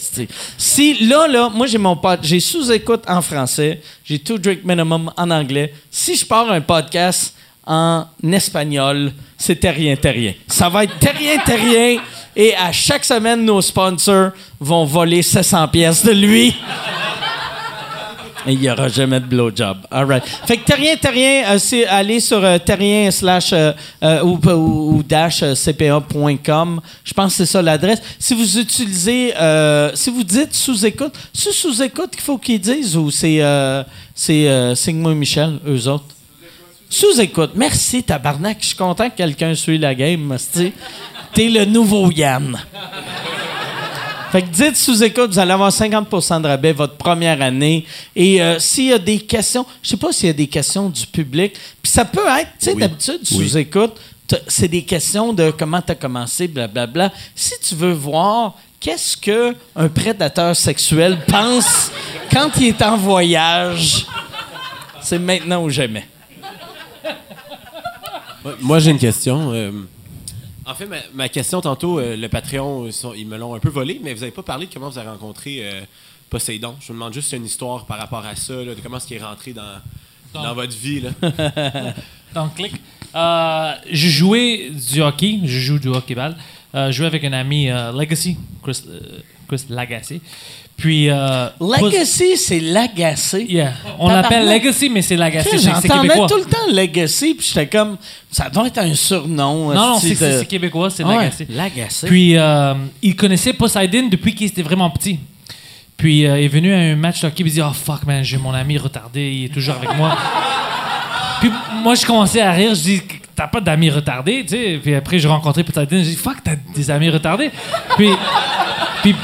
Si là, là, moi j'ai mon pod, j'ai sous-écoute en français, j'ai Two Drink Minimum en anglais. Si je pars un podcast en espagnol, c'est Terrien Terrien. Ça va être Terrien Terrien et à chaque semaine, nos sponsors vont voler 700 pièces de lui. Et il n'y aura jamais de blowjob. All right. Fait que Terrien, Terrien, euh, c'est aller sur euh, terrien slash euh, euh, ou, dash cpa.com. Je pense que c'est ça l'adresse. Si vous utilisez, si vous dites sous-écoute, c'est sous-écoute qu'il faut qu'ils disent ou c'est c'est euh, Signe-moi Michel, eux autres? Sous-écoute. Merci, tabarnak. Je suis content que quelqu'un suit la game, T'es le nouveau Yann. Fait que dites sous-écoute, vous allez avoir 50% de rabais votre première année. Et euh, s'il y a des questions, je sais pas s'il y a des questions du public, puis ça peut être, tu sais, d'habitude, sous-écoute, t- c'est des questions de comment tu as commencé, blablabla. Si tu veux voir qu'est-ce que un prédateur sexuel pense quand il est en voyage, c'est maintenant ou jamais. Moi, j'ai une question. euh, en fait, ma, ma question tantôt, euh, le Patreon, ils, sont- ils me l'ont un peu volé, mais vous n'avez pas parlé de comment vous avez rencontré euh, Poséidon. Je me demande juste une histoire par rapport à ça, là, de comment est-ce qu'il est rentré dans, dans votre vie. Là. Donc, clic. Euh, je jouais du hockey. Je joue du hockey-ball. Euh, je jouais avec un ami Legacy, Chris, Chris. Puis. euh, Legacy, c'est l'agacé. Yeah. On l'appelle Legacy, mais c'est Lagacé. J'entendais tout le temps Legacy, puis j'étais comme, ça doit être un surnom. Non, non, c'est de- québécois, c'est Ouais, Lagacé. L'agacé. Puis, euh, il connaissait Poseidon depuis qu'il était vraiment petit. Puis, euh, il est venu à un match de hockey, puis il dit Oh fuck, man, j'ai mon ami retardé, il est toujours avec moi. puis, moi, je commençais à rire, je dis T'as pas d'amis retardés, tu sais? Puis après, j'ai rencontré Poseidon, je dis Fuck, t'as des amis retardés. puis, puis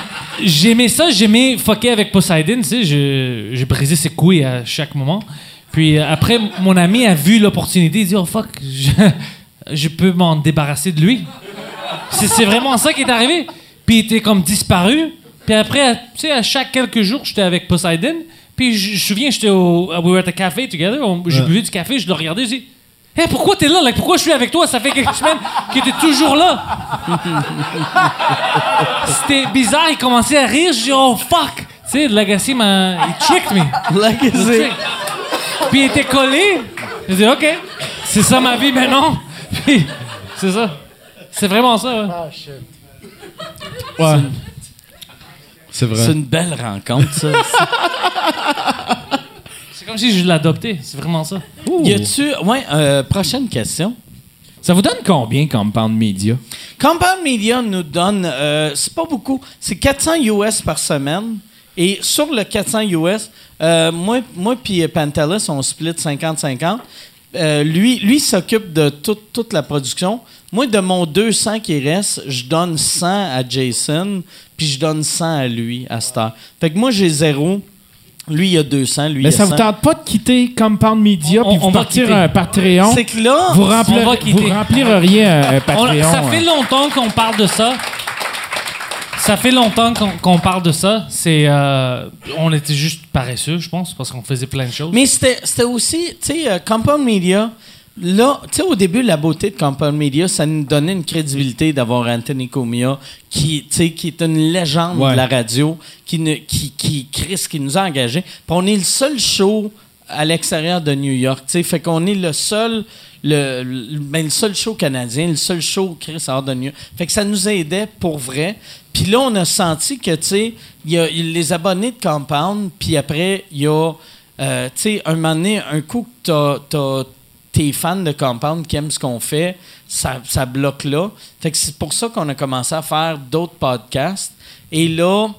j'aimais ça, j'aimais fucker avec Poseidon, tu sais. Je, je brisais ses couilles à chaque moment. Puis euh, après, mon ami a vu l'opportunité, il dit Oh fuck, je, je peux m'en débarrasser de lui. C'est vraiment ça qui est arrivé. Puis il était comme disparu. Puis après, tu sais, à chaque quelques jours, j'étais avec Poseidon. Puis je je me souviens, j'étais au. We were at the café together. on- J'ai bu du café, je le regardais, je dis. Hé, pourquoi t'es là? Like, pourquoi je suis avec toi? Ça fait quelques semaines qu'il était toujours là. C'était bizarre, il commençait à rire. Je dis, oh fuck! Tu sais, Legacy m'a. Il tricked me. Legacy. Puis il était collé. Je dis, OK, c'est ça ma vie maintenant. Puis, c'est ça. C'est vraiment ça. ouais. Ouais. C'est vrai. C'est une belle rencontre, ça. Comme si je l'adoptais. C'est vraiment ça. y a-tu. Ouais, euh, prochaine question. Ça vous donne combien Compound Media? Compound Media nous donne, euh, c'est pas beaucoup, c'est 400 US par semaine. Et sur le 400 US, euh, moi, moi puis Pantelis, on split 50-50. Euh, lui, lui s'occupe de toute- toute la production. Moi, de mon 200 qui reste, je donne 100 à Jason, puis je donne 100 à lui, à cette heure. Fait que moi, j'ai zéro. Lui, il a 200, lui, Mais il a ça vous 100. tente pas de quitter Compound Media On- puis on vous va partir quitter. un Patreon? C'est que là, Vous, On va remplir, quitter. vous remplireriez un, un On- Patreon. ça fait hein. longtemps qu'on parle de ça. Ça fait longtemps qu'on qu'on parle de ça. C'est, euh, on était juste paresseux, je pense, parce qu'on faisait plein de choses. Mais c'était c'était aussi, tu sais, euh, Compound Media, là, tu sais, au début, la beauté de Compound Media, ça nous donnait une crédibilité d'avoir Anthony Comia, qui, qui est une légende Ouais. de la radio, qui, ne, qui, qui, Chris, qui nous a engagés. Puis on est le seul show à l'extérieur de New York, tu sais, fait qu'on est le seul. Le, le, ben, le seul show canadien, le seul show Chris hors de New York. Fait que ça nous aidait pour vrai. Puis là, on a senti que, tu sais, il y a les abonnés de Compound, puis après, il y a, euh, tu sais, un moment donné, un coup que t'as tes fans de Compound qui aiment ce qu'on fait, ça, ça bloque là. Fait que c'est pour ça qu'on a commencé à faire d'autres podcasts. Et là,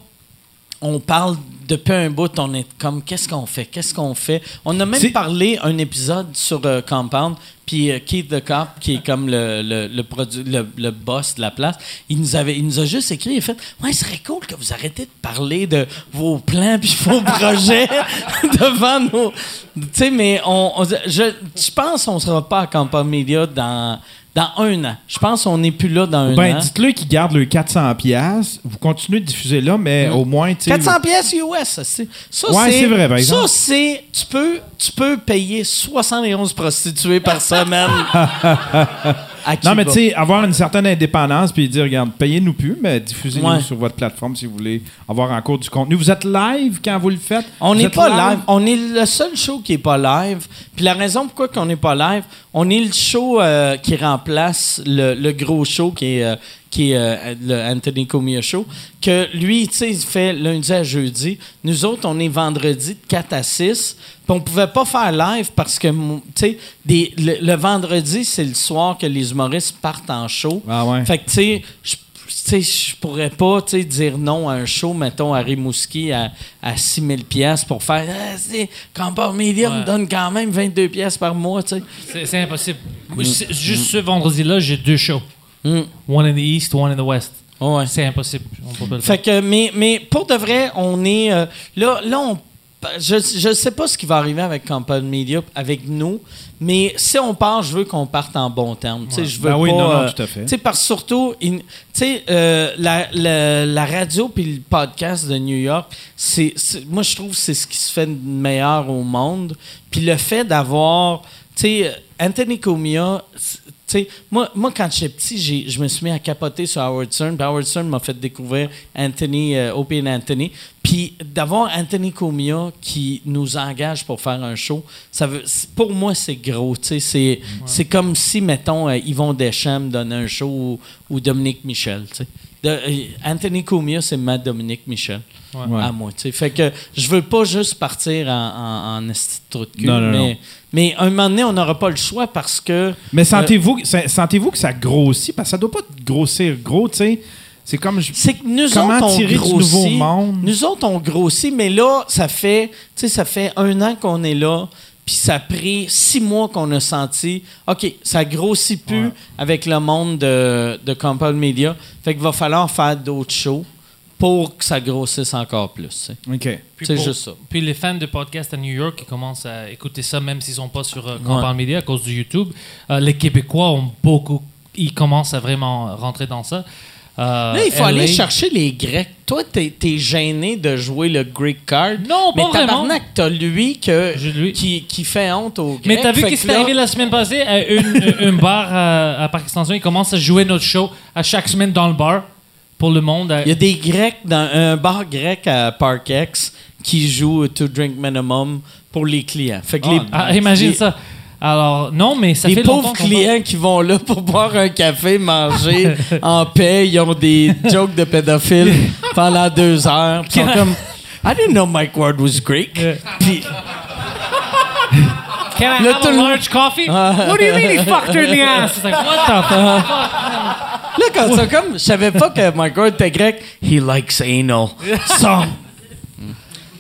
on parle depuis un bout, on est comme qu'est-ce qu'on fait, qu'est-ce qu'on fait? On a même parlé un épisode sur euh, Compound, puis euh, Keith the Cop, qui est comme le, le, le, produ- le, le boss de la place, il nous, avait, il nous a juste écrit, a fait Ouais, ce serait cool que vous arrêtez de parler de vos plans puis vos projets devant nos. Tu sais, mais on, on- je, je pense qu'on sera pas à Compound Media dans, dans un an. Je pense qu'on n'est plus là dans un Ben, an. dites-le qu'ils gardent le 400 pièces. Vous continuez de diffuser là, mais au moins, tu sais... 400 pièces US, ça, c'est ça Ouais, c'est vrai, par exemple. Ça c'est tu peux tu peux payer 71 prostituées par semaine. Non, mais tu sais, avoir une certaine indépendance puis dire, regarde, payez-nous plus, mais diffusez-nous Ouais. sur votre plateforme si vous voulez avoir encore du contenu. Vous êtes live quand vous le faites? On n'est pas live? On est le seul show qui est pas live. Puis la raison pourquoi qu'on n'est pas live, on est le show euh, qui remplace le, le gros show qui est, euh, qui est euh, le Anthony Comia Show. Que lui, tu sais, il fait lundi à jeudi. Nous autres, on est vendredi de 4 à 6. Puis on pouvait pas faire live parce que, tu sais, le, le vendredi, c'est le soir que les humoristes partent en show. Ah ouais. Fait que, tu sais, sais, je pourrais pas tu sais, dire non à un show, mettons, à Rimouski à, à 6 000 pièces pour faire ah, Compound Media Ouais. me donne quand même 22 pièces par mois, tu sais. C'est, impossible. C'est- Juste ce vendredi-là, j'ai deux shows. Mm. One in the East, one in the West. Ouais. C'est impossible. On peut pas le faire. Fait que, mais, mais pour de vrai, on est. euh, là, là, on. Je ne sais pas ce qui va arriver avec Compound Media, avec nous, mais si on part, je veux qu'on parte en bon terme. Tu sais, Je veux Ben oui, pas, non, non, euh, tout à fait. tu sais, parce que surtout, in- euh, la, la, la radio puis le podcast de New York, c'est, moi, je trouve que c'est ce qui se fait de meilleur au monde. Puis le fait d'avoir, tu sais, Anthony Comia, sais, moi, moi, quand j'étais petit, j'ai, je me suis mis à capoter sur Howard Stern. Puis Howard Stern m'a fait découvrir Anthony, euh, Opie and Anthony. Puis d'avoir Anthony Comia qui nous engage pour faire un show, ça veut, pour moi, c'est gros. tu sais, C'est, c'est comme si, mettons, euh, Yvon Deschamps me donnait un show ou, ou Dominique Michel. tu sais. De- euh, Anthony Comia, c'est ma Dominique Michel. Ouais. À moi. tu sais. Fait que je veux pas juste partir en, en, en trou de cul, Non, non, mais, non. mais un moment donné, on n'aura pas le choix parce que. Mais sentez-vous ça- sentez-vous que ça grossit? Parce que ça doit pas grossir gros, tu sais. C'est comme... je- C'est que nous Comment autres, on grossit. nouveau monde? Nous autres, on grossit, mais là, ça fait, tu sais, ça fait un an qu'on est là, puis ça a pris six mois qu'on a senti, OK, ça grossit plus avec le monde de, de Compound Media. Fait qu'il va falloir faire d'autres shows pour que ça grossisse encore plus. OK. C'est juste ça. Puis les fans de podcast à New York qui commencent à écouter ça, même s'ils sont pas sur euh, Compound Media à cause du YouTube, euh, les Québécois ont beaucoup ils commencent à vraiment rentrer dans ça. Euh, Là, il faut LA. aller chercher les Grecs. Toi, t'es es gêné de jouer le Greek card. Non, mais pas vraiment. tabarnak, t'as lui, que, lui. Qui, qui fait honte aux Grecs. Mais t'as vu qu'est-ce qui est arrivé la semaine passée? À une, une bar à, à Parc Extension, ils commencent à jouer notre show à chaque semaine dans le bar pour le monde. Il y a des Grecs dans un bar grec à Park X qui jouent To Drink Minimum pour les clients. Fait que les, Ah, imagine les- ça. Alors, non, mais ça les fait pauvres longtemps qu'on clients qui vont là pour boire un café, manger en paix, ils ont des jokes de pédophiles pendant deux heures. Ils sont comme I didn't know Mike Ward was Greek. Puis Can I Le have a large coffee? What do you mean he fucked her in the ass? It's like, what the fuck? là, quand ça comme, je savais pas que Mike Ward était grec. He likes anal. Ça.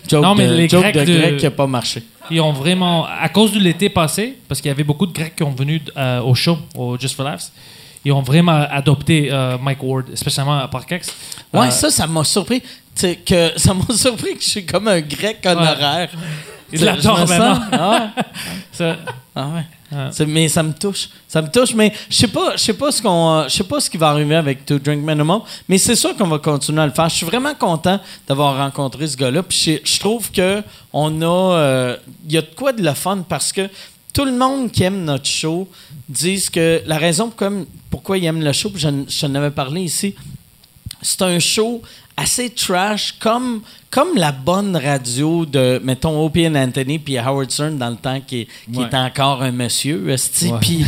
Joke Non, mais de, les joke Grecs de de- grec qui a pas marché. Ils ont vraiment, à cause de l'été passé, parce qu'il y avait beaucoup de Grecs qui ont venu euh, au show, au Just for Laughs, ils ont vraiment adopté euh, Mike Ward, spécialement à Parkex. Ouais, Euh, ça, ça m'a surpris. Que ça m'a surpris que je suis comme un grec honoraire. L'adore Je sens- maintenant. Ah ouais. ça- Ah ouais. Ah. C'est- Mais ça me touche. Ça me touche, mais je sais pas, je sais pas ce qu'on, euh, je sais pas ce qui va arriver avec To Drink Minimum, mais c'est sûr qu'on va continuer à le faire. Je suis vraiment content d'avoir rencontré ce gars-là. Puis je, trouve que on a, euh, il y a de quoi de le fun parce que tout le monde qui aime notre show disent que la raison pour comme- pourquoi ils aiment le show, puis je, je en avais parlé ici, c'est un show assez trash, comme, comme la bonne radio de, mettons, Opie Anthony puis Howard Stern dans le temps qui, qui Ouais. est encore un monsieur. Puis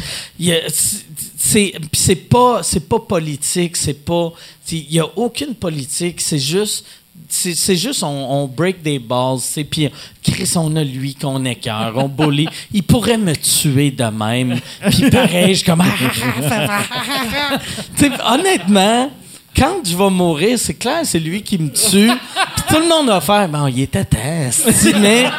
c'est- pas, pas politique, c'est pas... Il n'y a aucune politique, c'est juste... C'est juste, on, on break des balls, c'est puis Chris, on a lui qu'on écœure, on bully. Il pourrait me tuer de même. Puis pareil, je comme... Honnêtement, quand je vais mourir, c'est clair, c'est lui qui me tue. Puis tout le monde va faire, bon, il était test. Mais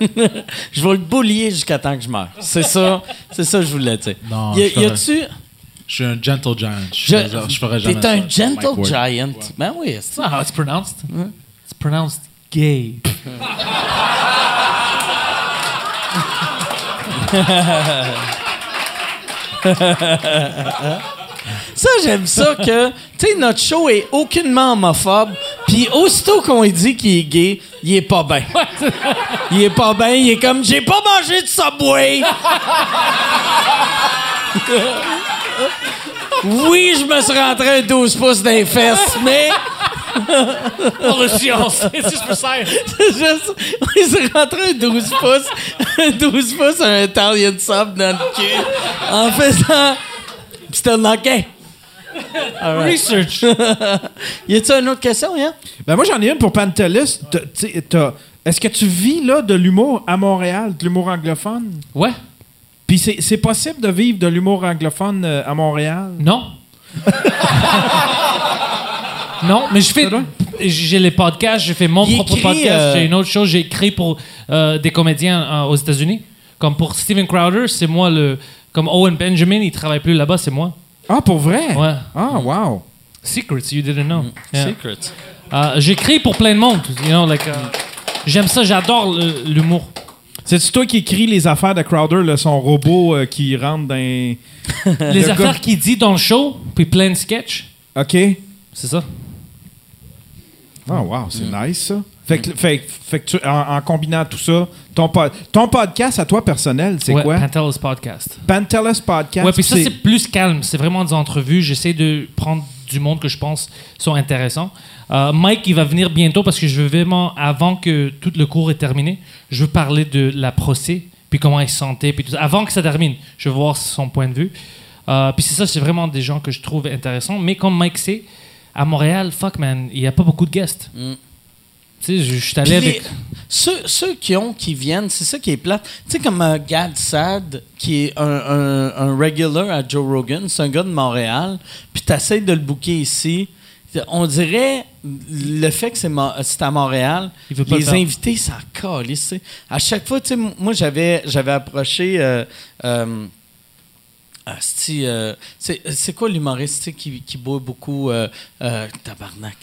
je vais le boulier jusqu'à temps que je meure. C'est ça, c'est ça que je voulais dire. Non, y, a- je y a-tu. Je suis un gentle giant. Je, Je, ferais- je ferais jamais T'es ça. un gentle giant. Ben oui, c'est not how it's pronounced? It's pronounced gay. Ça, j'aime ça que, tu sais, notre show est aucunement homophobe, puis aussitôt qu'on lui dit qu'il est gay, il est pas bien. Il est pas bien, il est comme, j'ai pas mangé de Subway! oui, je me suis rentré un 12 pouces dans les fesses, mais Pour le science. C'est juste pour ça. c'est juste, il s'est rentré un 12 pouces, un 12 pouces, un Italian sub dans le cul, en faisant, not gay. Research. Y a-tu une autre question, Yann? Ben moi, j'en ai une pour Pantelis. Est-ce que tu vis là de l'humour à Montréal, de l'humour anglophone? Ouais. Puis c'est possible de vivre de l'humour anglophone euh, à Montréal? Non. non, mais je fais. J'ai les podcasts, j'ai fait mon Il propre écrit, podcast, euh, j'ai une autre chose, j'ai écrit pour euh, des comédiens aux États-Unis. Comme pour Steven Crowder, c'est moi le. Comme Owen Benjamin, il travaille plus là-bas, c'est moi. Ah, pour vrai? Ouais. Ah, wow. Secrets, you didn't know. Yeah. Secret. Euh, J'écris pour plein de monde. You know, like, euh, J'aime ça, j'adore l'humour. C'est-tu toi qui écris les affaires de Crowder, là, son robot euh, qui rentre dans... Les Le affaires qu'il dit dans le show, puis plein de sketchs, OK. c'est ça. Ah, wow, c'est nice, ça. Fait que, fait, fait que tu- en, en combinant tout ça, ton, pod- ton podcast à toi personnel, c'est ouais, quoi? Pantelis Podcast. Pantelis Podcast. Ouais, puis ça, c'est plus calme. C'est vraiment des entrevues. J'essaie de prendre du monde que je pense sont intéressants. Euh, Mike, il va venir bientôt parce que je veux vraiment, avant que tout le cours est terminé, je veux parler de la procès, puis comment il se sentait, puis tout ça. Avant que ça termine, je veux voir son point de vue. Euh, puis c'est ça, c'est vraiment des gens que je trouve intéressants. Mais comme Mike sait, à Montréal, fuck man, il n'y a pas beaucoup de guests. Mm. Tu sais, je, suis allé avec. ceux, ceux qui ont, qui viennent, c'est ça qui est plate. Tu sais, comme euh, Gad Sad, qui est un, un, un regular à Joe Rogan, c'est un gars de Montréal, puis tu essaies de le booker ici. On dirait le fait que c'est mo- à Montréal, les le invités, ça calisse. À chaque fois, tu sais, moi, j'avais j'avais approché euh, euh, Euh, c'est quoi l'humoriste qui, qui boit beaucoup euh, euh, tabarnak?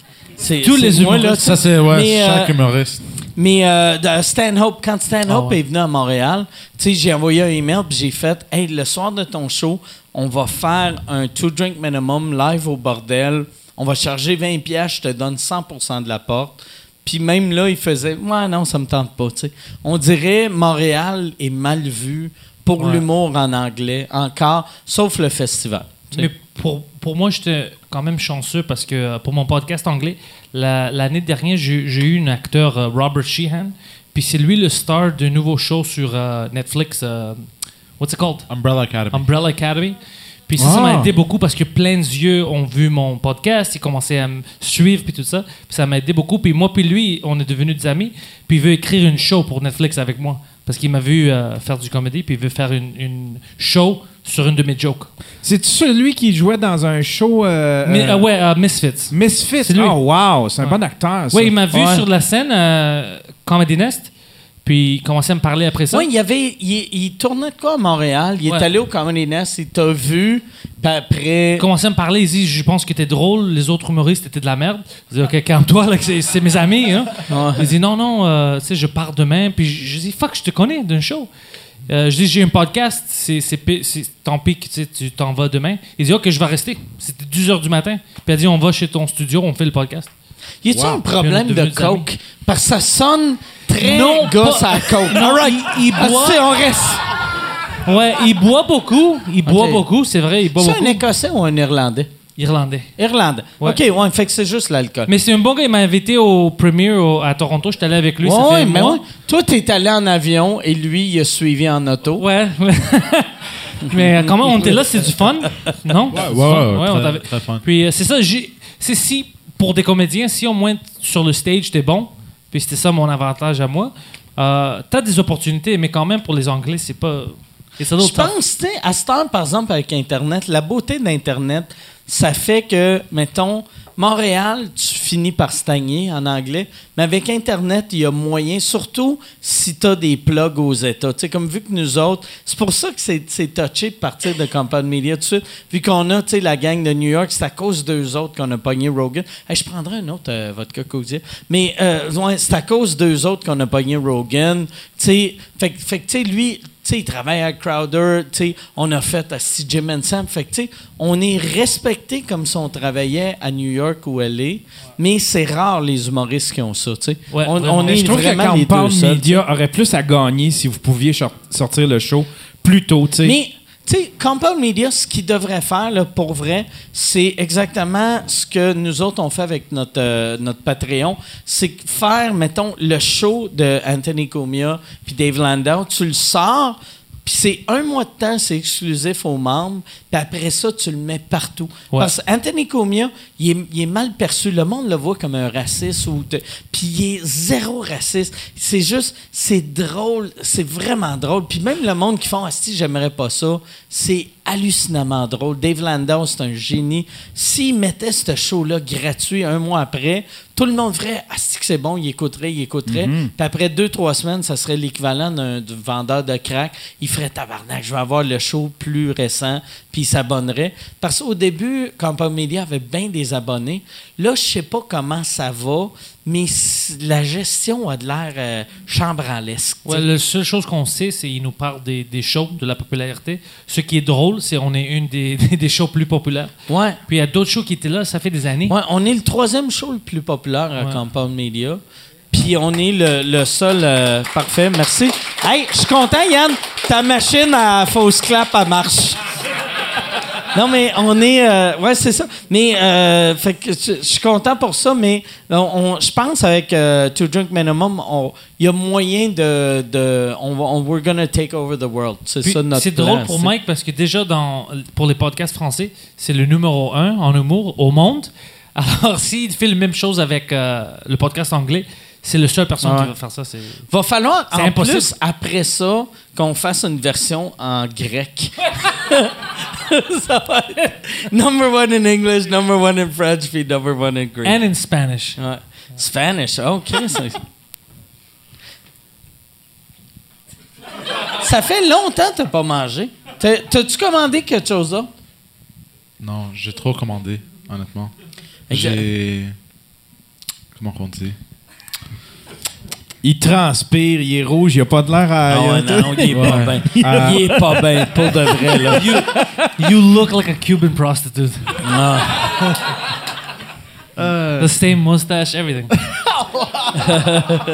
Tous les là, humoristes, Ça, c'est ouais, Mais, chaque euh, humoriste. Mais euh, Stanhope, quand Stanhope Ah ouais. est venu à Montréal, j'ai envoyé un email puis j'ai fait Hey, le soir de ton show, on va faire un two drink minimum live au bordel. On va charger 20$, piastres, je te donne 100% de la porte. Puis même là, il faisait Ouais, non, ça me tente pas. On dirait Montréal est mal vu pour Ouais. l'humour en anglais, encore, sauf le festival. Mais pour, pour moi, j'étais quand même chanceux parce que euh, pour mon podcast anglais, la- l'année dernière, j'ai eu un acteur, euh, Robert Sheehan. Puis c'est lui le star d'un nouveau show sur euh, Netflix. euh, what's it called? Umbrella Academy. Umbrella Academy. Puis ça, ça m'a Ah. aidé beaucoup parce que plein de yeux ont vu mon podcast, ils commençaient à me suivre puis tout ça. Puis ça m'a aidé beaucoup. Puis moi puis lui, on est devenus des amis. Puis il veut écrire une show pour Netflix avec moi parce qu'il m'a vu euh, faire du comédie puis il veut faire une, une show sur une de mes jokes. C'est celui qui jouait dans un show. euh, Mais, euh, euh, ouais, euh, Misfits. Misfits? C'est lui. Oh, wow, c'est un Ouais. bon acteur. ça. Oui, il m'a vu Ouais. sur la scène euh, Comedy Nest. Puis il commençait à me parler après ça. Oui, il, y avait, il, il tournait de quoi à Montréal? Il Ouais. est allé au Comedy Nest, il t'a vu, puis après. Il commençait à me parler, il dit Je pense que t'es drôle, les autres humoristes étaient de la merde. Je dis Ok, calme-toi, c'est mes amis. Hein. Ouais. Il dit Non, non, euh, tu sais, je pars demain. Puis je, je dis Fuck, je te connais d'un show. Euh, je dis J'ai un podcast, c'est tant pis que tu t'en vas demain. Il dit Ok, je vais rester. C'était 2 h du matin. Puis il a dit On va chez ton studio, on fait le podcast. Y a-tu un problème de coke? Parce que ça sonne très Non, gosse pas- à la coke. Non, All right. il- il Ah, boit- tu sais, on reste. Ouais, il boit beaucoup. Il boit beaucoup, c'est vrai, il boit C'est beaucoup. un Écossais ou un Irlandais? Irlandais. Irlandais. Ouais. OK, ouais, fait que c'est juste l'alcool. Mais c'est un bon gars, il m'a invité au premiere au- à Toronto. J'étais allé avec lui, ça Ouais, fait ouais, un mais mois. ouais. Toi, t'es allé en avion et lui, il a suivi en auto. Ouais. Mais comment on était là, c'est du fun, non? Ouais, C'est ouais, ouais, on très- t'avait- très fun. Puis euh, c'est ça, j'ai- c'est si pour des comédiens, si au moins sur le stage t'es bon, puis c'était ça mon avantage à moi. Euh, T'as des opportunités, mais quand même pour les Anglais, c'est pas. Je pense, tu à cette heure, par exemple, avec Internet, la beauté d'Internet, ça fait que, mettons, Montréal, tu finis par stagner en anglais, mais avec Internet, il y a moyen, surtout si tu as des plugs aux États. Tu comme vu que nous autres, c'est pour ça que c'est touché de partir de Compound Media tout de suite. Vu qu'on a, tu la gang de New York, c'est à cause d'eux autres qu'on a pogné Rogan. Je prendrai un autre euh, vodka Codia. Mais euh, c'est à cause d'eux autres qu'on a pogné Rogan. Tu fait, que- lui, sais, il travaille avec Crowder, tu sais, on a fait à si Jim and Sam. Fait que, tu sais, on est respecté comme si on travaillait à New York ou LA, mais c'est rare les humoristes qui ont ça, tu sais. Ouais, on, on est je trouve que vraiment les deux Compound seuls. Media aurait plus à gagner si vous pouviez sortir le show plus tôt, tu sais. Mais, tu sais, Compound Media, ce qu'ils devrait faire, pour vrai, c'est exactement ce que nous autres, on fait avec notre, euh, Patreon. C'est faire, mettons, le show de Anthony Comia puis Dave Landau, tu le sors, puis c'est un mois de temps, c'est exclusif aux membres, puis après ça, tu le mets partout. Ouais. Parce qu'Anthony Comia, il est, il est mal perçu. Le monde le voit comme un raciste, ou puis il est zéro raciste. C'est juste, c'est drôle, c'est vraiment drôle. Puis même le monde qui font Asti, j'aimerais pas ça, c'est hallucinamment drôle. Dave Landau, c'est un génie. S'il mettait ce show-là gratuit un mois après, tout le monde ferait Asti que c'est bon, il écouterait, il écouterait. Puis après deux, trois semaines, ça serait l'équivalent d'un de vendeur de crack. Il ferait tabarnak, je vais avoir le show plus récent, puis il s'abonnerait. Parce qu'au début, Compound Media avait bien des abonnés. Là, je sais pas comment ça va, mais la gestion a de l'air euh, chambranlesque. tu Ouais, la seule chose qu'on sait, c'est qu'il nous parle des, des shows, de la popularité. Ce qui est drôle, c'est qu'on est une des, des shows plus populaires. Ouais. Puis il y a d'autres shows qui étaient là, ça fait des années. Ouais, on est le troisième show le plus populaire à Ouais. Compound Media. Puis on est le, le seul. euh, parfait, merci. Hey, je suis content, Yann. Ta machine à fausse clap, elle marche. Non, mais on est. euh, ouais, c'est ça. Mais, euh, fait que je suis content pour ça, mais on- je pense avec euh, To Drink Minimum, il y a moyen de. de on, on- we're gonna take over the world. C'est ça notre C'est drôle pour Mike parce que déjà dans, pour les podcasts français, c'est le numéro un en humour au monde. Alors s'il fait la même chose avec euh, le podcast anglais, c'est le seul personne Ouais. qui va faire ça. C'est Va falloir, C'est en impossible. plus, après ça, qu'on fasse une version en grec. ça va être number one in English, number one in French, puis number one in Greek. and in Spanish. Ouais. Spanish, OK. ça- Ça fait longtemps que tu pas mangé. T'as- T'as-tu commandé quelque chose là? Non, j'ai trop commandé, honnêtement. J'ai. Comment on dit? Il transpire, il est rouge, il a pas de l'air à. Ah ouais, non, il est pas bien. Il est pas bien, pour de vrai, là. You look like a Cuban prostitute. The same mustache, everything.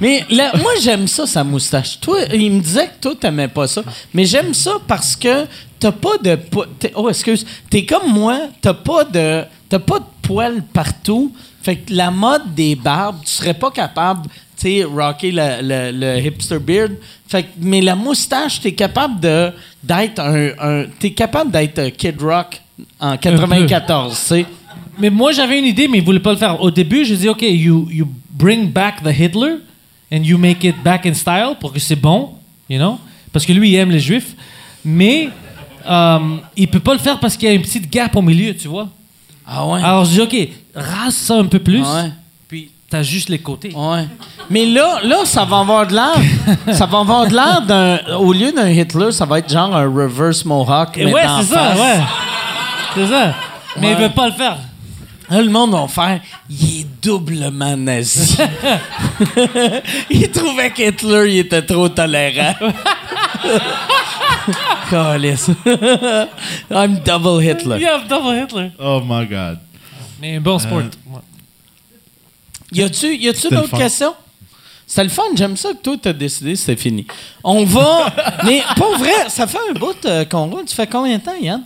Mais là, moi, j'aime ça, sa moustache. Toi, il me disait que toi, t'aimais pas ça. Mais j'aime ça parce que t'as pas de... po- t'es- Oh, excuse. T'es comme moi, t'as pas de... T'as pas de poils partout. Fait que la mode des barbes, tu serais pas capable, tu sais, rocker le, le- le hipster beard. Fait que, mais la moustache, t'es capable de d'être un... un t'es capable d'être Kid Rock en 94, tu sais. Mais moi, j'avais une idée, mais il voulait pas le faire. Au début, je dis, OK, you, you bring back the Hitler and you make it back in style pour que c'est bon, you know? Parce que lui, il aime les Juifs. Mais euh, il peut pas le faire parce qu'il y a une petite gap au milieu, tu vois? Ah ouais? Alors, je dis, OK, rase ça un peu plus, Ouais. puis t'as juste les côtés. Ouais. Mais là, là, ça va avoir de l'air. ça va avoir de l'air d'un. Au lieu d'un Hitler, ça va être genre un reverse Mohawk. Et mais ouais, c'est ça, ouais. C'est ça. Mais il Ouais. veut pas le faire. Là, le monde va faire. Il est doublement nazi. il trouvait qu'Hitler, il était trop tolérant. Calisse. I'm double Hitler. Yeah, double Hitler. Oh my god. Mais un bon sport. Euh. Y a-tu, y a-tu d'autres fun. questions? C'était le fun, j'aime ça que toi, t'as décidé, c'était fini. On va. mais pour vrai, ça fait un bout euh, qu'on roule. Tu fais combien de temps, Yann?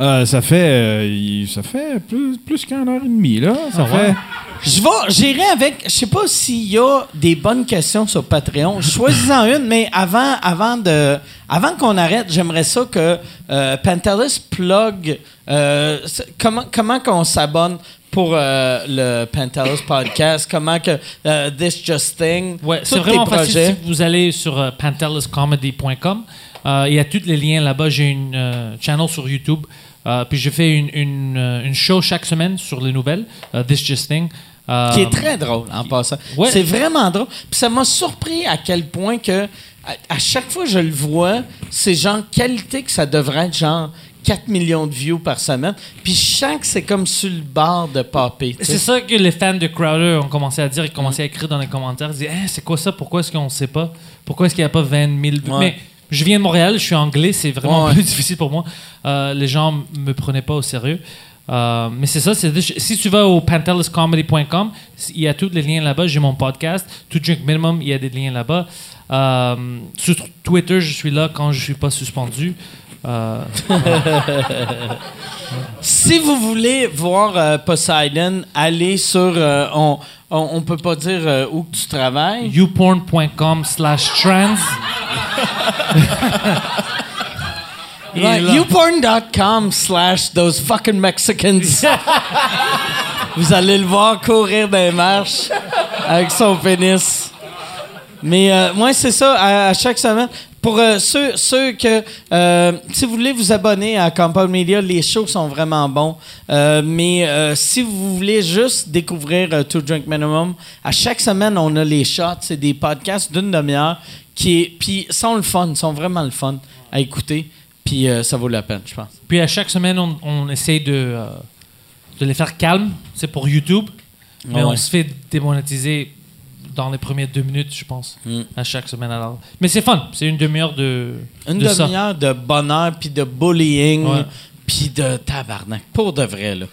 Euh, ça fait, euh, ça fait plus, plus qu'un heure et demie, là. Ça fait. Je vais, j'irai avec. Je sais pas s'il y a des bonnes questions sur Patreon. Choisis-en une, mais avant, avant de, avant qu'on arrête, j'aimerais ça que euh, Pantelis plug. euh, comment, comment qu'on s'abonne pour euh, le Pantelis podcast? Comment que euh, This Just Thing? Ouais, c'est tes vraiment facile. Si vous allez sur euh, panteliscomedy.com, euh, il y a tous les liens là-bas. J'ai une euh, channel sur YouTube. Euh, puis je fais une, une, euh, une show chaque semaine sur les nouvelles, euh, This Just Thing. Qui est très drôle en passant. Ouais. C'est vraiment drôle. Puis ça m'a surpris à quel point que à, à chaque fois que je le vois, c'est genre qualité que ça devrait être genre 4 millions de views par semaine. Puis je sens que c'est comme sur le bord de popper. C'est ça que les fans de Crowder ont commencé à dire. Ils commençaient à écrire dans les commentaires. Ils disaient Hein, C'est quoi ça? Pourquoi est-ce qu'on ne sait pas? Pourquoi est-ce qu'il n'y a pas 20 000 Ouais. Je viens de Montréal, je suis anglais, c'est vraiment Ouais. plus difficile pour moi. Euh, les gens me prenaient pas au sérieux. Euh, mais c'est ça, si tu vas au panteliscomedy.com, il y a tous les liens là-bas. J'ai mon podcast, To Drink Minimum, il y a des liens là-bas. Euh, sur Twitter, je suis là quand je suis pas suspendu. Euh, Si vous voulez voir Poseidon, allez sur. on, on, on peut pas dire euh, où que tu travailles. youporn.com slash trans. Là. youporn.com slash those fucking Mexicans. Vous allez le voir courir des marches avec son pénis. Mais euh, moi, c'est ça, à, à chaque semaine. Pour euh, ceux, ceux que, euh, si vous voulez vous abonner à Compound Media, les shows sont vraiment bons. Euh, mais si vous voulez juste découvrir To Drink Minimum, à chaque semaine, on a les shots. C'est des podcasts d'une demi-heure qui puis sont le fun, sont vraiment le fun à écouter. Puis ça vaut la peine, je pense. Puis à chaque semaine, on, on essaye de, de les faire calmes. C'est pour YouTube. Mais Ah on se fait démonétiser dans les premières deux minutes, je pense, Mm. à chaque semaine. Alors. Mais c'est fun. C'est une demi-heure de, Une de demi-heure de bonheur, puis de bullying, puis de tabarnak. Pour de vrai, là.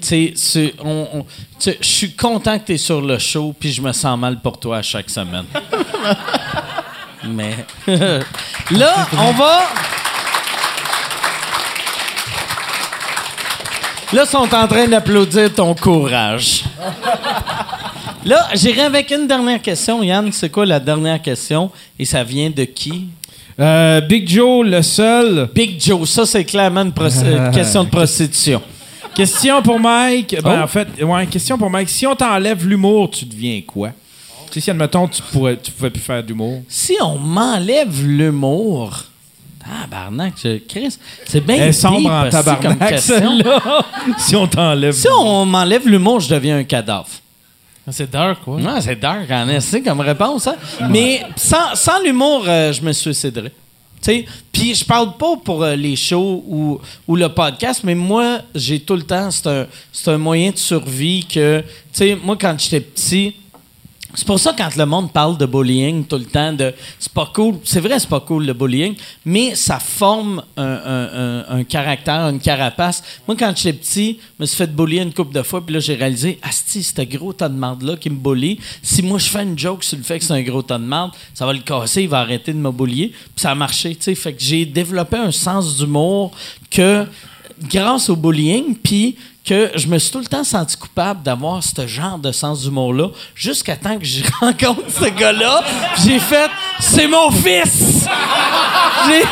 Tu sais, c'est- on- on- tu sais, je suis content que tu es sur le show, puis je me sens mal pour toi à chaque semaine. Mais là, on va. Là, ils sont en train d'applaudir ton courage. Là, j'irai avec une dernière question. Yann, c'est quoi la dernière question? Et ça vient de qui? Euh, Big Joe, le seul. Big Joe, ça c'est clairement une question de prostitution. Question pour Mike. Ben, Oh. en fait, ouais, question pour Mike. Si on t'enlève l'humour, tu deviens quoi? Tu sais, si, admettons, tu, pourrais, tu pouvais plus faire d'humour. Si on m'enlève l'humour, tabarnak, je- Chris, c'est bien Elle sombre en aussi, comme tabarnak, question. si on t'enlève. Si on m'enlève l'humour, je deviens un cadavre. C'est dark, quoi. Ouais, c'est dark en esti comme réponse, hein? Mais sans, sans l'humour, euh, je me suiciderais. Puis je parle pas pour euh, les shows ou, ou le podcast, mais moi, j'ai tout le temps, c'est un, c'est un moyen de survie que, tu sais, moi, quand j'étais petit, c'est pour ça quand le monde parle de bullying tout le temps, de c'est pas cool. C'est vrai, c'est pas cool le bullying, mais ça forme un, un- un- un caractère, une carapace. Moi, quand j'étais petit, je me suis fait bullier une couple de fois, puis là, j'ai réalisé, asti, ce gros tas de marde-là qui me bully, si moi je fais une joke sur le fait que c'est un gros tas de marde, ça va le casser, il va arrêter de me bullier. Puis ça a marché, tu sais. Fait que j'ai développé un sens d'humour que grâce au bullying, puis que je me suis tout le temps senti coupable d'avoir ce genre de sens d'humour-là, jusqu'à temps que je rencontre ce gars-là, j'ai fait « C'est mon fils! » J'ai.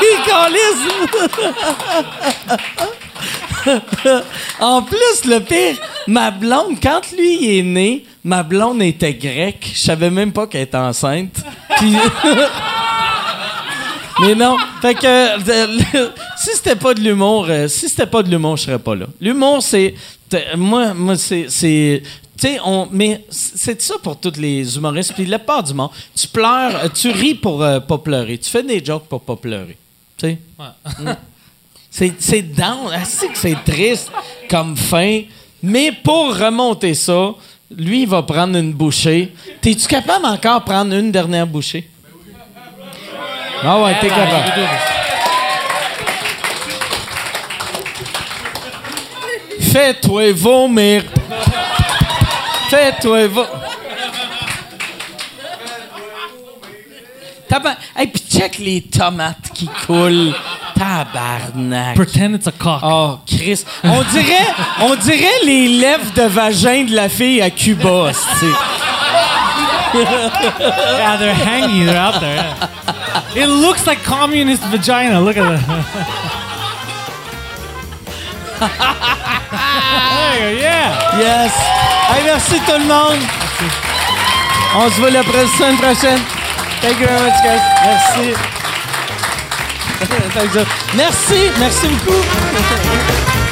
En plus, le pire, ma blonde, quand lui est né, ma blonde était grecque. Je savais même pas qu'elle était enceinte. Puis... Mais non, fait que euh, le- si c'était pas de l'humour, euh, si c'était pas de l'humour, je serais pas là. L'humour, c'est moi, moi c'est, c'est tu sais, on, mais c'est ça pour tous les humoristes. Puis la part du monde, tu pleures, euh, tu ris pour euh, pas pleurer, tu fais des jokes pour pas pleurer, tu sais. Mm. C'est, c'est down, Ah, que c'est triste comme fin, mais pour remonter ça, lui, il va prendre une bouchée. T'es-tu capable encore de prendre une dernière bouchée? Ah ouais, t'es capable. Fais-toi vomir. Fais-toi vomir. Tabar... Hey, puis check les tomates qui coulent. Tabarnak. Pretend it's a cock. Oh, Chris. On dirait, on dirait les lèvres de vagin de la fille à Cuba, Yeah, they're hanging. They're out there. yeah. It looks like communist vagina. Look at that. Yeah. Yes. Hey, merci tout le monde. On se voit la semaine prochaine. Thank you very much, guys. Merci. Merci. Merci beaucoup.